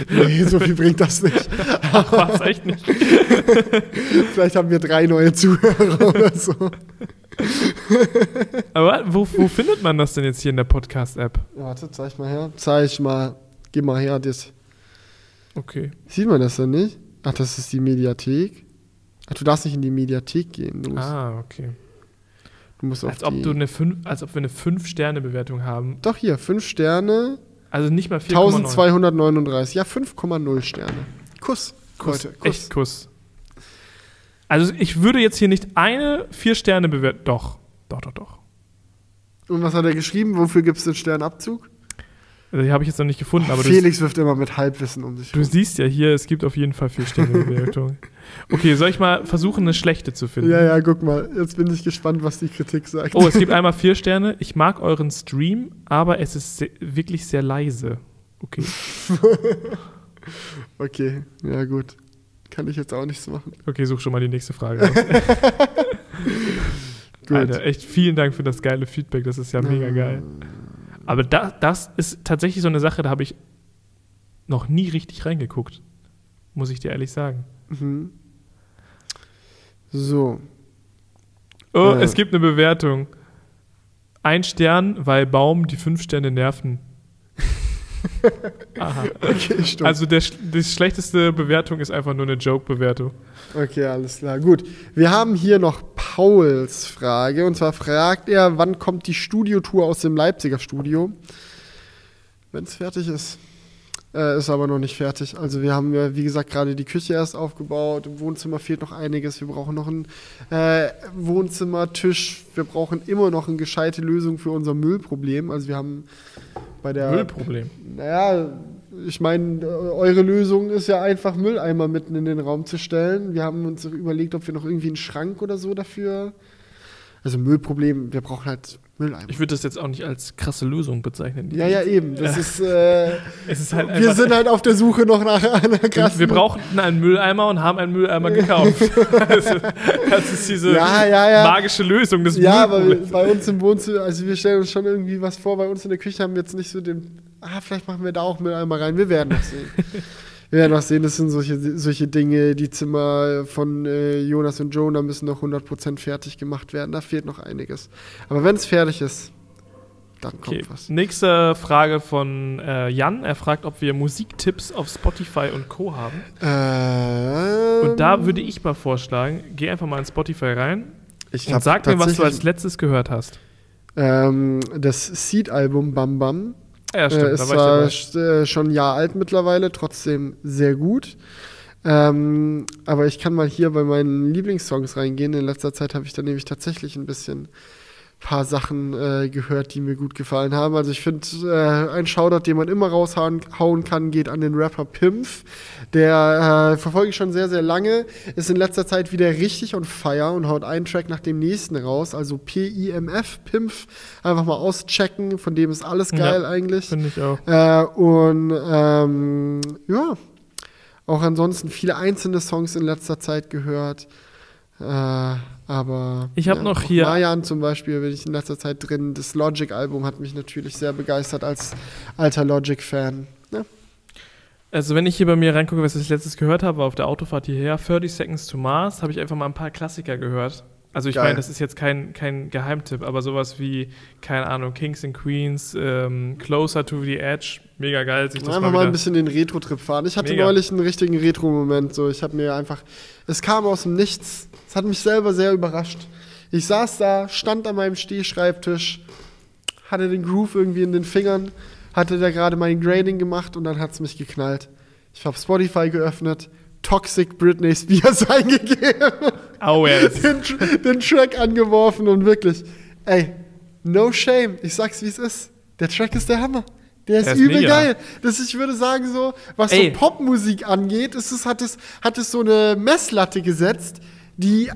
Nee, so viel bringt das nicht.
Ach, was, echt nicht.
Vielleicht haben wir drei neue Zuhörer oder so.
Aber wo, wo findet man das denn jetzt hier in der Podcast-App?
Warte, zeig mal her. Zeig mal. Gib mal her, das.
Okay.
Sieht man das denn nicht? Ach, das ist die Mediathek. Ach, du darfst nicht in die Mediathek gehen. Du
Ah, okay.
du musst
Als ob, du eine fünf, als ob wir eine 5-Sterne-Bewertung haben.
Doch hier, 5 Sterne,
Also nicht mal 4,9.
1239. Ja, 5,0 Sterne. Kuss.
Kuss,
Leute, Kuss.
Echt Kuss. Also ich würde jetzt hier nicht eine 4-Sterne-Bewertung. Doch. Doch, doch, doch.
Und was hat er geschrieben? Wofür gibt es den Sternabzug?
Also die habe ich jetzt noch nicht gefunden, aber du,
Felix wirft immer mit Halbwissen um sich
du siehst ja hier, es gibt auf jeden Fall 4-Sterne-Bewertung. okay, soll ich mal versuchen, eine schlechte zu finden?
Ja, ja, guck mal. Jetzt bin ich gespannt, was die Kritik sagt.
Oh, es gibt einmal vier Sterne. Ich mag euren Stream, aber es ist se wirklich sehr leise. Okay.
Okay, ja gut. Kann ich jetzt auch nichts machen.
Okay, such schon mal die nächste Frage.
Gut.
Alter, echt vielen Dank für das geile Feedback. Das ist ja mega geil. Aber da, das ist tatsächlich so eine Sache, da habe ich noch nie richtig reingeguckt. Muss ich dir ehrlich sagen.
Mhm. So.
Oh,
Äh.
es gibt eine Bewertung. Ein Stern, weil Baum die fünf Sterne nerven. Aha.
Okay, stimmt.
Also der, die schlechteste Bewertung ist einfach nur eine Joke-Bewertung.
Okay, alles klar. Gut. Wir haben hier noch Pauls Frage. Und zwar fragt er, wann kommt die Studiotour aus dem Leipziger Studio? Wenn es fertig ist. Äh, ist aber noch nicht fertig. Also wir haben ja, wie gesagt, gerade die Küche erst aufgebaut. Im Wohnzimmer fehlt noch einiges. Wir brauchen noch einen äh, Wohnzimmertisch. Wir brauchen immer noch eine gescheite Lösung für unser Müllproblem. Also wir haben bei der
Müllproblem.
naja, ich meine, eure Lösung ist ja einfach Mülleimer mitten in den Raum zu stellen. Wir haben uns überlegt, ob wir noch irgendwie einen Schrank oder so dafür. Also Müllproblem, wir brauchen halt Mülleimer.
Ich würde das jetzt auch nicht als krasse Lösung bezeichnen.
ja, ja, eben. Das ist, äh,
Es ist halt
wir sind halt auf der Suche noch nach einer krassen.
wir brauchten einen Mülleimer und haben einen Mülleimer gekauft. das, ist, das ist diese
Ja, ja, ja.
magische Lösung des
Ja, aber wir, bei uns im Wohnzimmer, also wir stellen uns schon irgendwie was vor, bei uns in der Küche haben wir jetzt nicht so den, ah, vielleicht machen wir da auch Mülleimer rein, wir werden noch sehen. wir werden noch sehen, das sind solche, solche Dinge, die Zimmer von äh, Jonas und Jonah müssen noch 100% fertig gemacht werden, da fehlt noch einiges. Aber wenn es fertig ist, dann kommt
Okay.
was.
Nächste Frage von äh, Jan. Er fragt, ob wir Musiktipps auf Spotify und Co. haben.
Ähm,
Und da würde ich mal vorschlagen, geh einfach mal in Spotify rein und sag mir, was du als letztes gehört hast.
ähm, das Seed-Album Bam Bam
Ja, stimmt.
äh,
da
ist
war ich
zwar äh, schon ein Jahr alt mittlerweile, trotzdem sehr gut. Ähm, aber ich kann mal hier bei meinen Lieblingssongs reingehen. In letzter Zeit habe ich da nämlich tatsächlich ein bisschen paar Sachen äh, gehört, die mir gut gefallen haben. Also ich finde, äh, ein Shoutout, den man immer raushauen hauen kann, geht an den Rapper Pimpf. Der äh, verfolge ich schon sehr, sehr lange. Ist in letzter Zeit wieder richtig on fire und haut einen Track nach dem nächsten raus. Also P-I-M-F, Pimpf. Einfach mal auschecken. Von dem ist alles
Ja.
geil eigentlich.
Finde ich auch.
Äh, und ähm, ja, auch ansonsten viele einzelne Songs in letzter Zeit gehört. Äh, aber
Ich hab
ja,
noch hier-
Mayan zum Beispiel bin ich in letzter Zeit drin. Das Logic-Album hat mich natürlich sehr begeistert als alter Logic-Fan. Ja.
Also wenn ich hier bei mir reingucke, was ich letztes gehört habe, auf der Autofahrt hierher, 30 Seconds to Mars, habe ich einfach mal ein paar Klassiker gehört. Also ich
Geil.
meine, das ist jetzt kein, kein Geheimtipp, aber sowas wie, keine Ahnung, Kings and Queens, ähm, Closer to the Edge, mega geil, sich das
Einfach
mal
mal ein bisschen den Retro-Trip fahren. Ich hatte
Mega.
neulich einen richtigen Retro-Moment. So, ich habe mir einfach, es kam aus dem Nichts. Es hat mich selber sehr überrascht. Ich saß da, stand an meinem Stehschreibtisch, hatte den Groove irgendwie in den Fingern, hatte da gerade mein Grading gemacht und dann hat es mich geknallt. Ich habe Spotify geöffnet, Toxic Britney Spears eingegeben,
ja, das
den, den Track angeworfen und wirklich, ey, no shame. Ich sag's wie es ist. Der Track ist der Hammer. Der ist,
Der ist
übel
mega.
geil. Das, ich würde sagen, so, was
Ey.
so Popmusik angeht, ist es, hat, es, hat es so eine Messlatte gesetzt, die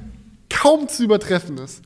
kaum zu übertreffen ist.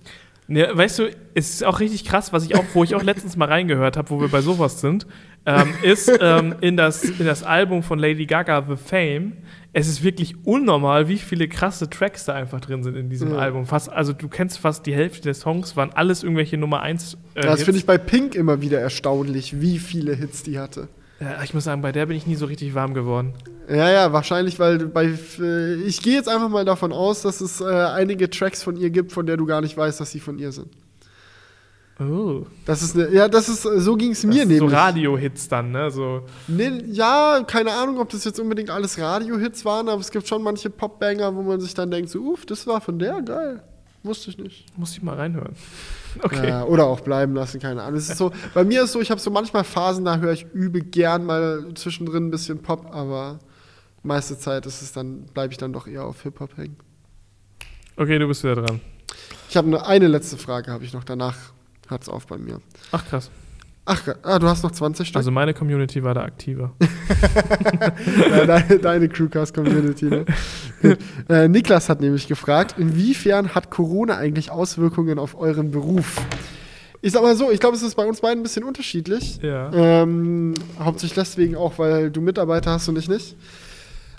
Ne, weißt du, es ist auch richtig krass, was ich auch, wo ich auch letztens mal reingehört habe, wo wir bei sowas sind. Ähm, ist ähm, in, das, in das Album von Lady Gaga, The Fame. Es ist wirklich unnormal, wie viele krasse Tracks da einfach drin sind in diesem
Ja.
Album. Fast, also du kennst fast die Hälfte der Songs, waren alles irgendwelche Nummer 1. Äh,
das finde ich bei Pink immer wieder erstaunlich, wie viele Hits die hatte.
Ja, ich muss sagen, bei der bin ich nie so richtig warm geworden.
Ja, ja, wahrscheinlich, weil bei. äh, Ich gehe jetzt einfach mal davon aus, dass es äh, einige Tracks von ihr gibt, von der du gar nicht weißt, dass sie von ihr sind.
Oh.
Das ist eine, ja, das ist, so ging es
Das
mir
sind so
nämlich.
Radio-Hits dann, ne? So.
Nee, ja, keine Ahnung, ob das jetzt unbedingt alles Radio-Hits waren, aber es gibt schon manche Popbanger, wo man sich dann denkt, so, uff, das war von der, geil. Wusste ich nicht.
Muss ich mal reinhören. Okay.
Ja, oder auch bleiben lassen, keine Ahnung. Es ist so, bei mir ist so, ich habe so manchmal Phasen, da höre ich übe gern mal zwischendrin ein bisschen Pop, aber meiste Zeit ist es dann, bleibe ich dann doch eher auf Hip-Hop hängen.
Okay, du bist wieder dran.
Ich habe nur eine letzte Frage, habe ich noch. Danach hört es auf bei mir.
Ach krass.
Ach, ah, du hast noch 20 Stück?
Also meine Community war da aktiver.
Deine, deine Crewcast-Community. Ne? Äh, Niklas hat nämlich gefragt, inwiefern hat Corona eigentlich Auswirkungen auf euren Beruf? Ich sag mal so, ich glaube, es ist bei uns beiden ein bisschen unterschiedlich.
Ja.
Ähm, hauptsächlich deswegen auch, weil du Mitarbeiter hast und ich nicht.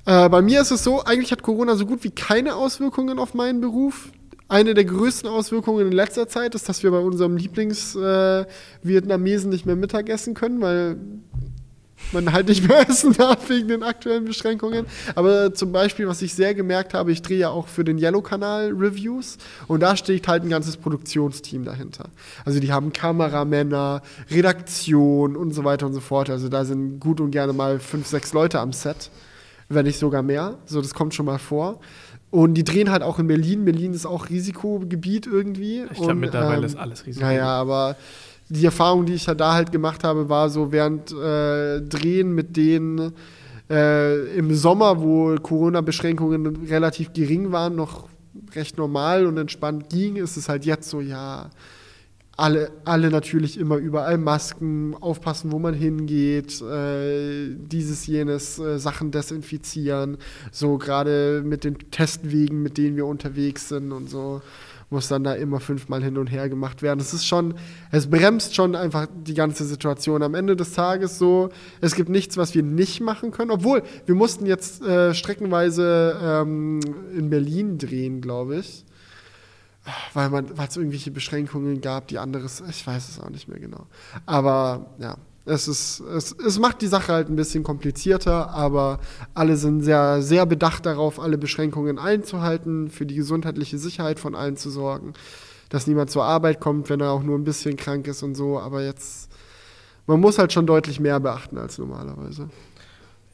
Äh, bei mir ist es so, eigentlich hat Corona so gut wie keine Auswirkungen auf meinen Beruf. Eine der größten Auswirkungen in letzter Zeit ist, dass wir bei unserem Lieblings-Vietnamesen nicht mehr Mittagessen können, weil man halt nicht mehr essen darf wegen den aktuellen Beschränkungen. Aber zum Beispiel, was ich sehr gemerkt habe, ich drehe ja auch für den Yellow-Kanal Reviews und da steht halt ein ganzes Produktionsteam dahinter. Also die haben Kameramänner, Redaktion und so weiter und so fort. Also da sind gut und gerne mal fünf, sechs Leute am Set, wenn nicht sogar mehr. So, das kommt schon mal vor. Und die drehen halt auch in Berlin. Berlin ist auch Risikogebiet irgendwie.
Ich glaube, mittlerweile
ähm,
ist alles riesig.
naja, aber die Erfahrung, die ich halt da halt gemacht habe, war so während äh, Drehen mit denen äh, im Sommer, wo Corona-Beschränkungen relativ gering waren, noch recht normal und entspannt ging, ist es halt jetzt so, ja, alle, alle natürlich immer überall Masken, aufpassen, wo man hingeht, äh, dieses, jenes, äh, Sachen desinfizieren, so gerade mit den Testwegen, mit denen wir unterwegs sind und so, muss dann da immer fünfmal hin und her gemacht werden. Es ist schon, es bremst schon einfach die ganze Situation. Am Ende des Tages so, es gibt nichts, was wir nicht machen können, obwohl wir mussten jetzt äh, streckenweise ähm, in Berlin drehen, glaube ich weil es irgendwelche Beschränkungen gab, die anderes, ich weiß es auch nicht mehr genau. Aber ja, es ist, es, es macht die Sache halt ein bisschen komplizierter, aber alle sind sehr, sehr bedacht darauf, alle Beschränkungen einzuhalten, für die gesundheitliche Sicherheit von allen zu sorgen, dass niemand zur Arbeit kommt, wenn er auch nur ein bisschen krank ist und so, aber jetzt, man muss halt schon deutlich mehr beachten als normalerweise.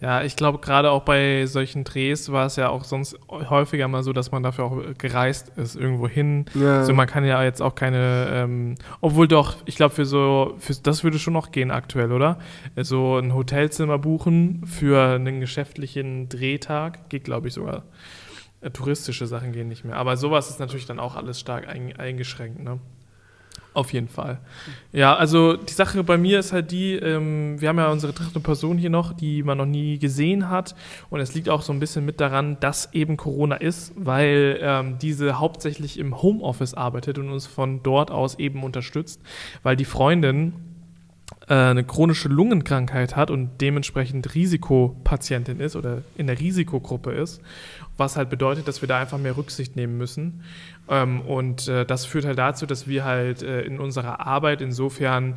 Ja, ich glaube, gerade auch bei solchen Drehs war es ja auch sonst häufiger mal so, dass man dafür auch gereist ist, irgendwo hin.
Ja.
Also man kann ja jetzt auch keine, ähm, obwohl doch, ich glaube, für so, für, das würde schon noch gehen aktuell, oder? So ein Hotelzimmer buchen für einen geschäftlichen Drehtag geht, glaube ich, sogar. Äh, touristische Sachen gehen nicht mehr. Aber sowas ist natürlich dann auch alles stark ein, eingeschränkt, ne? Auf jeden Fall. Ja, also die Sache bei mir ist halt die, ähm, wir haben ja unsere dritte Person hier noch, die man noch nie gesehen hat. Und es liegt auch so ein bisschen mit daran, dass eben Corona ist, weil ähm, diese hauptsächlich im Homeoffice arbeitet und uns von dort aus eben unterstützt, weil die Freundin äh, eine chronische Lungenkrankheit hat und dementsprechend Risikopatientin ist oder in der Risikogruppe ist, was halt bedeutet, dass wir da einfach mehr Rücksicht nehmen müssen. Ähm, und äh, das führt halt dazu, dass wir halt äh, in unserer Arbeit insofern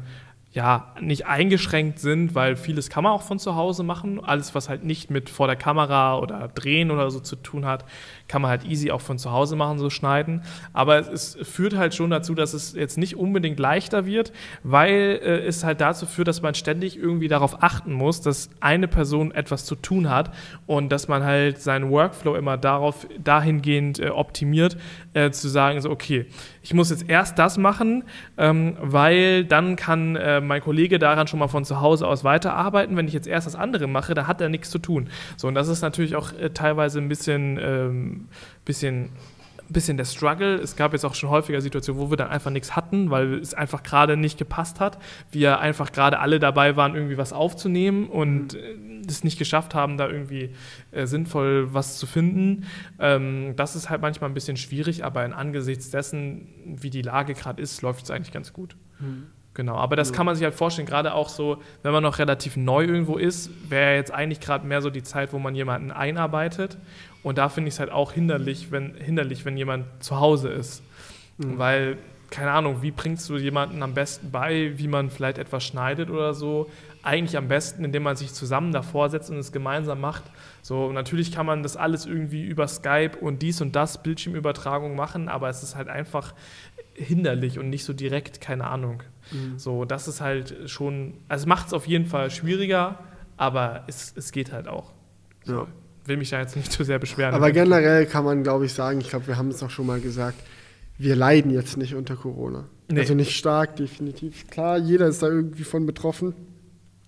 ja, nicht eingeschränkt sind, weil vieles kann man auch von zu Hause machen. Alles, was halt nicht mit vor der Kamera oder Drehen oder so zu tun hat, kann man halt easy auch von zu Hause machen, so schneiden. Aber es, führt halt schon dazu, dass es jetzt nicht unbedingt leichter wird, weil äh, es halt dazu führt, dass man ständig irgendwie darauf achten muss, dass eine Person etwas zu tun hat und dass man halt seinen Workflow immer darauf dahingehend äh, optimiert, äh, zu sagen, so, okay, ich muss jetzt erst das machen, ähm, weil dann kann äh, mein Kollege daran schon mal von zu Hause aus weiterarbeiten. Wenn ich jetzt erst das andere mache, da hat er nichts zu tun. So, und das ist natürlich auch äh, teilweise ein bisschen, ähm, bisschen, bisschen der Struggle. Es gab jetzt auch schon häufiger Situationen, wo wir dann einfach nichts hatten, weil es einfach gerade nicht gepasst hat. Wir einfach gerade alle dabei waren, irgendwie was aufzunehmen und äh, es nicht geschafft haben, da irgendwie äh, sinnvoll was zu finden. Ähm, das ist halt manchmal ein bisschen schwierig, aber in angesichts dessen, wie die Lage gerade ist, läuft es eigentlich ganz gut. Genau, aber das kann man sich halt vorstellen, gerade auch so, wenn man noch relativ neu irgendwo ist, wäre jetzt eigentlich gerade mehr so die Zeit, wo man jemanden einarbeitet. Und da finde ich es halt auch hinderlich, wenn, hinderlich, wenn jemand zu Hause ist.
Mhm.
Weil, keine Ahnung, wie bringst du jemanden am besten bei, wie man vielleicht etwas schneidet oder so? Eigentlich am besten, indem man sich zusammen davor setzt und es gemeinsam macht. So, natürlich kann man das alles irgendwie über Skype und dies und das, Bildschirmübertragung machen, aber es ist halt einfach hinderlich und nicht so direkt, keine Ahnung.
Mhm.
So, das ist halt schon, also macht es auf jeden Fall schwieriger, aber es, es geht halt auch. So,
Ja.
Will mich da jetzt nicht zu sehr beschweren.
Aber generell kann man, glaube ich, sagen, ich glaube, wir haben es auch schon mal gesagt, wir leiden jetzt nicht unter Corona.
Nee.
Also nicht stark, definitiv. Klar, jeder ist da irgendwie von betroffen.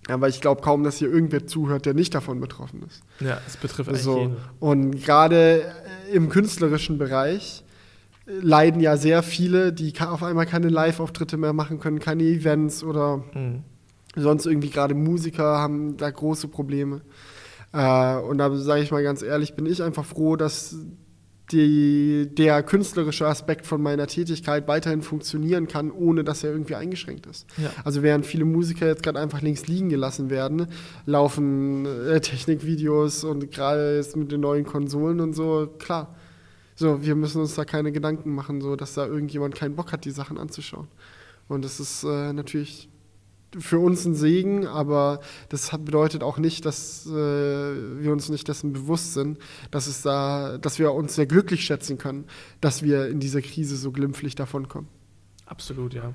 Aber ich glaube kaum, dass hier irgendwer zuhört, der nicht davon betroffen ist.
ja, es betrifft eigentlich
So.
jeden.
Und gerade äh, im künstlerischen Bereich äh, leiden ja sehr viele, die auf einmal keine Live-Auftritte mehr machen können, keine Events oder
Mhm.
sonst irgendwie gerade Musiker haben da große Probleme. Äh, und da sage ich mal ganz ehrlich, bin ich einfach froh, dass die, der künstlerische Aspekt von meiner Tätigkeit weiterhin funktionieren kann, ohne dass er irgendwie eingeschränkt ist.
Ja.
Also während viele Musiker jetzt gerade einfach links liegen gelassen werden, laufen äh, Technikvideos und gerade jetzt mit den neuen Konsolen und so, klar. So, wir müssen uns da keine Gedanken machen, so dass da irgendjemand keinen Bock hat, die Sachen anzuschauen. Und das ist äh, natürlich für uns ein Segen, aber das bedeutet auch nicht, dass äh, wir uns nicht dessen bewusst sind, dass es da, dass wir uns sehr glücklich schätzen können, dass wir in dieser Krise so glimpflich davonkommen.
Absolut, ja.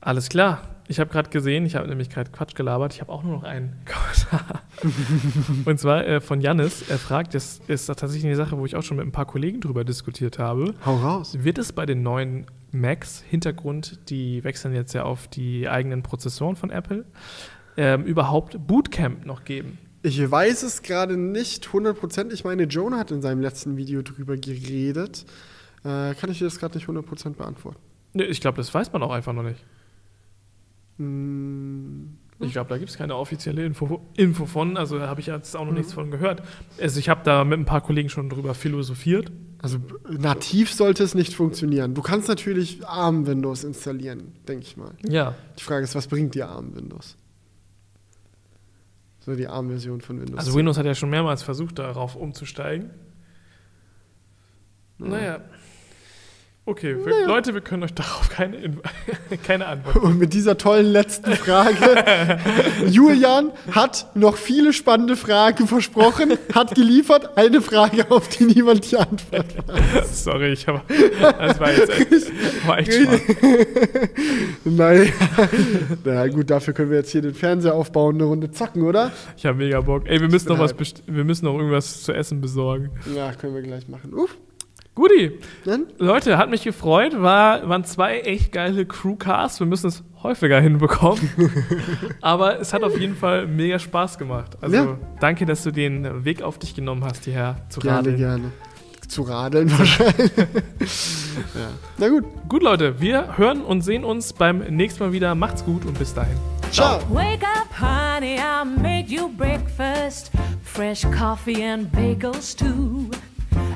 Alles klar. Ich habe gerade gesehen, ich habe nämlich gerade Quatsch gelabert. Ich habe auch nur noch einen Kommentar. Und zwar äh, von Jannis. Er fragt, das ist tatsächlich eine Sache, wo ich auch schon mit ein paar Kollegen drüber diskutiert habe.
Hau raus.
Wird es bei den neuen Macs, Hintergrund, die wechseln jetzt ja auf die eigenen Prozessoren von Apple, ähm, überhaupt Bootcamp noch geben?
Ich weiß es gerade nicht 100%. Ich meine, Jonah hat in seinem letzten Video drüber geredet. Äh, kann ich dir das gerade nicht 100% beantworten?
Nee, ich glaube, das weiß man auch einfach noch nicht.
Hm,
Ich glaube, da gibt es keine offizielle Info, Info von, also da habe ich jetzt auch noch nichts von gehört. Also ich habe da mit ein paar Kollegen schon drüber philosophiert.
Also nativ sollte es nicht funktionieren. Du kannst natürlich ARM-Windows installieren, denke ich mal.
Ja,
Die Frage ist, was bringt dir ARM-Windows? So die ARM-Version von Windows.
also Windows hat ja schon mehrmals versucht, darauf umzusteigen. Naja. Okay, wir, Leute, wir können euch darauf keine, Info- keine Antwort.
Und mit dieser tollen letzten Frage. Julian hat noch viele spannende Fragen versprochen, hat geliefert. Eine Frage, auf die niemand die Antwort weiß.
Sorry, ich habe. Das war jetzt echt, war echt.
Naja. Na gut, dafür können wir jetzt hier den Fernseher aufbauen, eine Runde zocken, oder?
Ich habe mega Bock. Ey, wir müssen noch was wir müssen noch irgendwas zu essen besorgen.
Ja, können wir gleich machen. Uff,
Guti,
dann?
Leute, hat mich gefreut. War, waren zwei echt geile Crewcasts. Wir müssen es häufiger hinbekommen. Aber es hat auf jeden Fall mega Spaß gemacht. Also
Ja.
danke, dass du den Weg auf dich genommen hast, hierher zu
Gerne,
radeln.
gerne. Zu radeln wahrscheinlich. ja. Na gut.
Gut, Leute, wir hören und sehen uns beim nächsten Mal wieder. Macht's gut und bis dahin.
Ciao.
Wake up, honey, I made you breakfast. Fresh coffee and bagels, too.